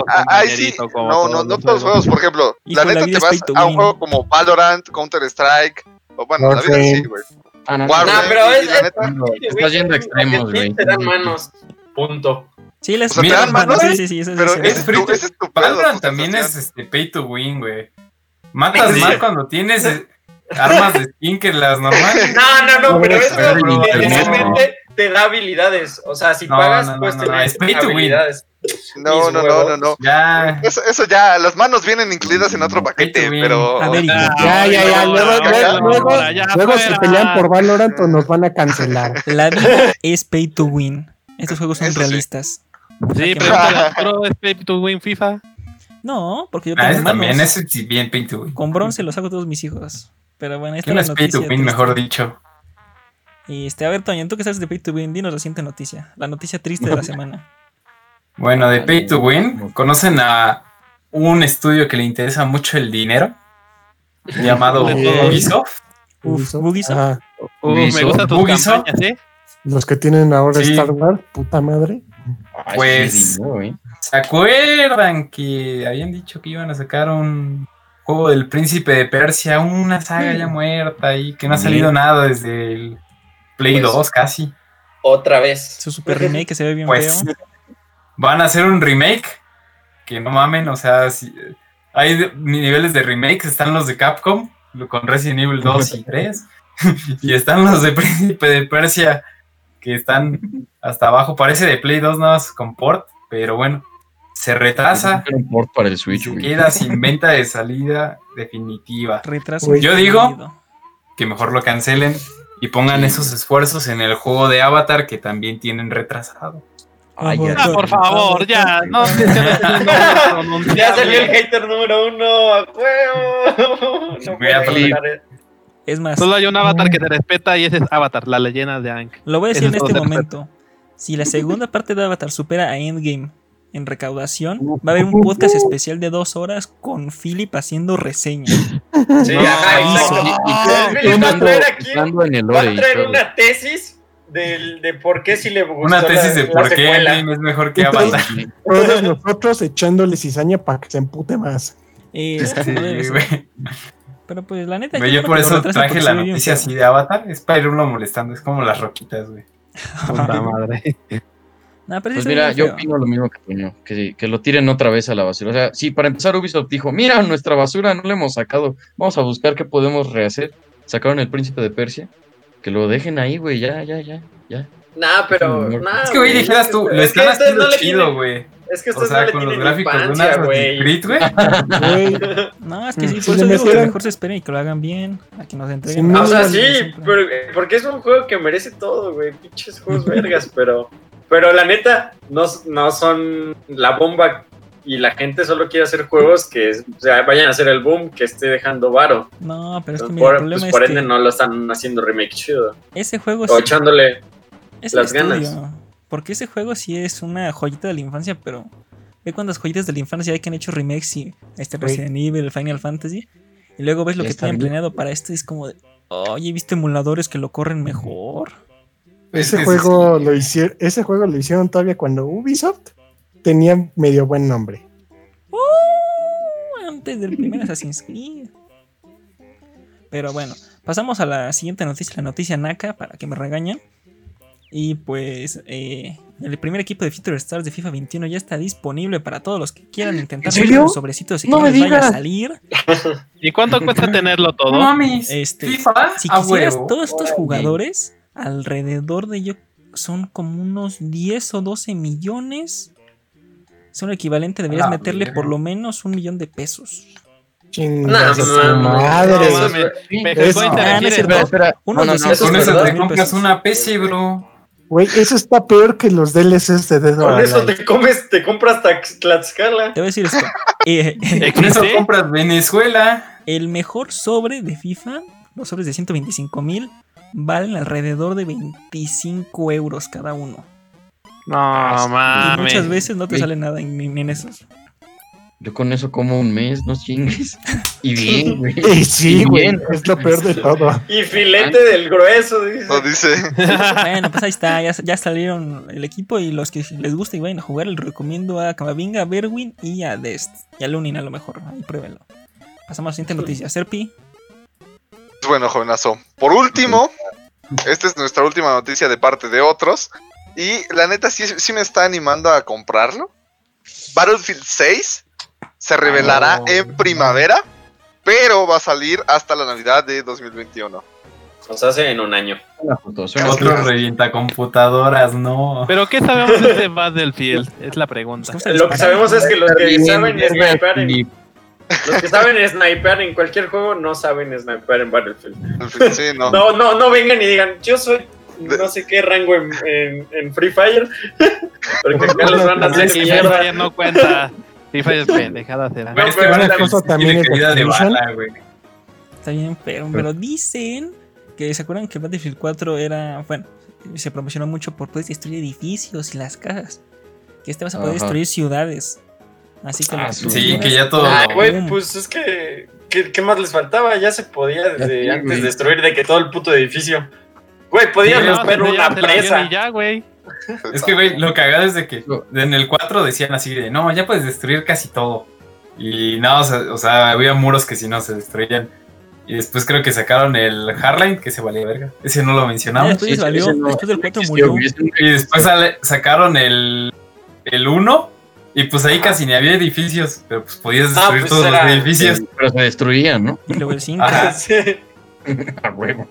[SPEAKER 6] Ah, sí,
[SPEAKER 3] juegos.
[SPEAKER 4] Ah, no, no, no todos los juegos. Por ejemplo, la neta te vas a un juego como Valorant, Counter Strike. O bueno, la vida sí, güey.
[SPEAKER 2] Ah, no,
[SPEAKER 7] pero es-
[SPEAKER 4] la
[SPEAKER 7] es-
[SPEAKER 4] neta,
[SPEAKER 2] no, Estás yendo extremos, güey.
[SPEAKER 7] Te dan manos. Punto.
[SPEAKER 1] Sí, les
[SPEAKER 4] O sea,
[SPEAKER 6] te dan
[SPEAKER 1] manos,
[SPEAKER 4] manos,
[SPEAKER 1] sí, sí, sí,
[SPEAKER 4] pero es tu, ese es tu pedo,
[SPEAKER 6] Valorant también es este, pay to win, güey. Matas
[SPEAKER 7] Sí.
[SPEAKER 6] más cuando tienes eh, armas de skin que las normales.
[SPEAKER 7] No, no, no, pero eso
[SPEAKER 6] Pero no,
[SPEAKER 7] literalmente te da habilidades. O sea, si
[SPEAKER 6] No,
[SPEAKER 7] pagas,
[SPEAKER 6] no,
[SPEAKER 7] pues
[SPEAKER 6] es to win.
[SPEAKER 7] habilidades.
[SPEAKER 4] No, no, no, no, no.
[SPEAKER 6] Ya.
[SPEAKER 4] Eso, eso ya, las manos vienen incluidas en otro paquete, pero.
[SPEAKER 1] A ver, hijo.
[SPEAKER 5] Ya, ya, ya. Luego, luego, luego, se pelean por Valorant o nos van a cancelar.
[SPEAKER 1] La vida es pay to win. Estos juegos son
[SPEAKER 4] Eso sí.
[SPEAKER 1] realistas.
[SPEAKER 3] Sí, a Pro, ¿es pay to win FIFA?
[SPEAKER 1] No, porque yo
[SPEAKER 6] Ah,
[SPEAKER 1] tengo
[SPEAKER 6] ese
[SPEAKER 1] manos.
[SPEAKER 6] también, ese sí, bien pay to win.
[SPEAKER 1] Con bronce los hago todos mis hijos. Pero bueno, esta
[SPEAKER 6] ¿Quién
[SPEAKER 1] es
[SPEAKER 6] es
[SPEAKER 1] la
[SPEAKER 6] pay to
[SPEAKER 1] noticia.
[SPEAKER 6] win, mejor dicho?
[SPEAKER 1] Este, a ver, Toño, tú que sabes de Pay to Win, dinos la siguiente noticia. La noticia triste de la semana.
[SPEAKER 6] Bueno, de Pay to Win, ¿conocen a un estudio que le interesa mucho el dinero? Llamado
[SPEAKER 5] Eh,
[SPEAKER 6] Ubisoft.
[SPEAKER 1] Uf, Ubisoft.
[SPEAKER 5] Ajá,
[SPEAKER 3] Uh, me
[SPEAKER 6] Ubisoft,
[SPEAKER 3] gusta tu
[SPEAKER 6] Ubisoft.
[SPEAKER 3] campaña, ¿sí?
[SPEAKER 5] los que tienen ahora
[SPEAKER 6] Sí.
[SPEAKER 5] Star Wars, puta madre.
[SPEAKER 6] Pues-
[SPEAKER 2] ¿eh?
[SPEAKER 6] ¿Se acuerdan que habían dicho que iban a sacar un juego del príncipe de Persia? Una saga ya muerta y que no ha salido nada desde el Play
[SPEAKER 8] Pues,
[SPEAKER 6] 2 casi.
[SPEAKER 8] Otra vez.
[SPEAKER 1] Su super remake que se ve bien
[SPEAKER 6] Pues
[SPEAKER 1] feo.
[SPEAKER 6] van a hacer un remake. Que no mamen, o sea, si- hay niveles de remakes. Están los de Capcom con Resident Evil 2 y 3. y están los de Príncipe de Persia que están hasta abajo. Parece de Play 2 nada más con port, pero bueno, se retrasa.
[SPEAKER 2] Era un port para el
[SPEAKER 6] y
[SPEAKER 2] Switch,
[SPEAKER 6] se
[SPEAKER 2] güey.
[SPEAKER 6] queda sin venta de salida definitiva.
[SPEAKER 1] Retraso.
[SPEAKER 5] Güey,
[SPEAKER 6] yo digo-. Que mejor lo cancelen y pongan
[SPEAKER 2] Sí.
[SPEAKER 6] esos esfuerzos en el juego de Avatar que también tienen retrasado.
[SPEAKER 2] Ay, ya.
[SPEAKER 3] Ah, por favor, ya. No.
[SPEAKER 8] Ya salió el hater número uno, a huevo. No
[SPEAKER 6] Voy a.
[SPEAKER 1] Es más,
[SPEAKER 3] Solo hay un avatar que te respeta y ese es Avatar, la leyenda de Aang.
[SPEAKER 1] lo voy a decir
[SPEAKER 3] Ese
[SPEAKER 1] en
[SPEAKER 3] es
[SPEAKER 1] este momento. Si la segunda parte de Avatar supera a Endgame en recaudación, va a haber un podcast especial de dos horas con Philip haciendo reseña.
[SPEAKER 8] Sí,
[SPEAKER 3] No,
[SPEAKER 8] ajá, exacto. Philip va a traer
[SPEAKER 2] en el
[SPEAKER 8] va a una tesis del, de por qué si le gustó
[SPEAKER 6] Una tesis
[SPEAKER 8] la-
[SPEAKER 6] de por qué. Endgame es mejor que Avatar.
[SPEAKER 5] Todos nosotros echándole cizaña para que se empute más.
[SPEAKER 1] Eh,
[SPEAKER 6] Sí, güey.
[SPEAKER 1] Pero pues la neta.
[SPEAKER 6] Yo
[SPEAKER 1] bueno
[SPEAKER 6] por eso traje la noticia así de Avatar. Es para irlo molestando. Es como las roquitas, güey.
[SPEAKER 3] Puta madre.
[SPEAKER 1] No, pero sí
[SPEAKER 2] Pues mira, yo opino lo mismo que Toño, que, que lo tiren otra vez a la basura. O sea, sí, para empezar Ubisoft dijo, mira, nuestra basura no la hemos sacado, vamos a buscar qué podemos rehacer. Sacaron el príncipe de Persia, que lo dejen ahí, güey, ya, ya, ya, ya.
[SPEAKER 8] Nah, pero.
[SPEAKER 2] Es
[SPEAKER 8] nah,
[SPEAKER 6] Es que, güey, dijeras tú, lo
[SPEAKER 8] es que
[SPEAKER 6] están haciendo chido, güey.
[SPEAKER 8] Es que
[SPEAKER 6] O
[SPEAKER 8] ustedes
[SPEAKER 6] sea,
[SPEAKER 8] no le
[SPEAKER 6] con los gráficos de
[SPEAKER 8] infancia,
[SPEAKER 6] una
[SPEAKER 8] güey.
[SPEAKER 6] Creed, güey.
[SPEAKER 5] Güey,
[SPEAKER 1] No, es que sí,
[SPEAKER 5] Si
[SPEAKER 1] por eso digo que mejor se esperen y que lo hagan bien. A que nos entreguen.
[SPEAKER 5] Sí,
[SPEAKER 8] Ah, o sea, sí, pero, porque es un juego que merece todo, güey. Pinches juegos vergas, pero. Pero la neta, no, no son la bomba y la gente solo quiere hacer juegos que o sea, vayan a hacer el boom que esté dejando varo.
[SPEAKER 1] No, pero es que
[SPEAKER 8] Por,
[SPEAKER 1] mira, el
[SPEAKER 8] pues,
[SPEAKER 1] problema
[SPEAKER 8] por
[SPEAKER 1] es
[SPEAKER 8] ende
[SPEAKER 1] que
[SPEAKER 8] no lo están haciendo remake chido.
[SPEAKER 1] ese juego
[SPEAKER 8] O
[SPEAKER 1] sí
[SPEAKER 8] echándole.
[SPEAKER 1] es
[SPEAKER 8] las ganas.
[SPEAKER 1] Porque ese juego sí es una joyita de la infancia, pero ve cuántas joyitas de la infancia hay que han hecho remakes y este. Resident Evil, Final Fantasy. Y luego ves lo que
[SPEAKER 2] está
[SPEAKER 1] tienen planeado para esto y es como de, oye, he visto emuladores que lo corren mejor.
[SPEAKER 6] Es
[SPEAKER 5] ese
[SPEAKER 6] que
[SPEAKER 5] juego lo hicieron, ese juego lo hicieron todavía cuando Ubisoft tenía medio buen nombre.
[SPEAKER 1] Uh, antes del primer Assassin's Creed. Pero bueno, pasamos a la siguiente noticia, la noticia Naka, para que me regañen. Y pues eh, el primer equipo de Future Stars de FIFA 21 ya está disponible para todos los que quieran intentar los sobrecitos y que
[SPEAKER 2] No me
[SPEAKER 1] les vaya a salir.
[SPEAKER 3] ¿Y cuánto cuesta tenerlo
[SPEAKER 6] No
[SPEAKER 3] todo?
[SPEAKER 6] mames.
[SPEAKER 1] Este,
[SPEAKER 6] FIFA,
[SPEAKER 1] Si
[SPEAKER 6] a
[SPEAKER 1] quisieras
[SPEAKER 6] huevo.
[SPEAKER 1] todos estos jugadores, alrededor de yo son como unos 10 o 12 millones. Son el equivalente, deberías
[SPEAKER 6] Ah,
[SPEAKER 1] meterle por lo menos un millón de pesos.
[SPEAKER 5] Chingas
[SPEAKER 8] No,
[SPEAKER 5] madre.
[SPEAKER 3] no,
[SPEAKER 8] Eso
[SPEAKER 3] mames.
[SPEAKER 8] es-
[SPEAKER 3] Pero
[SPEAKER 5] Es-
[SPEAKER 3] ¿cómo te
[SPEAKER 1] Ah, no es
[SPEAKER 3] refieres?
[SPEAKER 1] cierto.
[SPEAKER 2] Espera, espera.
[SPEAKER 1] Unos
[SPEAKER 2] No, no, no,
[SPEAKER 1] 200
[SPEAKER 6] Con eso te compras una PC, bro.
[SPEAKER 5] Güey, eso está peor que los DLCs de Dead
[SPEAKER 8] Con eso te comes, te compras Tax- Tlaxcala.
[SPEAKER 1] Te voy a decir esto. eh,
[SPEAKER 6] Con eso
[SPEAKER 3] ¿Existe?
[SPEAKER 6] compras Venezuela.
[SPEAKER 1] el mejor sobre de FIFA, los sobres de 125 mil, valen alrededor de 25 euros cada uno.
[SPEAKER 3] No,
[SPEAKER 1] Y
[SPEAKER 3] mames.
[SPEAKER 1] muchas veces no te sale nada en, en- en esos.
[SPEAKER 2] Yo con eso como un mes, no chingues. Y bien, güey.
[SPEAKER 5] Y sí,
[SPEAKER 2] Y
[SPEAKER 5] güey,
[SPEAKER 2] bien.
[SPEAKER 5] es lo peor de todo.
[SPEAKER 8] Y filete del grueso, dice.
[SPEAKER 4] No dice.
[SPEAKER 1] Bueno, pues ahí está, ya, ya salieron el equipo y los que les gusta y vayan a jugar, les recomiendo a Camavinga, a Berwin y a Dest. Y a Lunin a lo mejor, ahí pruébenlo. Pasamos a la siguiente noticia. Serpi,
[SPEAKER 4] Bueno, jovenazo. Por último, esta es nuestra última noticia de parte de otros. Y la neta sí, sí me está animando a comprarlo. Battlefield 6 se revelará
[SPEAKER 5] Oh.
[SPEAKER 4] en primavera, pero va a salir hasta la Navidad de 2021.
[SPEAKER 8] O sea, hace en un año.
[SPEAKER 6] Otro revienta computadoras, no.
[SPEAKER 3] Pero ¿qué sabemos de este Battlefield? Es la pregunta.
[SPEAKER 1] ¿Nos gusta
[SPEAKER 8] Lo que sabemos es que los que saben
[SPEAKER 2] Philip.
[SPEAKER 8] Los que saben sniper en cualquier juego no saben sniper en Battlefield.
[SPEAKER 4] Sí, no.
[SPEAKER 8] No, no, no vengan y digan, yo soy no sé qué rango en, en, en Free Fire. Porque acá los van a hacer
[SPEAKER 3] Free
[SPEAKER 8] mierda.
[SPEAKER 3] Fire no cuenta. Free Fire es pendejada será.
[SPEAKER 6] Pero es que
[SPEAKER 8] pero
[SPEAKER 6] Battlefield
[SPEAKER 5] cosa también es
[SPEAKER 6] de bala, güey.
[SPEAKER 1] Está bien, pero, pero dicen Que se acuerdan que Battlefield 4 era. Bueno, se promocionó mucho por poder destruir edificios y las casas. Que este vas a poder
[SPEAKER 2] Ajá.
[SPEAKER 1] destruir ciudades. Así que
[SPEAKER 2] Ah,
[SPEAKER 1] lo-
[SPEAKER 2] sí.
[SPEAKER 6] Sí, que ya todo.
[SPEAKER 8] Ay, güey,
[SPEAKER 1] Boom.
[SPEAKER 8] pues es que. ¿qué, qué más les faltaba? Ya se podía desde
[SPEAKER 2] sí,
[SPEAKER 8] antes
[SPEAKER 2] güey.
[SPEAKER 8] destruir de que todo el puto edificio. Güey, podían romper
[SPEAKER 3] no,
[SPEAKER 8] una presa.
[SPEAKER 3] ya, güey.
[SPEAKER 6] Es que, güey, lo cagado es de que en el 4 decían así de, no, ya puedes destruir casi todo. Y no, o sea, o sea, había muros que si no se destruían. Y después creo que sacaron el Hardline, que se valía verga. Ese no lo mencionamos.
[SPEAKER 1] después
[SPEAKER 2] Sí,
[SPEAKER 1] salió,
[SPEAKER 2] ese no-
[SPEAKER 1] después del 4
[SPEAKER 2] existió,
[SPEAKER 1] murió.
[SPEAKER 2] güey, ese nunca
[SPEAKER 6] Y después sale- sacaron el, el 1. Y pues ahí casi ni había edificios. Pero pues podías
[SPEAKER 8] Ah,
[SPEAKER 6] destruir
[SPEAKER 8] pues
[SPEAKER 6] todos
[SPEAKER 8] era-
[SPEAKER 6] los edificios.
[SPEAKER 2] Pero se destruían, ¿no?
[SPEAKER 1] Y luego el 5.
[SPEAKER 6] Ajá.
[SPEAKER 8] Sí.
[SPEAKER 2] A huevo.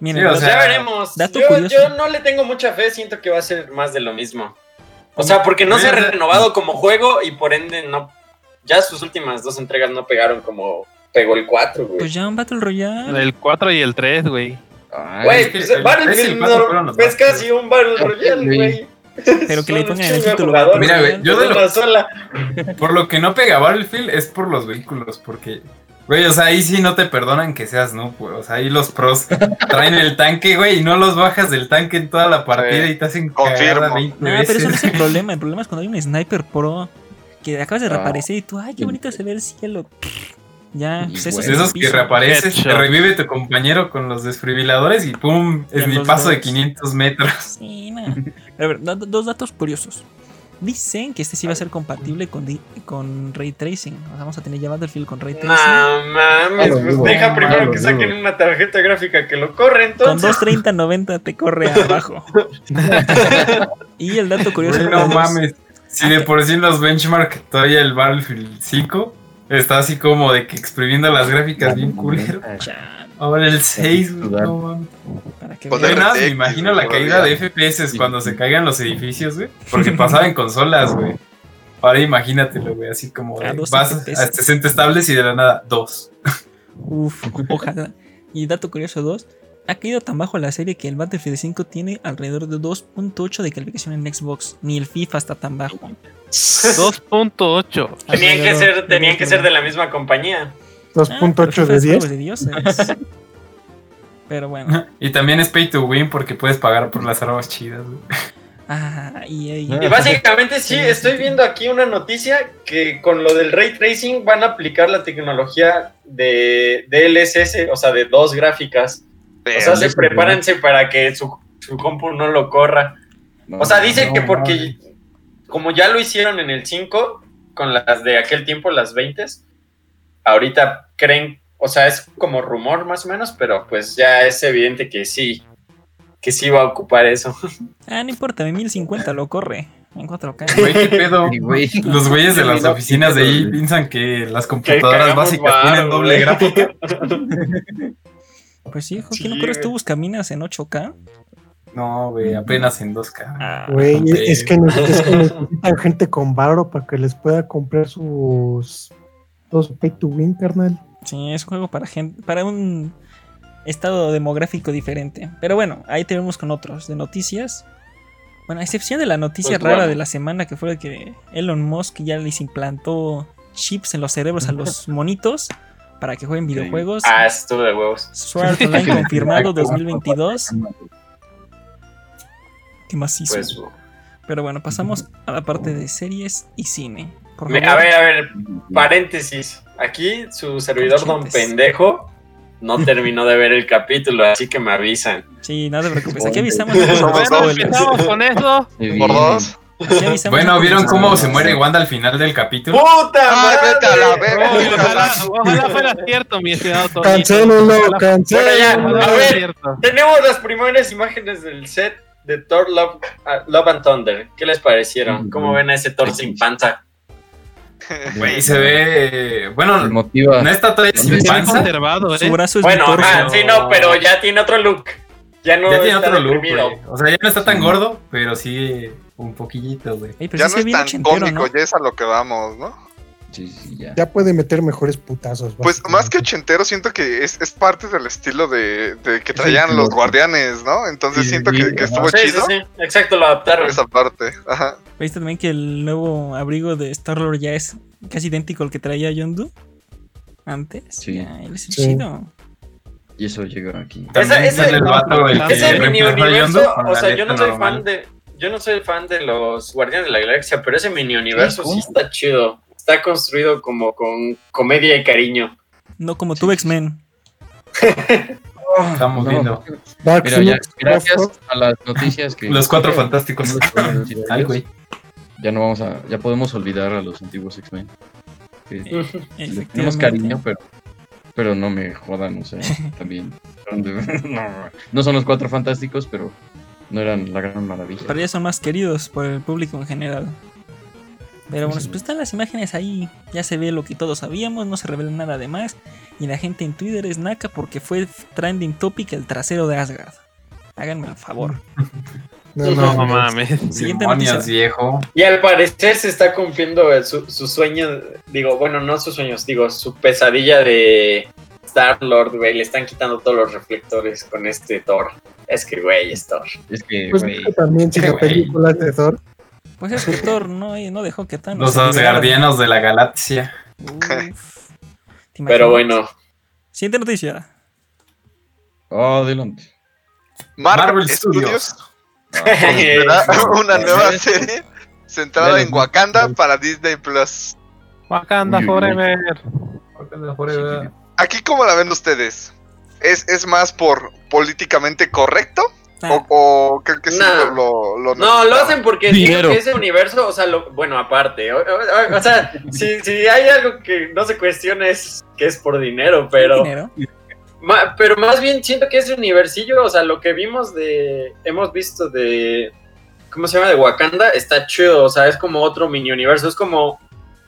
[SPEAKER 1] Miren,
[SPEAKER 6] Sí, o
[SPEAKER 8] Pues
[SPEAKER 6] sea,
[SPEAKER 8] ya veremos.
[SPEAKER 1] dato
[SPEAKER 8] Yo, yo no le tengo mucha fe, siento que va a ser más de lo mismo. O sea, porque no se ha
[SPEAKER 6] Güey,
[SPEAKER 8] renovado como juego y por ende no. Ya sus últimas dos entregas no pegaron como pegó el 4, güey.
[SPEAKER 1] pues ya un Battle Royale.
[SPEAKER 3] El 4 y el 3, güey.
[SPEAKER 8] Güey,
[SPEAKER 6] es que
[SPEAKER 8] pues,
[SPEAKER 6] el el
[SPEAKER 8] no- es
[SPEAKER 6] más
[SPEAKER 8] casi un Battle
[SPEAKER 2] Ah,
[SPEAKER 8] Royale,
[SPEAKER 2] güey.
[SPEAKER 1] Pero que le pongan
[SPEAKER 8] un
[SPEAKER 1] el título
[SPEAKER 8] jugadores,
[SPEAKER 6] Mira, güey, yo de lo-
[SPEAKER 8] sola.
[SPEAKER 6] Por lo que no pega Battlefield es por los vehículos, porque, güey, o sea, ahí sí no te perdonan que seas no, güey. O sea, ahí los pros traen el tanque, güey, y no los bajas del tanque en toda la partida y te hacen
[SPEAKER 4] confirmo.
[SPEAKER 6] cagada 20
[SPEAKER 1] No, pero eso no es el problema. El problema es cuando hay un sniper pro que acabas de
[SPEAKER 2] Ah.
[SPEAKER 1] reaparecer y tú, ay, qué bonito se ve el cielo. Ya, pues eso es
[SPEAKER 6] esos que reapareces, te revive tu compañero con los desfibriladores y pum, es mi paso de
[SPEAKER 1] dos.
[SPEAKER 6] 500 metros.
[SPEAKER 1] Sí, nada. A ver, dos datos curiosos. Dicen que este sí va a ser compatible con, con Ray Tracing. O sea, vamos a tener ya Battlefield con Ray Tracing.
[SPEAKER 8] No mames, pues deja primero que saquen una tarjeta gráfica que lo corre
[SPEAKER 1] Con
[SPEAKER 8] entonces.
[SPEAKER 1] 230-90 te corre abajo. y el dato curioso.
[SPEAKER 6] No mames. Si de por sí los benchmark todavía el Battlefield 5 está así como de que exprimiendo las gráficas bien culero. Ahora el 6, güey, no mames. nada, me imagino la caída de FPS cuando se caigan los edificios, güey. Porque pasaba en consolas, güey. Ahora imagínatelo, güey, así como de, vas
[SPEAKER 1] FPS.
[SPEAKER 6] a 60 estables y de la nada, dos.
[SPEAKER 1] Uf, ojalá. Y dato curioso 2. Ha caído tan bajo la serie que el Battlefield 5 tiene alrededor de 2.8 de calificación en Xbox. Ni el FIFA está tan bajo.
[SPEAKER 3] 2.8.
[SPEAKER 8] Tenían que ser, tenían que ser de la misma compañía.
[SPEAKER 1] Ah, pero
[SPEAKER 5] 2.8
[SPEAKER 1] FIFA
[SPEAKER 5] de
[SPEAKER 1] es
[SPEAKER 5] 10.
[SPEAKER 1] juego de dioses. Pero bueno.
[SPEAKER 6] Y también es pay to win porque puedes pagar por las armas chidas.
[SPEAKER 1] Ah, y, y-
[SPEAKER 8] Y básicamente sí, estoy viendo aquí una noticia que con lo del ray tracing van a aplicar la tecnología de DLSS, o sea, de dos gráficas. O sea, se prepárense para que su, su compu no lo corra.
[SPEAKER 2] No,
[SPEAKER 8] O sea, dicen
[SPEAKER 6] no,
[SPEAKER 8] que porque como ya lo hicieron en el 5 con las de aquel tiempo, las 20, ahorita creen, o sea, es como rumor más o menos, pero pues ya es evidente que sí, que sí va a ocupar eso.
[SPEAKER 1] Ah, no importa, mi 1050 lo corre en 4K.
[SPEAKER 6] Güey, qué pedo.
[SPEAKER 2] Güey.
[SPEAKER 6] Los güeyes de las oficinas de ahí piensan que las computadoras básicas tienen doble
[SPEAKER 8] güey.
[SPEAKER 6] gráfica.
[SPEAKER 1] Pues sí, Joaquín,
[SPEAKER 8] Sí,
[SPEAKER 1] ¿no corres
[SPEAKER 8] güey.
[SPEAKER 1] tú buscaminas en 8K?
[SPEAKER 6] No, güey, apenas en 2K.
[SPEAKER 1] Ah,
[SPEAKER 5] Güey, es que, ne- es que necesitan gente con varo para que les pueda comprar sus. Su pay to win, carnal.
[SPEAKER 1] Sí, es un juego para gente, para un estado demográfico diferente. Pero bueno, ahí tenemos con otros de noticias. Bueno, a excepción de la noticia
[SPEAKER 8] Pues
[SPEAKER 1] rara
[SPEAKER 8] bueno.
[SPEAKER 1] de la semana que fue que Elon Musk ya les implantó chips en los cerebros a los monitos para que jueguen videojuegos.
[SPEAKER 8] Ah, estuvo de huevos.
[SPEAKER 1] Sword Online confirmado 2022. ¿Qué más hizo?
[SPEAKER 8] Pues,
[SPEAKER 1] Pero bueno, pasamos a la parte de series y cine. Por favor.
[SPEAKER 8] a ver, a ver, paréntesis. Aquí su servidor Don. Pendejo no terminó de ver el capítulo, así que me avisan.
[SPEAKER 1] Sí, no te preocupes. Aquí avisamos.
[SPEAKER 4] Por dos.
[SPEAKER 6] Bueno, ¿vieron cómo se muere Wanda al final del capítulo?
[SPEAKER 8] ¡Puta
[SPEAKER 4] Ay,
[SPEAKER 8] madre!
[SPEAKER 4] vete a la verga.
[SPEAKER 3] Ojalá, ojalá fuera cierto, mi estimado Tony.
[SPEAKER 5] Cancélenlo,
[SPEAKER 8] Bueno, ya,
[SPEAKER 5] cancélenlo.
[SPEAKER 8] A ver. Tenemos las primeras imágenes del set de Thor Love, ah, Love and Thunder. ¿Qué les parecieron? ¿Cómo ven a ese Thor sin panza?
[SPEAKER 6] Güey, se ve. Bueno,
[SPEAKER 2] motiva.
[SPEAKER 6] no está todavía sin
[SPEAKER 2] ¿Dónde
[SPEAKER 3] Bien
[SPEAKER 6] panza.
[SPEAKER 3] conservado,
[SPEAKER 1] Su
[SPEAKER 3] ¿eh?
[SPEAKER 1] brazo es
[SPEAKER 8] Bueno, ajá, sí, no, pero ya tiene otro look. Ya no
[SPEAKER 6] Ya tiene
[SPEAKER 8] está
[SPEAKER 6] otro look, güey. O sea, ya no está tan gordo, pero sí un poquillito, güey.
[SPEAKER 4] Ya
[SPEAKER 1] sí
[SPEAKER 4] no es tan cómico,
[SPEAKER 1] ¿no?
[SPEAKER 4] ya es a lo que vamos, ¿no?
[SPEAKER 2] Sí, sí, ya.
[SPEAKER 5] Ya puede meter mejores putazos.
[SPEAKER 4] Pues más que ochentero, siento que es, es parte del estilo de, de que
[SPEAKER 2] Sí,
[SPEAKER 4] traían
[SPEAKER 2] sí,
[SPEAKER 4] los guardianes, ¿no? Entonces
[SPEAKER 2] Sí,
[SPEAKER 4] siento
[SPEAKER 2] sí,
[SPEAKER 4] que, que estuvo
[SPEAKER 8] Sí, sí,
[SPEAKER 4] chido
[SPEAKER 8] sí, exacto, lo adaptaron.
[SPEAKER 4] esa parte. Ajá.
[SPEAKER 1] ¿Viste también que el nuevo abrigo de Star-Lord ya es casi idéntico al que traía Yondu? Antes.
[SPEAKER 2] Sí.
[SPEAKER 1] Ya, él es chido.
[SPEAKER 2] Y eso llega aquí.
[SPEAKER 8] Esa- ese-
[SPEAKER 6] sale el vato el que
[SPEAKER 8] Ese mini universo, o sea, yo no soy
[SPEAKER 6] normal.
[SPEAKER 8] fan de. Yo no soy fan de los Guardianes de la Galaxia, pero ese mini universo
[SPEAKER 2] ¿Cómo?
[SPEAKER 8] sí está chido. Está construido como con comedia y cariño.
[SPEAKER 1] No como tú, X-Men.
[SPEAKER 6] Estamos
[SPEAKER 2] No,
[SPEAKER 6] viendo.
[SPEAKER 2] Mira, ya, gracias a las noticias que.
[SPEAKER 6] Los cuatro fantásticos. Ay, güey.
[SPEAKER 2] Ya no vamos a. Ya podemos olvidar a los antiguos X-Men. Les tenemos cariño, pero. Pero no me jodan, o sea, también. no, no son los cuatro fantásticos, pero no eran la gran maravilla.
[SPEAKER 1] Pero ya son más queridos por el público en general. Pero bueno,
[SPEAKER 2] Sí.
[SPEAKER 1] pues están las imágenes ahí. Ya se ve lo que todos sabíamos, no se revela nada de más. Y la gente en Twitter es naca porque fue trending topic el trasero de Asgard. Háganme el favor.
[SPEAKER 5] No,
[SPEAKER 3] No
[SPEAKER 5] no,
[SPEAKER 3] mames.
[SPEAKER 1] Siguiente
[SPEAKER 6] Demonios, viejo.
[SPEAKER 8] Y al parecer se está cumpliendo su, su sueño, digo, bueno, no sus sueños, digo, su pesadilla de Star Lord, güey. Le están quitando todos los reflectores con este Thor. Es que, güey, es Thor.
[SPEAKER 2] Es que,
[SPEAKER 5] Pues
[SPEAKER 2] güey,
[SPEAKER 5] es que también si la película de Thor,
[SPEAKER 1] Pues es que Thor no, no dejó que tan.
[SPEAKER 6] Los Asgardianos de la galaxia.
[SPEAKER 8] Pero bueno,
[SPEAKER 1] Siguiente noticia.
[SPEAKER 2] Oh, adelante.
[SPEAKER 4] Marvel,
[SPEAKER 6] Marvel
[SPEAKER 4] Studios
[SPEAKER 6] Studios.
[SPEAKER 4] será una nueva serie centrada en Wakanda para Disney Plus.
[SPEAKER 3] Wakanda. Forever.
[SPEAKER 4] Aquí, ¿cómo la ven ustedes? ¿Es, es más por políticamente correcto?
[SPEAKER 1] Ah,
[SPEAKER 4] ¿O, o creen que sí
[SPEAKER 8] No.
[SPEAKER 4] lo, lo
[SPEAKER 8] no, lo
[SPEAKER 4] necesitaban?
[SPEAKER 8] hacen porque
[SPEAKER 2] Dinero.
[SPEAKER 8] ese universo, o sea, lo, bueno, aparte, o, o- o sea, si, si hay algo que no se cuestiona es que es por dinero, pero...
[SPEAKER 1] dinero.
[SPEAKER 8] Pero más bien siento que ese universillo, o sea, lo que vimos de. Hemos visto de. ¿Cómo se llama? De Wakanda, está chido. O sea, es como otro mini universo. Es como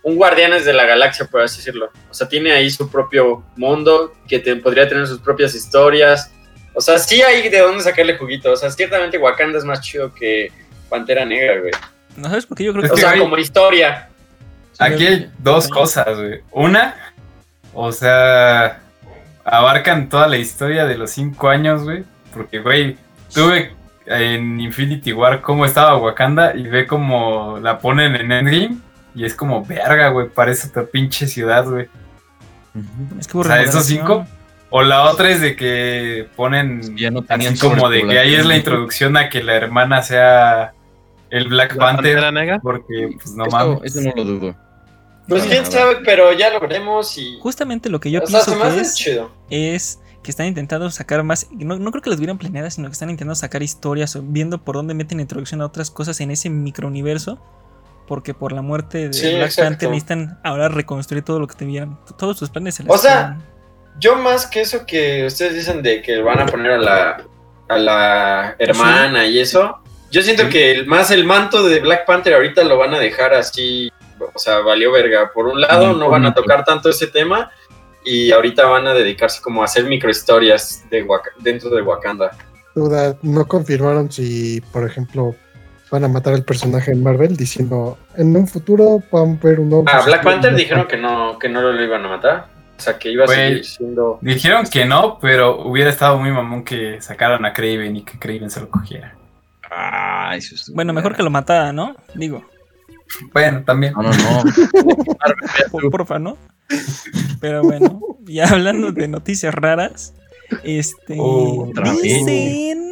[SPEAKER 8] un Guardianes de la Galaxia, por así decirlo. O sea, tiene ahí su propio mundo, que te- podría tener sus propias historias. O sea, sí hay de dónde sacarle juguito. O sea, ciertamente Wakanda es más chido que Pantera Negra, güey.
[SPEAKER 1] ¿No sabes por qué? Yo creo
[SPEAKER 6] Es
[SPEAKER 1] que.
[SPEAKER 8] O sea, como historia.
[SPEAKER 6] Aquí hay dos cosas, güey. Una, o sea, abarcan toda la historia de los cinco años, güey. Porque, güey, tuve en Infinity War cómo estaba Wakanda y ve cómo la ponen en Endgame. Y es como, verga, güey, parece otra pinche ciudad, güey.
[SPEAKER 1] Es que
[SPEAKER 6] O sea, esos cinco. O la otra es de que ponen
[SPEAKER 2] Ya no tenían
[SPEAKER 6] así como de que ahí es la introducción a que la hermana sea el Black
[SPEAKER 3] La
[SPEAKER 6] Panther.
[SPEAKER 3] Negra.
[SPEAKER 6] Porque, pues no
[SPEAKER 2] Eso,
[SPEAKER 6] mames.
[SPEAKER 2] eso no lo dudo.
[SPEAKER 8] Pues
[SPEAKER 2] No,
[SPEAKER 8] quién sabe, pero ya lo veremos y.
[SPEAKER 1] Justamente lo que yo
[SPEAKER 8] o
[SPEAKER 1] pienso que es,
[SPEAKER 8] chido.
[SPEAKER 1] es que están intentando sacar más. No, no creo que las hubieran planeadas, sino que están intentando sacar historias, o viendo por dónde meten introducción a otras cosas en ese microuniverso. Porque por la muerte de
[SPEAKER 8] Sí,
[SPEAKER 1] Black
[SPEAKER 8] exacto.
[SPEAKER 1] Panther necesitan ahora reconstruir todo lo que tuvieran. Todos sus planes se les
[SPEAKER 8] O sea. Yo más que eso que ustedes dicen de que van a poner a la, a la hermana y eso, yo siento
[SPEAKER 2] Sí.
[SPEAKER 8] que el, más el manto de Black Panther ahorita lo van a dejar así, o sea, valió verga. Por un lado, no van a tocar tanto ese tema y ahorita van a dedicarse como a hacer microhistorias de dentro de Wakanda.
[SPEAKER 5] duda, no confirmaron si, por ejemplo, van a matar al personaje en Marvel diciendo en un futuro van a ver un nuevo.
[SPEAKER 8] Ah, Black Panther dijeron que no, que no lo iban a matar. O sea, que iba a
[SPEAKER 6] Güey.
[SPEAKER 8] seguir siendo...
[SPEAKER 6] Dijeron que no, pero hubiera estado muy mamón que sacaran a Craven y que Craven se lo cogiera.
[SPEAKER 2] Ah, eso es.
[SPEAKER 1] Bueno, mejor que lo matara, ¿no? Digo,
[SPEAKER 6] Bueno, también.
[SPEAKER 2] No, no, no.
[SPEAKER 1] por, porfa, ¿no? Pero bueno, ya hablando de noticias raras, este.
[SPEAKER 6] Oh,
[SPEAKER 1] dicen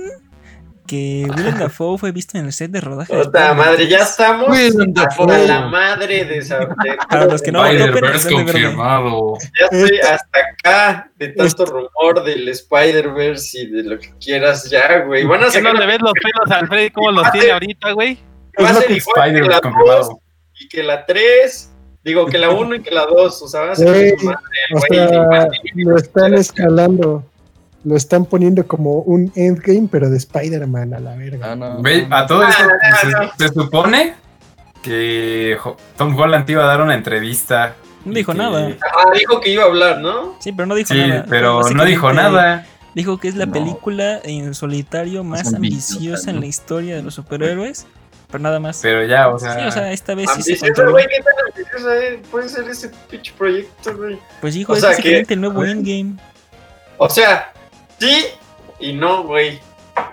[SPEAKER 1] que Willem Dafoe fue visto en el set de rodaje. de
[SPEAKER 8] Puta madre, ya
[SPEAKER 1] 3.
[SPEAKER 8] estamos
[SPEAKER 2] Willem
[SPEAKER 8] hasta
[SPEAKER 2] Dafoe.
[SPEAKER 8] la madre de esa... de-
[SPEAKER 1] Para los que no
[SPEAKER 6] Spider-Verse
[SPEAKER 1] de
[SPEAKER 6] confirmado.
[SPEAKER 8] Ya estoy hasta acá de tanto rumor del Spider-Verse y de lo que quieras ya, güey. Van a
[SPEAKER 3] ¿Qué no
[SPEAKER 8] sacar
[SPEAKER 3] le ves los pelos al Freddy como los tiene ahorita, güey?
[SPEAKER 8] Va a ser igual que la
[SPEAKER 6] confirmado.
[SPEAKER 8] 2 y que la 3, digo que la 1 y que la 2, o sea, van a ser madre,
[SPEAKER 5] O sea,
[SPEAKER 8] igual,
[SPEAKER 5] lo están escalando. Lo están poniendo como un endgame, pero de Spider-Man a la verga.
[SPEAKER 2] Ah, no.
[SPEAKER 6] A todo esto
[SPEAKER 8] Ah,
[SPEAKER 6] se,
[SPEAKER 8] no.
[SPEAKER 6] se supone que Tom Holland iba a dar una entrevista.
[SPEAKER 1] No dijo
[SPEAKER 6] que-
[SPEAKER 1] nada.
[SPEAKER 8] Ah, dijo que iba a hablar, ¿no?
[SPEAKER 1] Sí, pero no dijo
[SPEAKER 6] Sí,
[SPEAKER 1] nada.
[SPEAKER 6] pero no dijo nada.
[SPEAKER 1] Dijo que es la
[SPEAKER 2] No.
[SPEAKER 1] película en solitario más
[SPEAKER 2] ambiciosa,
[SPEAKER 1] en la historia de los superhéroes, pero nada más.
[SPEAKER 6] Pero ya, o sea.
[SPEAKER 1] sí, o sea, esta vez sí se controló.
[SPEAKER 8] güey, ¿qué tan ambicioso eh? puede ser ese pinche proyecto, güey?
[SPEAKER 1] Pues dijo,
[SPEAKER 8] o
[SPEAKER 1] es
[SPEAKER 8] sea,
[SPEAKER 1] básicamente
[SPEAKER 8] que-
[SPEAKER 1] el nuevo Endgame.
[SPEAKER 8] O sea, sí y no, güey.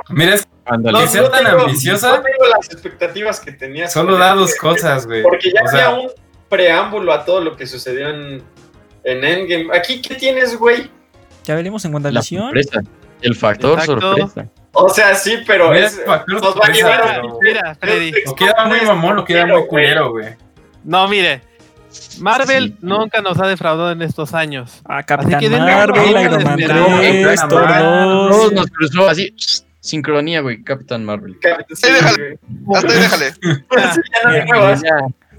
[SPEAKER 6] Mira, es
[SPEAKER 2] Ándale.
[SPEAKER 6] que sea tan
[SPEAKER 8] tengo-
[SPEAKER 6] ambiciosa,
[SPEAKER 8] no tengo las expectativas que tenía.
[SPEAKER 6] solo da dos cosas, güey.
[SPEAKER 8] Porque ya
[SPEAKER 6] O sea,
[SPEAKER 8] había un preámbulo a todo lo que sucedió en, en Endgame. Aquí, ¿qué tienes, güey?
[SPEAKER 1] Ya veremos en
[SPEAKER 2] La
[SPEAKER 1] WandaVision.
[SPEAKER 2] sorpresa. El factor sorpresa.
[SPEAKER 8] O sea, sí, pero
[SPEAKER 6] Mira,
[SPEAKER 8] es,
[SPEAKER 6] factor
[SPEAKER 8] nos va a llevar
[SPEAKER 6] pero-
[SPEAKER 3] Mira, Freddy.
[SPEAKER 6] Lo queda muy mamón, lo queda muy culero, güey.
[SPEAKER 3] No, mire. Marvel
[SPEAKER 2] Sí.
[SPEAKER 3] nunca nos ha defraudado en estos años.
[SPEAKER 1] Ah, Capitán
[SPEAKER 3] que denle
[SPEAKER 1] Marvel, Iron Man
[SPEAKER 3] esperanza.
[SPEAKER 1] 3,
[SPEAKER 6] Capitán
[SPEAKER 1] Thor
[SPEAKER 6] Marvel.
[SPEAKER 1] 2.
[SPEAKER 2] Todos nos cruzó así. Sincronía, güey. Capitán Marvel.
[SPEAKER 4] Déjale. Hasta ahí déjale.
[SPEAKER 8] Me muevas.
[SPEAKER 2] Ya.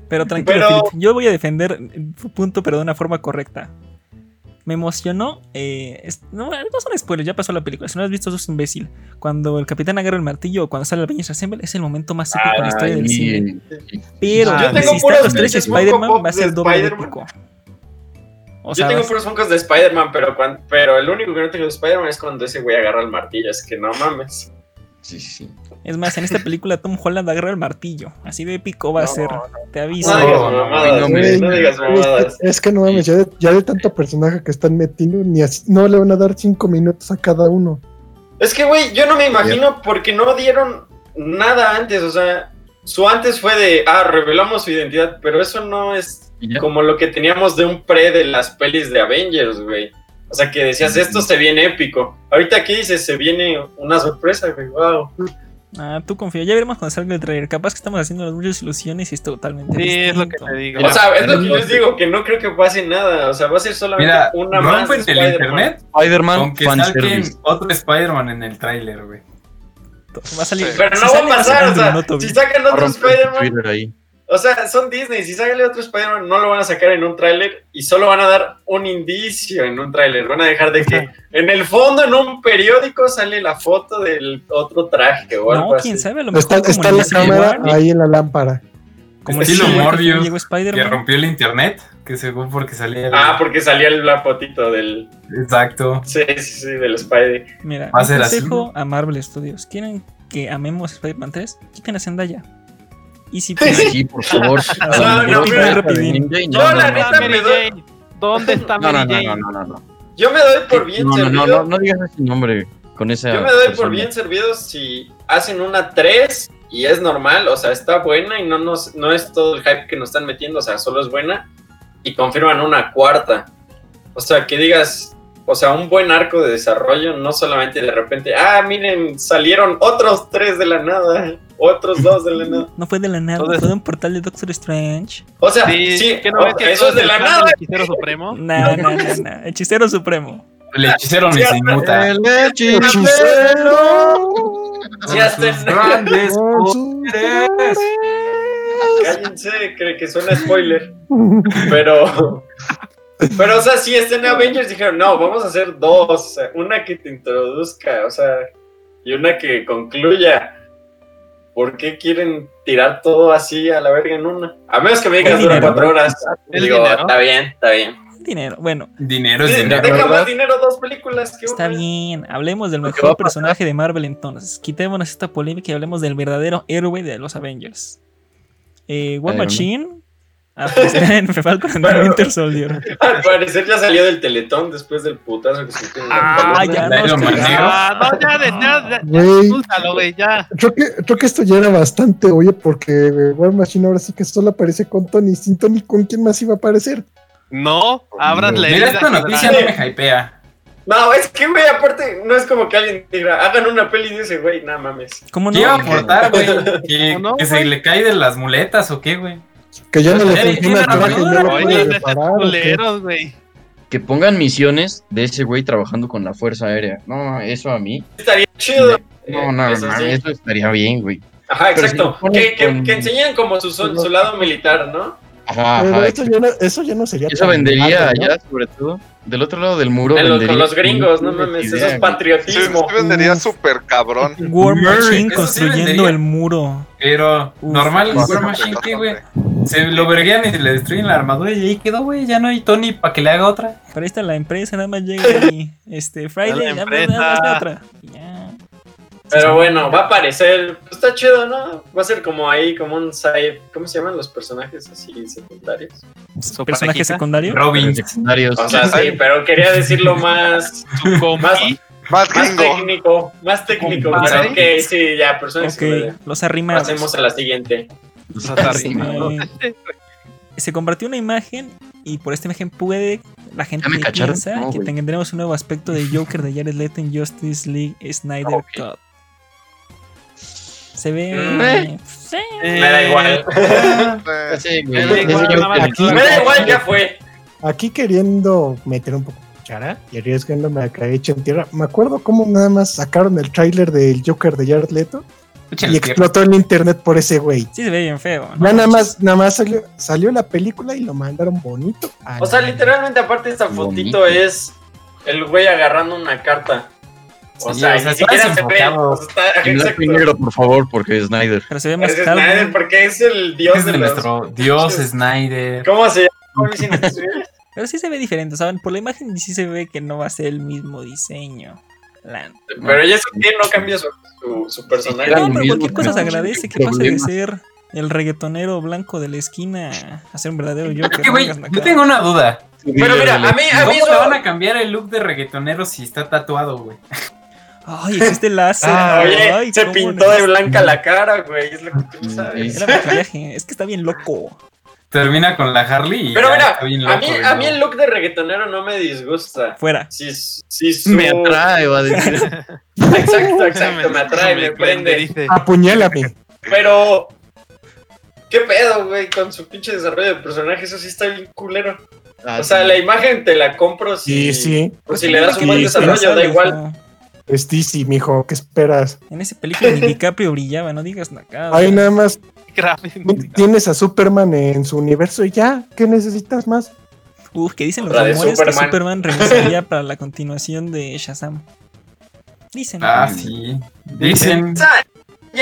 [SPEAKER 1] Pero tranquilo,
[SPEAKER 8] Pero-
[SPEAKER 1] Philip, yo voy a defender tu punto, pero de una forma correcta. Me emocionó. eh, es- no, no son spoilers, ya pasó la película. Si no has visto, sos imbécil. Cuando el capitán agarra el martillo o cuando sale el Avengers Assemble, es el momento más épico en la historia del cine. Pero
[SPEAKER 3] Yo tengo
[SPEAKER 1] si están los tres Spider-Man, va a ser
[SPEAKER 8] de
[SPEAKER 1] doble de
[SPEAKER 8] Spider-Man.
[SPEAKER 1] épico. O
[SPEAKER 8] Yo
[SPEAKER 1] sea,
[SPEAKER 8] tengo
[SPEAKER 1] vas-
[SPEAKER 8] puros Funkos de Spider-Man, pero, pero el único que no tengo de Spider-Man es cuando ese güey agarra el martillo. Es que no mames.
[SPEAKER 2] Sí, sí, sí.
[SPEAKER 1] Es más, en esta película Tom Holland agarra el martillo. Así de épico va a
[SPEAKER 8] No,
[SPEAKER 1] ser. Te aviso.
[SPEAKER 8] No,
[SPEAKER 6] No,
[SPEAKER 8] digas
[SPEAKER 6] no,
[SPEAKER 8] mamadas.
[SPEAKER 5] Es que no mames, ya de, ya de tanto personaje que están metiendo, ni así, no le van a dar cinco minutos a cada uno.
[SPEAKER 8] Es que, güey, yo no me imagino porque no dieron nada antes. O sea, su antes fue de, ah, revelamos su identidad, pero eso no es como lo que teníamos de un pre de las pelis de Avengers, güey. O sea, que decías, esto se viene épico. Ahorita aquí dices, se viene una sorpresa, güey, wow.
[SPEAKER 1] Ah, tú confía. Ya veremos cuando salga el trailer. Capaz que estamos haciendo muchas ilusiones y es totalmente
[SPEAKER 3] Sí, es lo que te digo.
[SPEAKER 8] O sea, es lo que yo les digo, que no creo que pase nada. O sea, va a ser solamente
[SPEAKER 6] Mira,
[SPEAKER 8] una más. de
[SPEAKER 6] rompen el internet
[SPEAKER 2] Spider-Man
[SPEAKER 6] con que saquen
[SPEAKER 2] fanservice.
[SPEAKER 6] otro Spider-Man en el tráiler, güey.
[SPEAKER 1] Va a salir.
[SPEAKER 8] Pero
[SPEAKER 1] si
[SPEAKER 8] no va a pasar, o sea, si sacan otro Spider-Man. O sea, son Disney, si sale otro Spider-Man no lo van a sacar en un tráiler y solo van a dar un indicio en un tráiler, van a dejar de que en el fondo en un periódico sale la foto del otro traje o algo
[SPEAKER 1] No,
[SPEAKER 8] así.
[SPEAKER 1] quién sabe, a lo mejor
[SPEAKER 5] Está,
[SPEAKER 1] como
[SPEAKER 5] está
[SPEAKER 1] en
[SPEAKER 5] la cámara ahí en la lámpara.
[SPEAKER 1] como
[SPEAKER 6] Estilo
[SPEAKER 1] que
[SPEAKER 6] Morbius, Que rompió el internet, que según porque salía. el-
[SPEAKER 8] Ah, porque salía la fotito del
[SPEAKER 6] Exacto.
[SPEAKER 8] sí, sí, sí, del Spidey.
[SPEAKER 1] Mira,
[SPEAKER 6] Va a
[SPEAKER 1] un
[SPEAKER 6] ser así,
[SPEAKER 1] consejo a Marvel Studios. ¿Quieren que amemos Spider-Man 3? Quiten a Zendaya. Y si
[SPEAKER 2] Sí, por favor.
[SPEAKER 8] No, no, No, la
[SPEAKER 2] no,
[SPEAKER 8] neta,
[SPEAKER 3] ¿Dónde está
[SPEAKER 8] me
[SPEAKER 3] Mary
[SPEAKER 8] doy-
[SPEAKER 3] Jane? ¿Dónde está
[SPEAKER 2] no,
[SPEAKER 3] Mary
[SPEAKER 2] no,
[SPEAKER 3] Jane?
[SPEAKER 2] no, no, no, no.
[SPEAKER 8] Yo me doy por bien servido.
[SPEAKER 2] no, no, no digas ese nombre con esa.
[SPEAKER 8] Yo me doy por bien servido si hacen una 3 y es normal, o sea, está buena y no, nos, no es todo el hype que nos están metiendo, o sea, solo es buena y confirman una cuarta. O sea, que digas, o sea, un buen arco de desarrollo, no solamente de repente, ah, miren, salieron otros tres de la nada, otros dos de la nada.
[SPEAKER 1] No fue de la nada,
[SPEAKER 3] Entonces-
[SPEAKER 1] fue de un portal de Doctor Strange.
[SPEAKER 8] O sea,
[SPEAKER 3] Sí,
[SPEAKER 8] sí,
[SPEAKER 3] ¿qué no ves que
[SPEAKER 8] eso es de
[SPEAKER 3] el
[SPEAKER 8] la nada.
[SPEAKER 3] del hechicero supremo?
[SPEAKER 1] Nah, nah, nah, nah. Hechicero Supremo.
[SPEAKER 6] El hechicero ni se inmuta.
[SPEAKER 2] El
[SPEAKER 8] hasta en-
[SPEAKER 6] Grandes poderes.
[SPEAKER 8] Cállense, cree que suena spoiler. Pero, pero, o sea, si estén en Avengers, dijeron, no, vamos a hacer dos. o sea, una que te introduzca, o sea, y una que concluya. ¿Por qué quieren tirar todo así a la verga en una? A menos que me digas dura cuatro horas.
[SPEAKER 3] El
[SPEAKER 8] Digo,
[SPEAKER 3] dinero.
[SPEAKER 8] está bien, está bien.
[SPEAKER 1] Dinero. Bueno,
[SPEAKER 6] Dinero es dinero.
[SPEAKER 8] deja más dinero dos películas. que
[SPEAKER 1] está
[SPEAKER 8] una.
[SPEAKER 1] bien. Hablemos del mejor personaje de Marvel entonces. Quitémonos esta polémica y hablemos del verdadero héroe de los Avengers. Eh, War
[SPEAKER 2] Iron Man.
[SPEAKER 1] Machine aparecerá en Falcon and the Winter Soldier.
[SPEAKER 8] Al parecer ya salió del teletón después del putazo que se la
[SPEAKER 1] Ah, ya cagamos.
[SPEAKER 6] negro.
[SPEAKER 3] Ah, no, ya, de- ya, Súltalo, güey, ya.
[SPEAKER 5] creo que, creo que esto ya era bastante obvio porque War Machine ahora sí que solo aparece con Tony. Sin Tony, ¿con quién más iba a aparecer?
[SPEAKER 3] No, abran la
[SPEAKER 6] Mira, esta noticia no me hypea.
[SPEAKER 8] No, es que, güey, aparte, no es como que alguien diga, hagan una peli de ese güey, nada mames.
[SPEAKER 1] ¿Cómo
[SPEAKER 6] ¿Qué iba a
[SPEAKER 1] no?
[SPEAKER 6] aportar, güey? ¿Que,
[SPEAKER 3] No,
[SPEAKER 6] que se le cae de las muletas o qué, güey?
[SPEAKER 5] Que ya no le
[SPEAKER 6] Tiene-
[SPEAKER 5] funciona el
[SPEAKER 6] tiene
[SPEAKER 5] traje, no lo
[SPEAKER 6] armadura,
[SPEAKER 3] Oye,
[SPEAKER 5] puede
[SPEAKER 3] no
[SPEAKER 5] reparar.
[SPEAKER 3] seas
[SPEAKER 5] ¿o qué?
[SPEAKER 3] culeros, güey.
[SPEAKER 2] Que pongan misiones de ese güey trabajando con la Fuerza Aérea. No, eso a mí.
[SPEAKER 8] Estaría chido.
[SPEAKER 2] No, no,
[SPEAKER 8] Eso
[SPEAKER 2] no,
[SPEAKER 8] sí.
[SPEAKER 2] eso estaría bien, güey.
[SPEAKER 8] Ajá,
[SPEAKER 2] si
[SPEAKER 8] exacto. que, que,
[SPEAKER 2] con-
[SPEAKER 8] que enseñen como su, su, su lado militar, ¿no?
[SPEAKER 2] Ajá,
[SPEAKER 5] eso, ya no, eso ya no sería
[SPEAKER 2] Eso vendería
[SPEAKER 5] malo, ¿no?
[SPEAKER 2] allá, sobre todo. Del otro lado del muro.
[SPEAKER 8] En los- con
[SPEAKER 2] vendería
[SPEAKER 8] los gringos, no mames,
[SPEAKER 2] idea,
[SPEAKER 8] eso es patriotismo.
[SPEAKER 4] sí vendería súper cabrón.
[SPEAKER 1] War Machine
[SPEAKER 6] sí
[SPEAKER 1] construyendo
[SPEAKER 6] vendería.
[SPEAKER 1] el muro.
[SPEAKER 6] Pero
[SPEAKER 1] Uf,
[SPEAKER 6] normal, el War Machine, ¿qué, güey? Se lo verguían y le destruyen la armadura y ahí quedó, güey. Ya no hay Tony para que le haga otra.
[SPEAKER 1] Pero ahí está la empresa, nada más llega y este Friday, ya
[SPEAKER 3] empresa.
[SPEAKER 1] hazme otra. Ya.
[SPEAKER 8] Pero bueno, va a aparecer. pues, Está chido, ¿no? Va a ser como ahí, como un side. ¿Cómo se llaman los personajes así secundarios?
[SPEAKER 3] Su
[SPEAKER 1] Personaje
[SPEAKER 3] parejita,
[SPEAKER 1] secundario.
[SPEAKER 6] Robin.
[SPEAKER 2] Secundarios.
[SPEAKER 8] O sea, sí, pero quería decirlo más, más,
[SPEAKER 4] Más
[SPEAKER 8] más técnico. Más técnico. Pero, ok, sí, ya, personajes
[SPEAKER 1] Ok,
[SPEAKER 8] secundarios.
[SPEAKER 1] los arrimados.
[SPEAKER 8] Pasemos a la siguiente.
[SPEAKER 1] Se compartió una imagen Y por esta imagen puede la gente piensa
[SPEAKER 2] No,
[SPEAKER 1] que
[SPEAKER 2] güey.
[SPEAKER 1] tendremos un nuevo aspecto de Joker de Jared Leto en Justice League Snyder
[SPEAKER 2] Ok.
[SPEAKER 1] Cut. Se ve.
[SPEAKER 8] Mm.
[SPEAKER 1] eh, sí.
[SPEAKER 8] Me da igual.
[SPEAKER 4] Eh,
[SPEAKER 2] Sí.
[SPEAKER 3] Me da igual,
[SPEAKER 2] Joker-
[SPEAKER 8] Me da igual, ya fue.
[SPEAKER 5] Aquí queriendo meter un poco de cuchara y arriesgándome a caer hecho en tierra. Me acuerdo cómo nada más sacaron el tráiler del Joker de Jared Leto y explotó el internet por ese güey.
[SPEAKER 1] Sí, se ve bien feo. ¿no?
[SPEAKER 5] Ya nada más, nada más salió, salió la película y lo mandaron bonito.
[SPEAKER 8] O sea, literalmente, aparte, esta fotito es el güey agarrando una carta. O
[SPEAKER 6] Sí,
[SPEAKER 8] sea,
[SPEAKER 6] o sea,
[SPEAKER 8] ni siquiera se ve. o sea, está-
[SPEAKER 2] En blanco
[SPEAKER 8] exacto.
[SPEAKER 2] y negro, por favor, porque es Snyder.
[SPEAKER 1] Pero se ve más
[SPEAKER 8] Es
[SPEAKER 1] calmo.
[SPEAKER 8] Snyder porque es el dios
[SPEAKER 6] Es
[SPEAKER 8] de
[SPEAKER 6] de
[SPEAKER 8] los...
[SPEAKER 6] nuestro Dios Snyder.
[SPEAKER 8] ¿Cómo se llama? ¿Cómo dicen en?
[SPEAKER 1] Pero sí se ve diferente, ¿saben? Por la imagen sí se ve que no va a ser el mismo diseño. La-
[SPEAKER 8] Pero que no cambia su, su, su personaje.
[SPEAKER 1] No, pero cualquier cosa se agradece que pase de ser el reggaetonero blanco de la esquina a ser un verdadero Joker.
[SPEAKER 6] Que, yo
[SPEAKER 1] nacada.
[SPEAKER 6] tengo una duda.
[SPEAKER 8] Pero mira, a mí, a mí
[SPEAKER 6] ¿Cómo le van a cambiar el look de reggaetonero si está tatuado, güey?
[SPEAKER 1] Ay, existe láser.
[SPEAKER 3] Ah,
[SPEAKER 8] Oye,
[SPEAKER 1] Ay,
[SPEAKER 8] se pintó
[SPEAKER 1] no
[SPEAKER 8] de blanca la cara, güey. Es lo que tú
[SPEAKER 2] Sí,
[SPEAKER 8] sabes.
[SPEAKER 1] Era maquillaje. Es que está bien loco.
[SPEAKER 6] Termina con la Harley y
[SPEAKER 8] Pero
[SPEAKER 6] ya
[SPEAKER 8] mira,
[SPEAKER 6] está bien
[SPEAKER 8] a mí,
[SPEAKER 6] güey.
[SPEAKER 8] a mí el look de reggaetonero no me disgusta.
[SPEAKER 1] Fuera.
[SPEAKER 8] Sí, sí, su...
[SPEAKER 2] Me atrae, va a decir.
[SPEAKER 8] Exacto, exacto, me atrae, me prende.
[SPEAKER 3] dice.
[SPEAKER 5] Apuñálame.
[SPEAKER 8] Pero... ¿Qué pedo, güey? Con su pinche desarrollo de personaje, eso sí está bien culero.
[SPEAKER 2] Ah,
[SPEAKER 8] O sea,
[SPEAKER 2] sí.
[SPEAKER 8] la imagen te la compro si...
[SPEAKER 5] Sí, sí.
[SPEAKER 8] Pues si le das un buen desarrollo,
[SPEAKER 1] sí,
[SPEAKER 8] da igual.
[SPEAKER 5] Es DC, mijo. ¿Qué esperas?
[SPEAKER 1] En esa película ni DiCaprio brillaba, no digas nada.
[SPEAKER 5] Ahí nada más. Tienes a Superman en su universo y ya. ¿Qué necesitas más?
[SPEAKER 1] Uf, que dicen los rumores que
[SPEAKER 8] Superman.
[SPEAKER 1] Superman regresaría para la continuación de Shazam. Dicen.
[SPEAKER 6] Ah, sí. Dicen.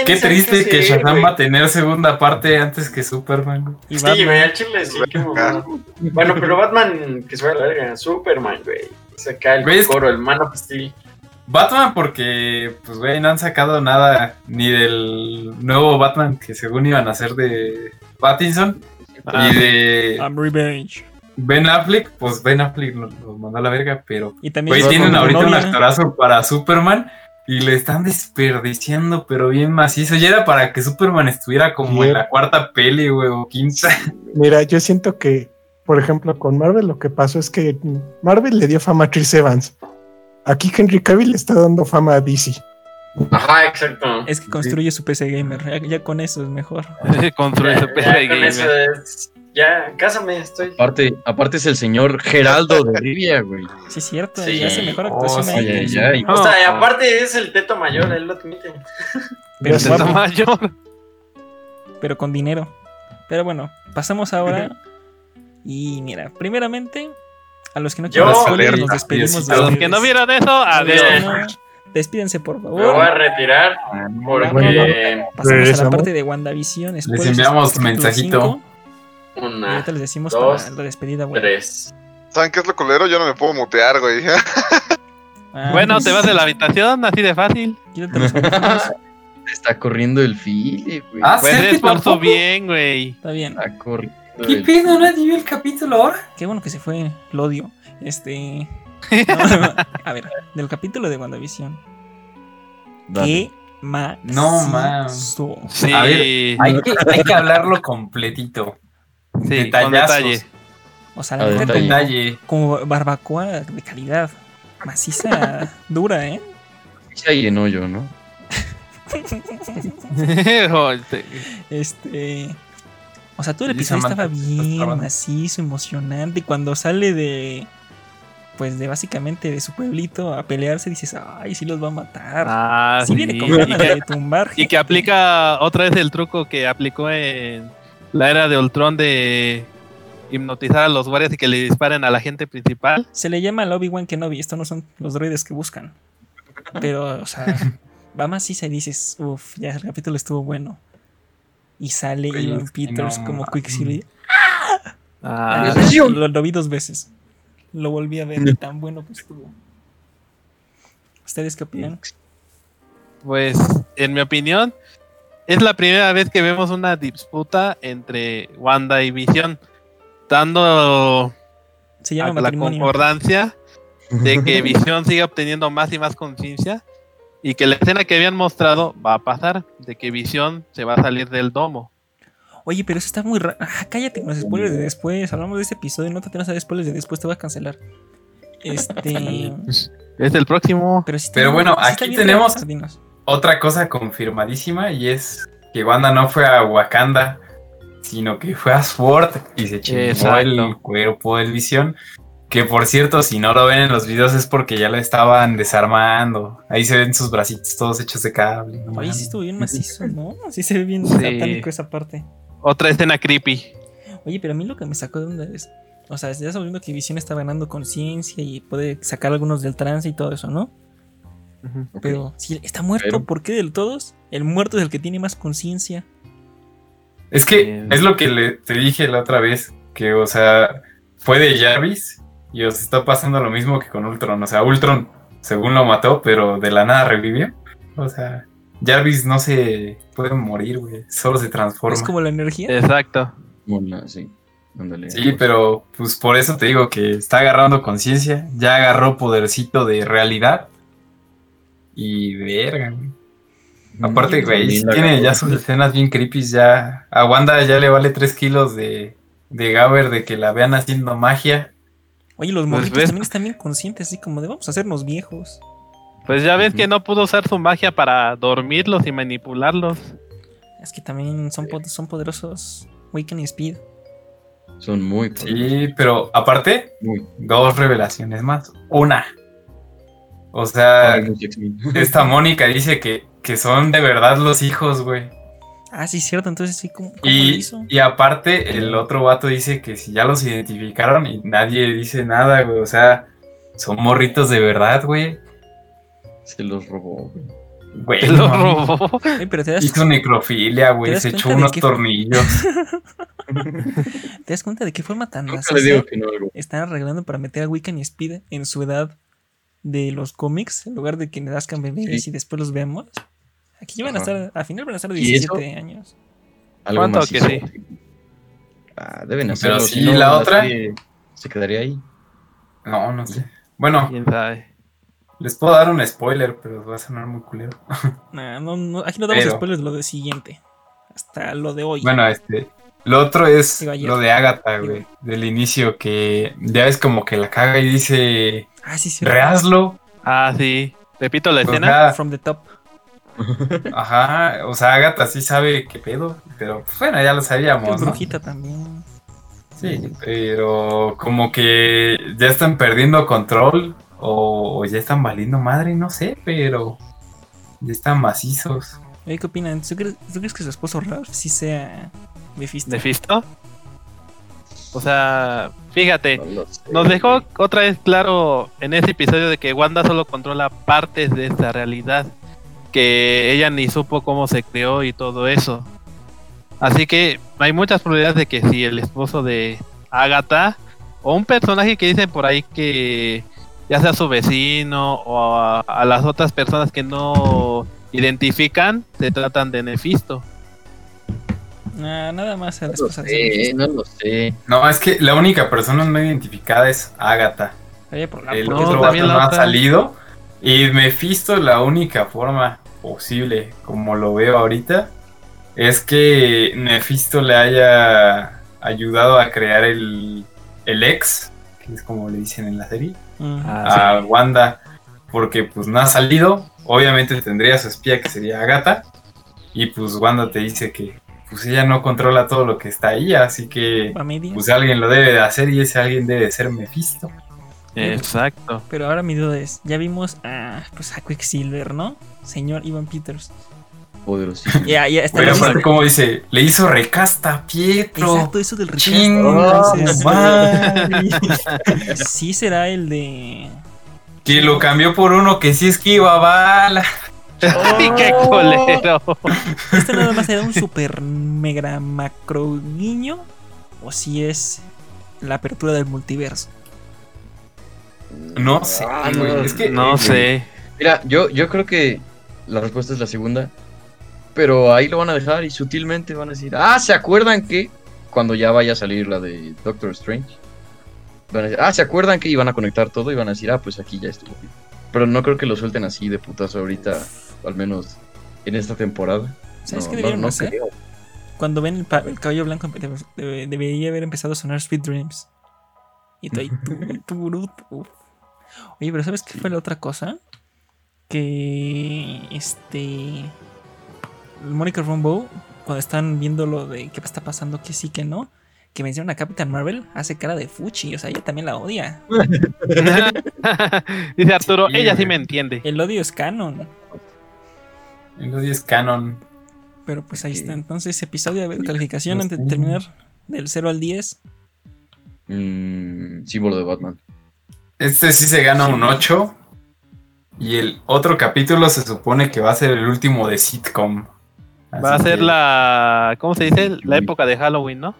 [SPEAKER 6] Qué triste que Shazam va a tener segunda parte antes que Superman.
[SPEAKER 1] Y
[SPEAKER 8] Sí, güey, al chile sí. Bueno, pero Batman, que se vaya a la verga, Superman, güey. Saca el
[SPEAKER 6] Güey, es-
[SPEAKER 8] coro, el Man of Steel.
[SPEAKER 6] Batman porque, pues, güey, no han sacado nada ni del nuevo Batman que según iban a hacer de Pattinson
[SPEAKER 3] Ah.
[SPEAKER 6] y de
[SPEAKER 1] I'm Revenge.
[SPEAKER 6] Ben Affleck, pues Ben Affleck nos nos mandó a la verga, pero,
[SPEAKER 1] Y también
[SPEAKER 6] güey, tienen ahorita un actorazo para Superman y le están desperdiciando, pero bien macizo. Ya era para que Superman estuviera como en la cuarta peli, güey, o quinta.
[SPEAKER 5] Mira, yo siento que, por ejemplo, con Marvel lo que pasó es que Marvel le dio fama a Chris Evans. Aquí Henry Cavill le está dando fama a DC.
[SPEAKER 8] Ajá, exacto.
[SPEAKER 1] Es que construye su PC gamer. Ya, ya con eso es mejor.
[SPEAKER 3] Construye su PC
[SPEAKER 8] ya con
[SPEAKER 3] gamer.
[SPEAKER 8] eso es- Ya, cásame, estoy.
[SPEAKER 2] Aparte, aparte es el señor Geraldo de Rivia, güey.
[SPEAKER 1] Sí, es cierto.
[SPEAKER 8] Sí.
[SPEAKER 1] Ya hace mejor
[SPEAKER 6] Oh,
[SPEAKER 1] actuación
[SPEAKER 6] sí,
[SPEAKER 1] ahí.
[SPEAKER 8] O sea, y aparte es el teto mayor, él lo admite.
[SPEAKER 1] pero, guapo,
[SPEAKER 3] Está mayor.
[SPEAKER 1] pero con dinero. Pero bueno, pasamos ahora. Y mira, primeramente, a los que no quieran nos despedimos de
[SPEAKER 3] A los que no vieron eso, adiós.
[SPEAKER 1] Despídense, por
[SPEAKER 8] Me voy
[SPEAKER 1] favor.
[SPEAKER 8] a retirar porque
[SPEAKER 5] Bueno.
[SPEAKER 1] Pasamos a la parte de WandaVision. spoilers,
[SPEAKER 6] enviamos mensajito.
[SPEAKER 1] cinco, y
[SPEAKER 8] una,
[SPEAKER 1] ahorita les decimos
[SPEAKER 8] dos,
[SPEAKER 1] para la despedida. Bueno,
[SPEAKER 8] tres.
[SPEAKER 4] ¿Saben qué es lo culero? Yo no me puedo mutear, güey.
[SPEAKER 1] Ah,
[SPEAKER 3] Bueno,
[SPEAKER 1] pues,
[SPEAKER 3] te vas de la habitación, así de fácil.
[SPEAKER 1] quítate los audífonos.
[SPEAKER 2] Está corriendo el Philip, güey.
[SPEAKER 6] Ah,
[SPEAKER 3] Pues
[SPEAKER 6] ¿sí?
[SPEAKER 3] es por su
[SPEAKER 6] ¿Tampoco?
[SPEAKER 3] bien, güey.
[SPEAKER 1] Está bien.
[SPEAKER 2] Está corriendo
[SPEAKER 6] ¿Qué pedo? ¿Nadie vio el capítulo ahora?
[SPEAKER 1] Qué bueno que se fue. Lo odio. Este. no, a ver, del capítulo de WandaVision.
[SPEAKER 2] Dale.
[SPEAKER 1] ¿Qué más?
[SPEAKER 6] No, man.
[SPEAKER 3] Sí,
[SPEAKER 6] A ver, Hay que, hay que hablarlo completito.
[SPEAKER 3] sí, con detalle.
[SPEAKER 1] O sea, la neta,
[SPEAKER 2] detalle.
[SPEAKER 1] como, barbacoa de calidad. Maciza, dura, ¿eh?
[SPEAKER 2] Sí hay en hoyo, ¿no?
[SPEAKER 3] Joder.
[SPEAKER 1] Este. O sea, todo el episodio estaba bien
[SPEAKER 6] trabando.
[SPEAKER 1] macizo, emocionante. Y cuando sale de. Pues de básicamente de su pueblito a pelearse, dices, ay, sí los va a matar.
[SPEAKER 3] Ah,
[SPEAKER 1] sí, viene con ganas de tumbar.
[SPEAKER 3] Y que aplica otra vez el truco que aplicó en la era de Ultron de hipnotizar a los guardias y que le disparen a la gente principal.
[SPEAKER 1] Se le llama al Obi-Wan Kenobi. Estos no son los droides que buscan. Pero, o sea, va maciza y dices, uff, ya el capítulo estuvo bueno. Y sale
[SPEAKER 6] que
[SPEAKER 1] Peters
[SPEAKER 6] no
[SPEAKER 1] como. Quicksilver.
[SPEAKER 3] Ah,
[SPEAKER 1] lo, lo vi dos veces. Lo volví a ver. y Tan bueno que estuvo. ¿Ustedes qué opinan?
[SPEAKER 3] pues, en mi opinión, es la primera vez que vemos una disputa entre Wanda y Vision, dando
[SPEAKER 1] Se llama
[SPEAKER 3] a la concordancia de que Vision siga obteniendo más y más conciencia y que la escena que habían mostrado va a pasar, de que Vision se va a salir del domo.
[SPEAKER 1] Oye, pero eso está muy raro. Ah, cállate con los spoilers de después. Hablamos de ese episodio. No te atrevas a spoilers de después. Te va a cancelar. Este.
[SPEAKER 3] Es el próximo.
[SPEAKER 1] Pero, sí está
[SPEAKER 6] Pero
[SPEAKER 1] bien-
[SPEAKER 6] bueno,
[SPEAKER 1] sí
[SPEAKER 6] aquí tenemos-
[SPEAKER 1] raro.
[SPEAKER 6] Otra cosa confirmadísima y es que Wanda no fue a Wakanda, sino que fue a Sword y se chingó
[SPEAKER 3] Exacto.
[SPEAKER 6] el cuerpo del Visión. Que por cierto, si no lo ven en los videos es porque ya lo estaban desarmando. Ahí se ven sus bracitos todos hechos de cable. no
[SPEAKER 1] Oye, sí estuvo bien macizo, ¿no? Sí se ve bien
[SPEAKER 3] Sí.
[SPEAKER 1] satánico esa parte.
[SPEAKER 3] Otra escena creepy.
[SPEAKER 1] Oye, pero a mí lo que me sacó de onda es. O sea, ya sabiendo que Visión está ganando conciencia y puede sacar algunos del trance y todo eso, ¿no? Pero si está muerto,
[SPEAKER 2] Pero-
[SPEAKER 1] ¿por qué del todos? El muerto es el que tiene más conciencia.
[SPEAKER 6] Es que
[SPEAKER 3] Eh,
[SPEAKER 6] es lo que le, te dije la otra vez, que o sea, fue de Jarvis y os está pasando lo mismo que con Ultron. O sea, Ultron, según lo mató, pero de la nada revivió. O sea, Jarvis no se puede morir, güey, solo se transforma.
[SPEAKER 1] Es como la energía.
[SPEAKER 3] Exacto.
[SPEAKER 2] Sí. Ándale.
[SPEAKER 6] Sí, pero pues por eso te digo que está agarrando conciencia, ya agarró podercito de realidad. Y verga, güey. Aparte,
[SPEAKER 2] Mm,
[SPEAKER 6] güey,
[SPEAKER 2] también la
[SPEAKER 6] tiene ya sus escenas bien creepy. Ya a Wanda ya le vale 3 kilos de, de Gaber de que la vean haciendo magia.
[SPEAKER 1] Oye, los
[SPEAKER 3] Pues
[SPEAKER 1] morritos también están bien conscientes, así como de vamos a hacernos viejos.
[SPEAKER 3] Pues ya ves que no pudo usar su magia para dormirlos y manipularlos.
[SPEAKER 1] Es que también son, po- son poderosos. Waken y Speed.
[SPEAKER 2] Son muy
[SPEAKER 6] Sí, pero aparte,
[SPEAKER 2] Muy.
[SPEAKER 6] dos revelaciones más. Una. O sea,
[SPEAKER 2] Ay,
[SPEAKER 6] esta Mónica dice que, que son de verdad los hijos, güey.
[SPEAKER 1] Ah, sí, cierto. Entonces sí, ¿cómo, cómo lo
[SPEAKER 6] Y,
[SPEAKER 1] hizo?
[SPEAKER 6] y aparte, el otro vato dice que si ya los identificaron y nadie dice nada, güey. O sea, son morritos de verdad, güey.
[SPEAKER 2] Se los robó, güey.
[SPEAKER 6] Güey,
[SPEAKER 3] Te lo
[SPEAKER 6] no,
[SPEAKER 3] robó.
[SPEAKER 1] Oye, pero te das,
[SPEAKER 6] Hizo necrofilia,
[SPEAKER 1] ¿Te
[SPEAKER 6] güey. Se echó unos tornillos.
[SPEAKER 1] ¿te das cuenta de qué forma tan
[SPEAKER 2] Nunca le
[SPEAKER 1] racistas
[SPEAKER 2] digo que no algo.
[SPEAKER 1] están arreglando para meter a Wiccan y Speed en su edad de los cómics? En lugar de que nazcan bebés
[SPEAKER 2] Sí.
[SPEAKER 1] y después los vemos. Aquí van a estar, al final van a estar de
[SPEAKER 2] ¿Y eso?
[SPEAKER 1] 17 años.
[SPEAKER 2] Algo
[SPEAKER 3] ¿Cuánto
[SPEAKER 2] más
[SPEAKER 3] que
[SPEAKER 2] hizo.
[SPEAKER 3] sí?
[SPEAKER 2] Ah, deben
[SPEAKER 6] Pero
[SPEAKER 2] hacerlo.
[SPEAKER 6] sí,
[SPEAKER 2] si no,
[SPEAKER 6] la otra-
[SPEAKER 2] Se quedaría ahí.
[SPEAKER 6] No, no sé. Bueno,
[SPEAKER 3] ¿Quién sabe?
[SPEAKER 6] les puedo dar un spoiler, pero va a sonar muy culero.
[SPEAKER 1] Nah, no, no, aquí no damos
[SPEAKER 6] Pero-
[SPEAKER 1] spoilers de lo de siguiente. Hasta lo de hoy.
[SPEAKER 6] Bueno, este. Lo otro es lo de Agatha, güey. Del inicio, que ya es como que la caga y dice:
[SPEAKER 1] ah, sí, sí.
[SPEAKER 6] Rehazlo.
[SPEAKER 3] Ah, sí. Repito la
[SPEAKER 6] O
[SPEAKER 3] escena.
[SPEAKER 1] From the top.
[SPEAKER 6] Ajá, o sea, Agatha sí sabe qué pedo, pero pues, bueno, ya lo
[SPEAKER 1] Es
[SPEAKER 6] sabíamos, ¿no?
[SPEAKER 1] brujita también.
[SPEAKER 6] Sí, pero como que ya están perdiendo control o, o ya están valiendo madre, no sé, pero ya están macizos.
[SPEAKER 1] Oye, ¿qué opinan? ¿Tú crees, tú crees que su esposo Ralph sí sea Mephisto?
[SPEAKER 3] ¿Mephisto? O sea, fíjate,
[SPEAKER 2] No lo sé.
[SPEAKER 3] nos dejó otra vez claro en ese episodio de que Wanda solo controla partes de esta realidad, que ella ni supo cómo se creó y todo eso. Así que hay muchas probabilidades de que si el esposo de Agatha o un personaje que dicen por ahí que ya sea su vecino o a, a las otras personas que no identifican, se tratan de Mephisto.
[SPEAKER 1] Ah, nada más
[SPEAKER 2] No lo sé, no lo sé.
[SPEAKER 6] No, es que la única persona no identificada es Agatha.
[SPEAKER 1] Oye, por la-
[SPEAKER 6] El
[SPEAKER 3] no,
[SPEAKER 6] otro
[SPEAKER 3] la
[SPEAKER 6] no ha salido. Y Mephisto, la única forma posible, como lo veo ahorita, es que Mephisto le haya ayudado a crear el, el ex, que es como le dicen en la serie.
[SPEAKER 3] Ah,
[SPEAKER 6] a Wanda, porque pues no ha salido. Obviamente tendría su espía que sería Agatha. Y pues Wanda te dice que pues ella no controla todo lo que está ahí, así que pues alguien lo debe de hacer y ese alguien debe de ser Mephisto.
[SPEAKER 3] Exacto.
[SPEAKER 1] Pero ahora mi duda es, ya vimos a, pues a Quicksilver, ¿no? Señor Ivan Peters.
[SPEAKER 2] Poderosísimo.
[SPEAKER 1] Ya, ya está.
[SPEAKER 6] Pero aparte, como dice, le hizo recasta a Pietro.
[SPEAKER 1] Exacto, eso del recast.
[SPEAKER 6] Chinga
[SPEAKER 1] Entonces, sí será el de...
[SPEAKER 6] Que lo cambió por uno que sí esquiva bala.
[SPEAKER 3] ¡Ay, qué
[SPEAKER 1] Oh.
[SPEAKER 3] colero!
[SPEAKER 1] ¿Este nada más será un super mega macro guiño? ¿O si es la apertura del multiverso?
[SPEAKER 6] No sé,
[SPEAKER 2] Ah,
[SPEAKER 6] güey,
[SPEAKER 2] no,
[SPEAKER 6] es que
[SPEAKER 3] No sé.
[SPEAKER 2] Mira, yo, yo creo que la respuesta es la segunda. Pero ahí lo van a dejar y sutilmente van a decir, ah, ¿se acuerdan que cuando ya vaya a salir la de Doctor Strange? Van a decir, ah, ¿se acuerdan que iban a conectar todo y van a decir, ah, pues aquí ya estuvo. Pero no creo que lo suelten así de putazo ahorita, al menos en esta temporada.
[SPEAKER 1] ¿Sabes
[SPEAKER 2] No,
[SPEAKER 1] qué
[SPEAKER 2] no-
[SPEAKER 1] debieron
[SPEAKER 2] no
[SPEAKER 1] hacer?
[SPEAKER 2] creo.
[SPEAKER 1] cuando ven el, el cabello blanco debe- debe- debería haber empezado a sonar Sweet Dreams. Y tú ahí. Oye, pero ¿sabes qué fue la otra cosa? Que este. Monica Rambeau, cuando están viendo lo de qué está pasando, que sí, que no, que mencionan a Captain Marvel, hace cara de fuchi, o sea, ella también la odia.
[SPEAKER 3] Dice Arturo,
[SPEAKER 6] Sí,
[SPEAKER 3] ella sí me entiende.
[SPEAKER 1] El odio es canon.
[SPEAKER 6] El odio es canon.
[SPEAKER 1] Pero pues ahí está. Entonces, episodio de calificación antes de terminar del 0 al 10.
[SPEAKER 2] Mm, símbolo de Batman.
[SPEAKER 6] Este sí se gana un 8. Y el otro capítulo se supone que va a ser el último de sitcom.
[SPEAKER 3] Va a ser
[SPEAKER 6] que-
[SPEAKER 3] la. ¿Cómo se dice? La época de Halloween, ¿no?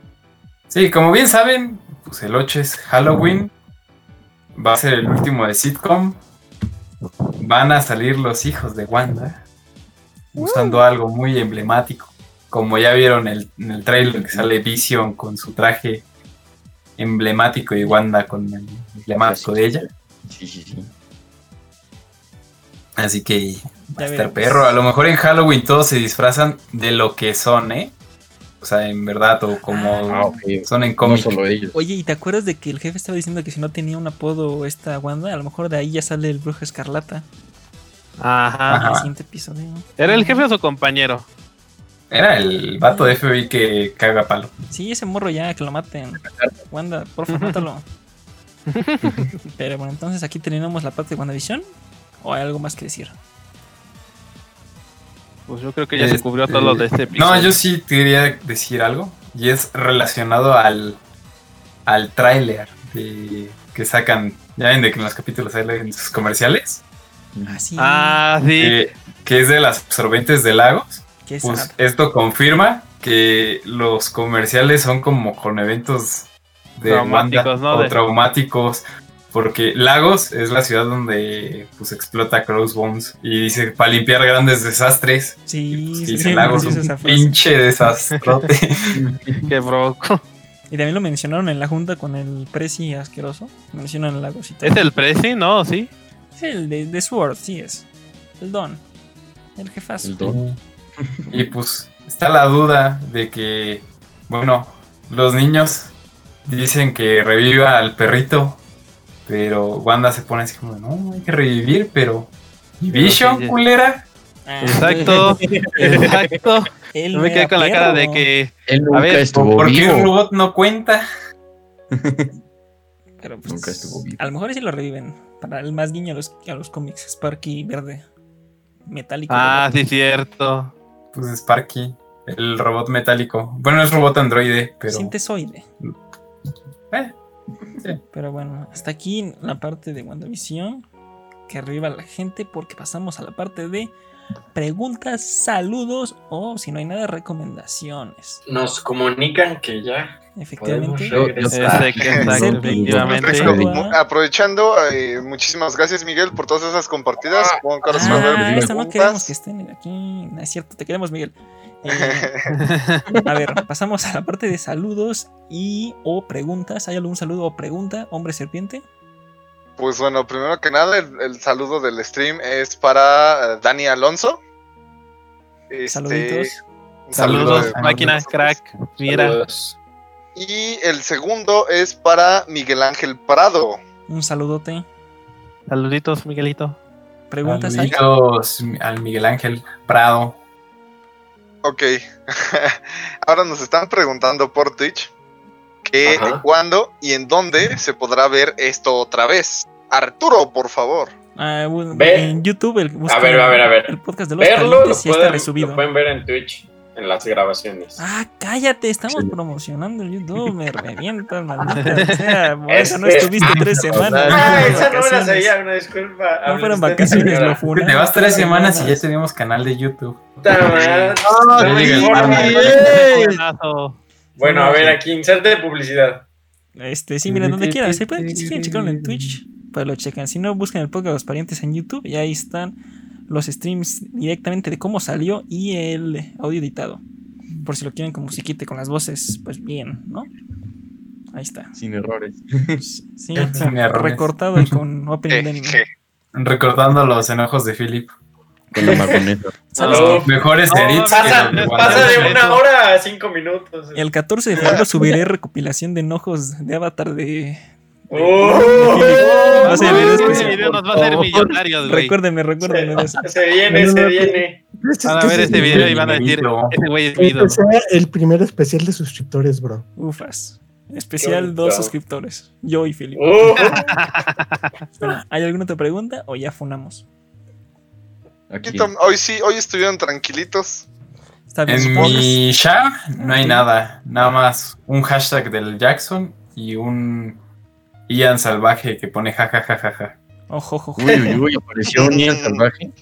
[SPEAKER 6] Sí, como bien saben, pues el 8 es Halloween. Va a ser el último de sitcom. Van a salir los hijos de Wanda. Usando algo muy emblemático. Como ya vieron el- en el trailer que sale Vision con su traje emblemático y Wanda con el emblemático de ella.
[SPEAKER 2] Sí, sí, sí.
[SPEAKER 6] Así que va
[SPEAKER 1] Ya
[SPEAKER 6] a estar
[SPEAKER 1] veremos.
[SPEAKER 6] perro. A lo mejor en Halloween todos se disfrazan de lo que son, ¿eh? O sea, en verdad, o como
[SPEAKER 2] Ah, ok.
[SPEAKER 6] son en
[SPEAKER 2] No
[SPEAKER 6] cómic.
[SPEAKER 2] solo ellos.
[SPEAKER 1] Oye, ¿y te acuerdas de que el jefe estaba diciendo que si no tenía un apodo esta Wanda, a lo mejor de ahí ya sale el brujo escarlata
[SPEAKER 3] Ajá.
[SPEAKER 1] en el siguiente episodio?
[SPEAKER 3] ¿Era el jefe o su compañero?
[SPEAKER 6] Era el vato de FBI que caga palo.
[SPEAKER 1] Sí, ese morro ya, que lo maten. Wanda, por favor, mátalo. Pero bueno, entonces aquí terminamos la parte de WandaVision. ¿O hay algo más que decir?
[SPEAKER 3] Pues yo creo que ya se
[SPEAKER 6] Este,
[SPEAKER 3] cubrió todo lo de este episodio.
[SPEAKER 6] No, yo sí quería decir algo. Y es relacionado al, al tráiler de- que sacan. Ya ven de que en los capítulos salen sus comerciales.
[SPEAKER 1] Ah, sí.
[SPEAKER 3] Ah, sí.
[SPEAKER 6] que- que es de las absorbentes de lagos.
[SPEAKER 1] Qué
[SPEAKER 6] Pues
[SPEAKER 1] sad.
[SPEAKER 6] esto confirma que los comerciales son como con eventos de
[SPEAKER 3] Traumáticos,
[SPEAKER 6] o
[SPEAKER 3] De-
[SPEAKER 6] traumáticos. Porque Lagos es la ciudad donde pues explota Crossbones y dice para limpiar grandes desastres.
[SPEAKER 1] Sí,
[SPEAKER 6] Pues,
[SPEAKER 1] sí,
[SPEAKER 6] dice
[SPEAKER 1] sí,
[SPEAKER 6] Lagos un pinche desastrote.
[SPEAKER 3] Qué broco.
[SPEAKER 1] Y también lo mencionaron en la junta con el Prezi asqueroso. Mencionan el lago y todo.
[SPEAKER 3] ¿Es el Prezi? No, sí.
[SPEAKER 1] Es el de, de Sword, sí es. El Don. El jefazo.
[SPEAKER 2] El don.
[SPEAKER 6] y pues está la duda de que, bueno, los niños dicen que reviva al perrito, pero Wanda se pone así como, no, hay que revivir, pero... ¿Y Vision,
[SPEAKER 3] sí, sí.
[SPEAKER 6] culera?
[SPEAKER 1] Ah,
[SPEAKER 3] Exacto. Exacto.
[SPEAKER 1] él no
[SPEAKER 3] me quedé con la cara de que.
[SPEAKER 2] Él nunca
[SPEAKER 3] ver,
[SPEAKER 2] estuvo
[SPEAKER 6] ¿Por qué el
[SPEAKER 2] vivo.
[SPEAKER 6] robot no cuenta?
[SPEAKER 1] Pero pues,
[SPEAKER 2] Nunca estuvo vivo.
[SPEAKER 1] A lo mejor sí lo reviven. Para el más guiño a los, a los cómics. Sparky verde. Metálico.
[SPEAKER 3] Ah, sí, cierto.
[SPEAKER 6] Pues Sparky, el robot metálico. Bueno, es robot androide, pero...
[SPEAKER 1] Sintesoide.
[SPEAKER 6] Eh, sí.
[SPEAKER 1] Pero bueno, hasta aquí la parte de WandaVision. Que arriba la gente porque pasamos a la parte de preguntas, saludos o si no hay nada, recomendaciones.
[SPEAKER 8] Nos comunican que ya
[SPEAKER 1] Efectivamente.
[SPEAKER 4] Aprovechando, eh, muchísimas gracias Miguel por todas esas compartidas.
[SPEAKER 1] Ah, eso no queremos que estén aquí. No es cierto, te queremos, Miguel. Eh, a ver, pasamos a la parte de saludos y o preguntas. ¿Hay algún saludo o pregunta, hombre serpiente?
[SPEAKER 4] Pues bueno, primero que nada, el, el saludo del stream es para eh, Dani Alonso. Este,
[SPEAKER 1] Saluditos.
[SPEAKER 4] saludo
[SPEAKER 3] Saludos,
[SPEAKER 4] de-
[SPEAKER 3] máquina, crack. Mira.
[SPEAKER 8] Saludos.
[SPEAKER 4] Y el segundo es para Miguel Ángel Prado.
[SPEAKER 1] Un saludote.
[SPEAKER 3] Saluditos, Miguelito.
[SPEAKER 1] Preguntas.
[SPEAKER 6] Saluditos al Miguel Ángel Prado.
[SPEAKER 4] Ok. Ahora nos están preguntando por Twitch que
[SPEAKER 8] Ajá.
[SPEAKER 4] cuándo y en dónde se podrá ver esto otra vez. Arturo, por favor.
[SPEAKER 1] Ah, en YouTube, el, busca
[SPEAKER 8] A ver, a ver, a ver.
[SPEAKER 1] el podcast de los
[SPEAKER 8] Verlo lo
[SPEAKER 1] está
[SPEAKER 8] pueden,
[SPEAKER 1] resubido.
[SPEAKER 8] lo pueden ver en Twitch, en las grabaciones.
[SPEAKER 1] Ah, cállate, estamos promocionando el YouTube, me revientas, maldita sea. Por eso no estuviste tres semanas. no
[SPEAKER 8] Ah,
[SPEAKER 1] fueron
[SPEAKER 8] esa no me la sabía, una disculpa.
[SPEAKER 1] No fueron vacaciones, lo funaron.
[SPEAKER 6] Te vas tres semanas y ya
[SPEAKER 1] semanas.
[SPEAKER 6] tenemos canal de YouTube.
[SPEAKER 8] Puta madre.
[SPEAKER 6] Ya
[SPEAKER 8] No,
[SPEAKER 6] llega el
[SPEAKER 8] sí,
[SPEAKER 6] Barney.
[SPEAKER 8] güey.
[SPEAKER 3] Buenazo.
[SPEAKER 8] Bueno, a ver, aquí inserte publicidad.
[SPEAKER 1] Este, sí, miren, donde quieran. Si, pueden, si quieren checarlo en Twitch, pues lo checan. Si no, buscan el podcast de los parientes en YouTube y ahí están los streams directamente de cómo salió y el audio editado. Por si lo quieren con musiquita con las voces, pues bien, ¿no? Ahí está.
[SPEAKER 2] Sin errores.
[SPEAKER 1] Sí,
[SPEAKER 6] Sin errores.
[SPEAKER 1] recortado y con opening de anime.
[SPEAKER 4] Eh, je.
[SPEAKER 6] Recordando los enojos de Philip.
[SPEAKER 2] Con la marroneta.
[SPEAKER 1] ¿Sabes
[SPEAKER 8] No.
[SPEAKER 1] qué?
[SPEAKER 6] Mejores
[SPEAKER 3] No,
[SPEAKER 6] edits
[SPEAKER 8] Pasa,
[SPEAKER 6] de
[SPEAKER 8] pasa de una hora a cinco minutos.
[SPEAKER 1] El 14 de febrero subiré recopilación de enojos de Avatar de.
[SPEAKER 8] Oh.
[SPEAKER 1] Vas a ver
[SPEAKER 3] Ese
[SPEAKER 1] especial.
[SPEAKER 3] video nos va a hacer millonarios, güey.
[SPEAKER 1] Recuérdenme, recuérdenme de eso.
[SPEAKER 8] Se viene, se viene.
[SPEAKER 3] Van a ver este video y van a decir, ese güey es
[SPEAKER 5] Que
[SPEAKER 3] mi ídolo.
[SPEAKER 5] sea el primer especial de suscriptores, bro.
[SPEAKER 1] Ufas. Especial
[SPEAKER 8] Qué
[SPEAKER 1] dos suscriptores. Yo y Felipe.
[SPEAKER 8] Oh.
[SPEAKER 1] ¿Hay alguna otra pregunta o ya funamos?
[SPEAKER 2] Aquí.
[SPEAKER 4] Hoy sí, hoy estuvieron tranquilitos.
[SPEAKER 1] Está bien.
[SPEAKER 6] En
[SPEAKER 1] supongo.
[SPEAKER 6] mi no hay nada. Nada más un hashtag del Jackson y un Ian salvaje que pone jajajajaja.
[SPEAKER 1] Ojo, ojo, ojo.
[SPEAKER 2] Uy, uy, uy, apareció un Ian salvaje.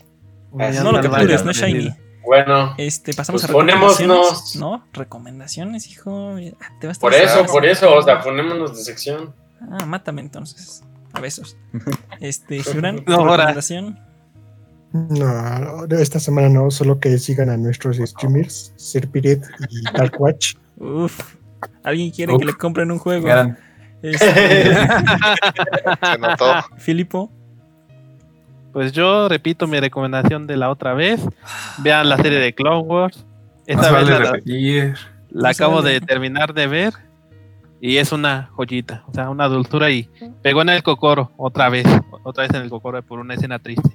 [SPEAKER 1] No lo captures, no shiny.
[SPEAKER 8] Bueno,
[SPEAKER 1] Este, pasamos
[SPEAKER 8] Pues
[SPEAKER 1] a
[SPEAKER 8] ponémonos.
[SPEAKER 1] recomendaciones. No, recomendaciones, hijo. Ah, Te vas a
[SPEAKER 8] por eso, por eso, o sea, ponémonos de sección.
[SPEAKER 1] Ah, mátame entonces. A besos. Este, Gibran,
[SPEAKER 3] No,
[SPEAKER 1] recomendación.
[SPEAKER 5] No, esta semana no, solo que sigan a nuestros streamers, Serpiret y Darkwatch.
[SPEAKER 1] Uf. ¿Alguien quiere
[SPEAKER 6] Uf.
[SPEAKER 1] que le compren un juego?
[SPEAKER 6] Gran-
[SPEAKER 1] Este,
[SPEAKER 4] Se notó.
[SPEAKER 1] Filipo.
[SPEAKER 3] Pues yo repito mi recomendación de la otra vez. Vean la serie de Clone Wars. Esta
[SPEAKER 6] se
[SPEAKER 3] vez
[SPEAKER 6] vale
[SPEAKER 3] la,
[SPEAKER 6] repetir.
[SPEAKER 3] la
[SPEAKER 1] No se
[SPEAKER 3] acabo de terminar de ver. Y es una joyita, o sea, una dulzura y pegó en el cocoro otra vez, otra vez en el cocoro por una escena triste.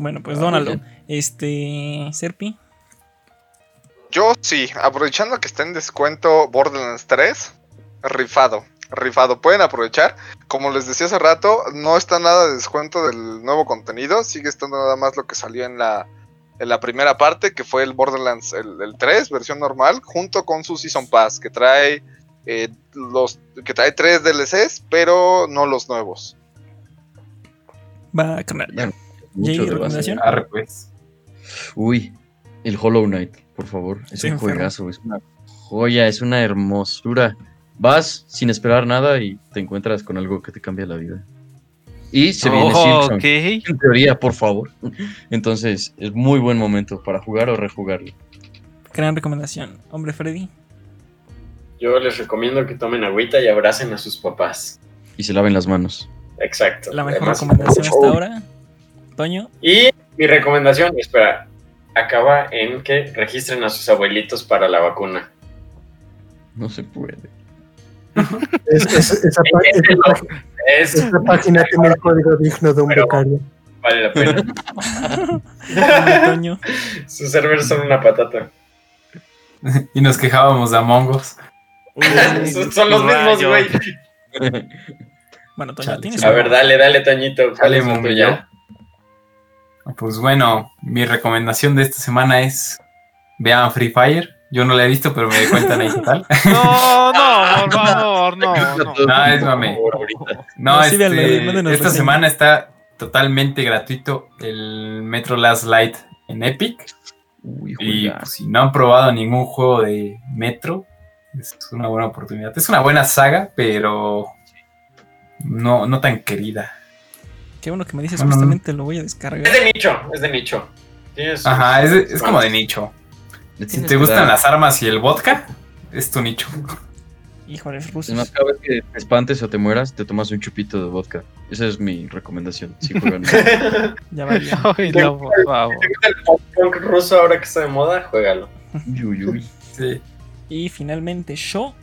[SPEAKER 1] Bueno, pues
[SPEAKER 2] Ah,
[SPEAKER 1] Donaldo.
[SPEAKER 2] muy
[SPEAKER 1] Este, Serpi.
[SPEAKER 4] Yo sí, aprovechando que está en descuento Borderlands 3, rifado, rifado. Pueden aprovechar. Como les decía hace rato, no está nada de descuento del nuevo contenido. Sigue estando nada más lo que salió en la, en la primera parte, que fue el Borderlands el, el 3, versión normal, junto con su Season Pass, que trae eh, los que trae tres DLCs, pero no los nuevos.
[SPEAKER 1] Va, carnal.
[SPEAKER 2] Ya,
[SPEAKER 1] Jay,
[SPEAKER 2] mucho de
[SPEAKER 1] recomendación.
[SPEAKER 6] Arre, pues.
[SPEAKER 2] Uy, el Hollow Knight, por favor. Es
[SPEAKER 1] Estoy
[SPEAKER 2] un
[SPEAKER 1] enfermo.
[SPEAKER 2] juegazo, es una joya, es una hermosura. Vas sin esperar nada y te encuentras con algo que te cambia la vida. Y se viene
[SPEAKER 3] Oh,
[SPEAKER 2] Silksong,
[SPEAKER 3] ok.
[SPEAKER 2] en teoría, por favor. Entonces, es muy buen momento para jugar o rejugarlo.
[SPEAKER 1] Gran recomendación. Hombre, Freddy.
[SPEAKER 8] Yo les recomiendo que tomen agüita y abracen a sus papás.
[SPEAKER 2] Y se laven las manos.
[SPEAKER 8] Exacto.
[SPEAKER 1] La mejor
[SPEAKER 8] Además,
[SPEAKER 1] recomendación hasta ahora. Toño.
[SPEAKER 8] Y mi recomendación, espera, acaba en que registren a sus abuelitos para la vacuna.
[SPEAKER 2] No se puede.
[SPEAKER 5] Es- es- esa, página-
[SPEAKER 8] Es,
[SPEAKER 5] esa página tiene el código digno de un becario.
[SPEAKER 8] vale la pena.
[SPEAKER 1] Toño.
[SPEAKER 8] Sus servers son una patata.
[SPEAKER 6] Y nos quejábamos de Among Us.
[SPEAKER 8] son, son los mismos, güey.
[SPEAKER 1] Bueno, Toño,
[SPEAKER 6] Chale,
[SPEAKER 1] tienes.
[SPEAKER 8] A ver, dale, dale, Toñito. ¿cuál
[SPEAKER 6] Dale,
[SPEAKER 8] es tuya?
[SPEAKER 6] Pues bueno, mi recomendación de esta semana es vean Free Fire. Yo no la he visto, pero me di cuenta ahí total.
[SPEAKER 3] No, no, por favor, no, no.
[SPEAKER 6] No, es mame. No, este, esta semana está totalmente gratuito el Metro Last Light en Epic.
[SPEAKER 2] Uy,
[SPEAKER 6] Y pues, si no han probado ningún juego de Metro, es una buena oportunidad. Es una buena saga, pero no, no tan querida.
[SPEAKER 1] Qué bueno que me dices,
[SPEAKER 6] No, no, no.
[SPEAKER 1] justamente lo voy a
[SPEAKER 8] Es
[SPEAKER 1] descargar.
[SPEAKER 8] de nicho, es de nicho. Tienes
[SPEAKER 6] Ajá, es, es como de nicho. Si te gustan las armas y el vodka, es tu nicho.
[SPEAKER 1] Híjole,
[SPEAKER 2] Es
[SPEAKER 1] rusos.
[SPEAKER 2] más, cada vez que te espantes o te mueras, te tomas un chupito de vodka. Esa es mi recomendación. Si juegan.
[SPEAKER 1] Ya valió.
[SPEAKER 3] Ay, no, por favor.
[SPEAKER 8] ¿Te gusta el pop punk ruso ahora que está de moda? Juégalo.
[SPEAKER 2] Uy, uy.
[SPEAKER 6] Sí.
[SPEAKER 1] Y finalmente, yo.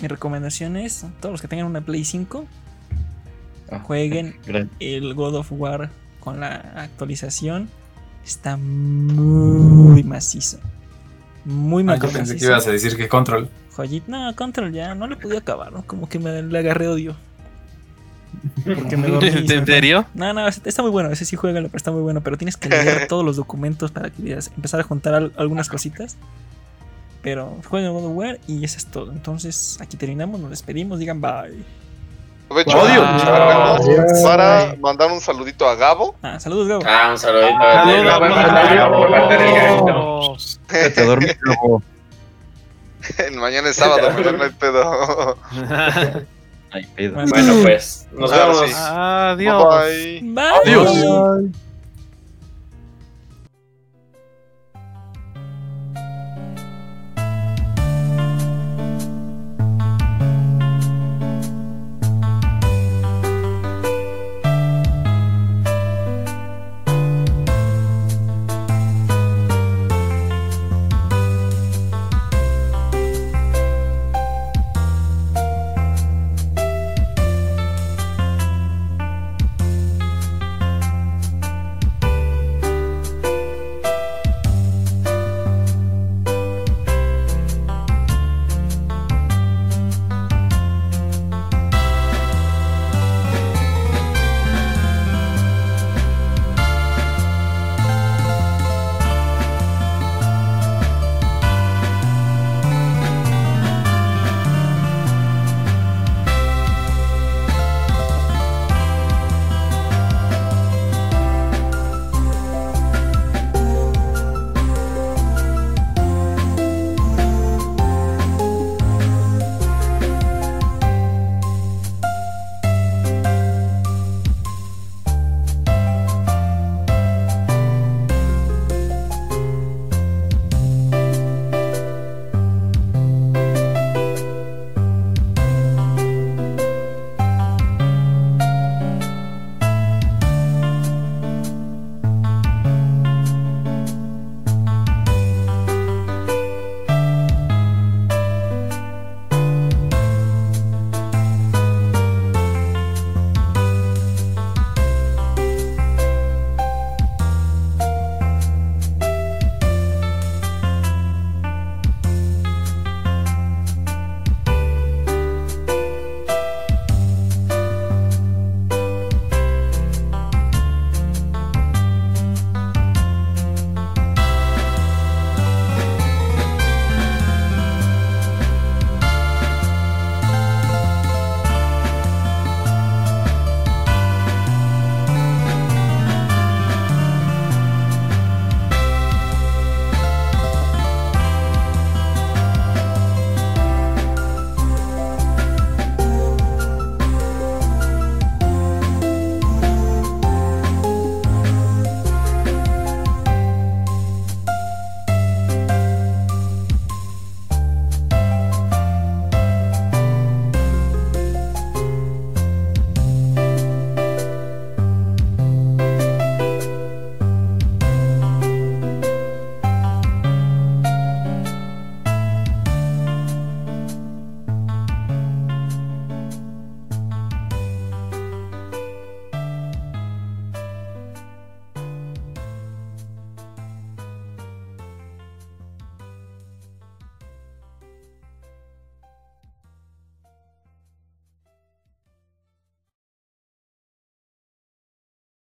[SPEAKER 1] Mi recomendación es: todos los que tengan una Play 5,
[SPEAKER 2] Ah,
[SPEAKER 1] jueguen
[SPEAKER 2] gran-
[SPEAKER 1] el God of War con la actualización. Está muy macizo. Muy
[SPEAKER 6] Ah, yo
[SPEAKER 1] macizo.
[SPEAKER 6] pensé que ibas a decir que control.
[SPEAKER 1] Joyit- no, Control ya, no le pude acabar, ¿no? Como que me le agarré odio. Porque me dormí.
[SPEAKER 3] ¿En serio?
[SPEAKER 1] No, no, está muy bueno, ese sí juega, pero está muy bueno. Pero tienes que leer todos los documentos para que veas- empezar a juntar al- algunas cositas. Pero jueguen God of War y eso es todo. Entonces, aquí terminamos, nos despedimos, digan bye.
[SPEAKER 4] Aprovecho para mandar un saludito a Gabo.
[SPEAKER 1] Ah, saludos, Gabo.
[SPEAKER 8] Ah, un saludito.
[SPEAKER 3] Saludos,
[SPEAKER 8] Gabo, Gabo, Gabito.
[SPEAKER 3] Gabo.
[SPEAKER 2] Te dormí, Gabo.
[SPEAKER 4] Mañana es sábado, pero no hay pedo.
[SPEAKER 2] Ay, pedo.
[SPEAKER 1] Bueno,
[SPEAKER 8] pues, nos vemos.
[SPEAKER 4] sí.
[SPEAKER 3] Adiós.
[SPEAKER 4] Bye.
[SPEAKER 1] bye.
[SPEAKER 2] Adiós.
[SPEAKER 5] Bye.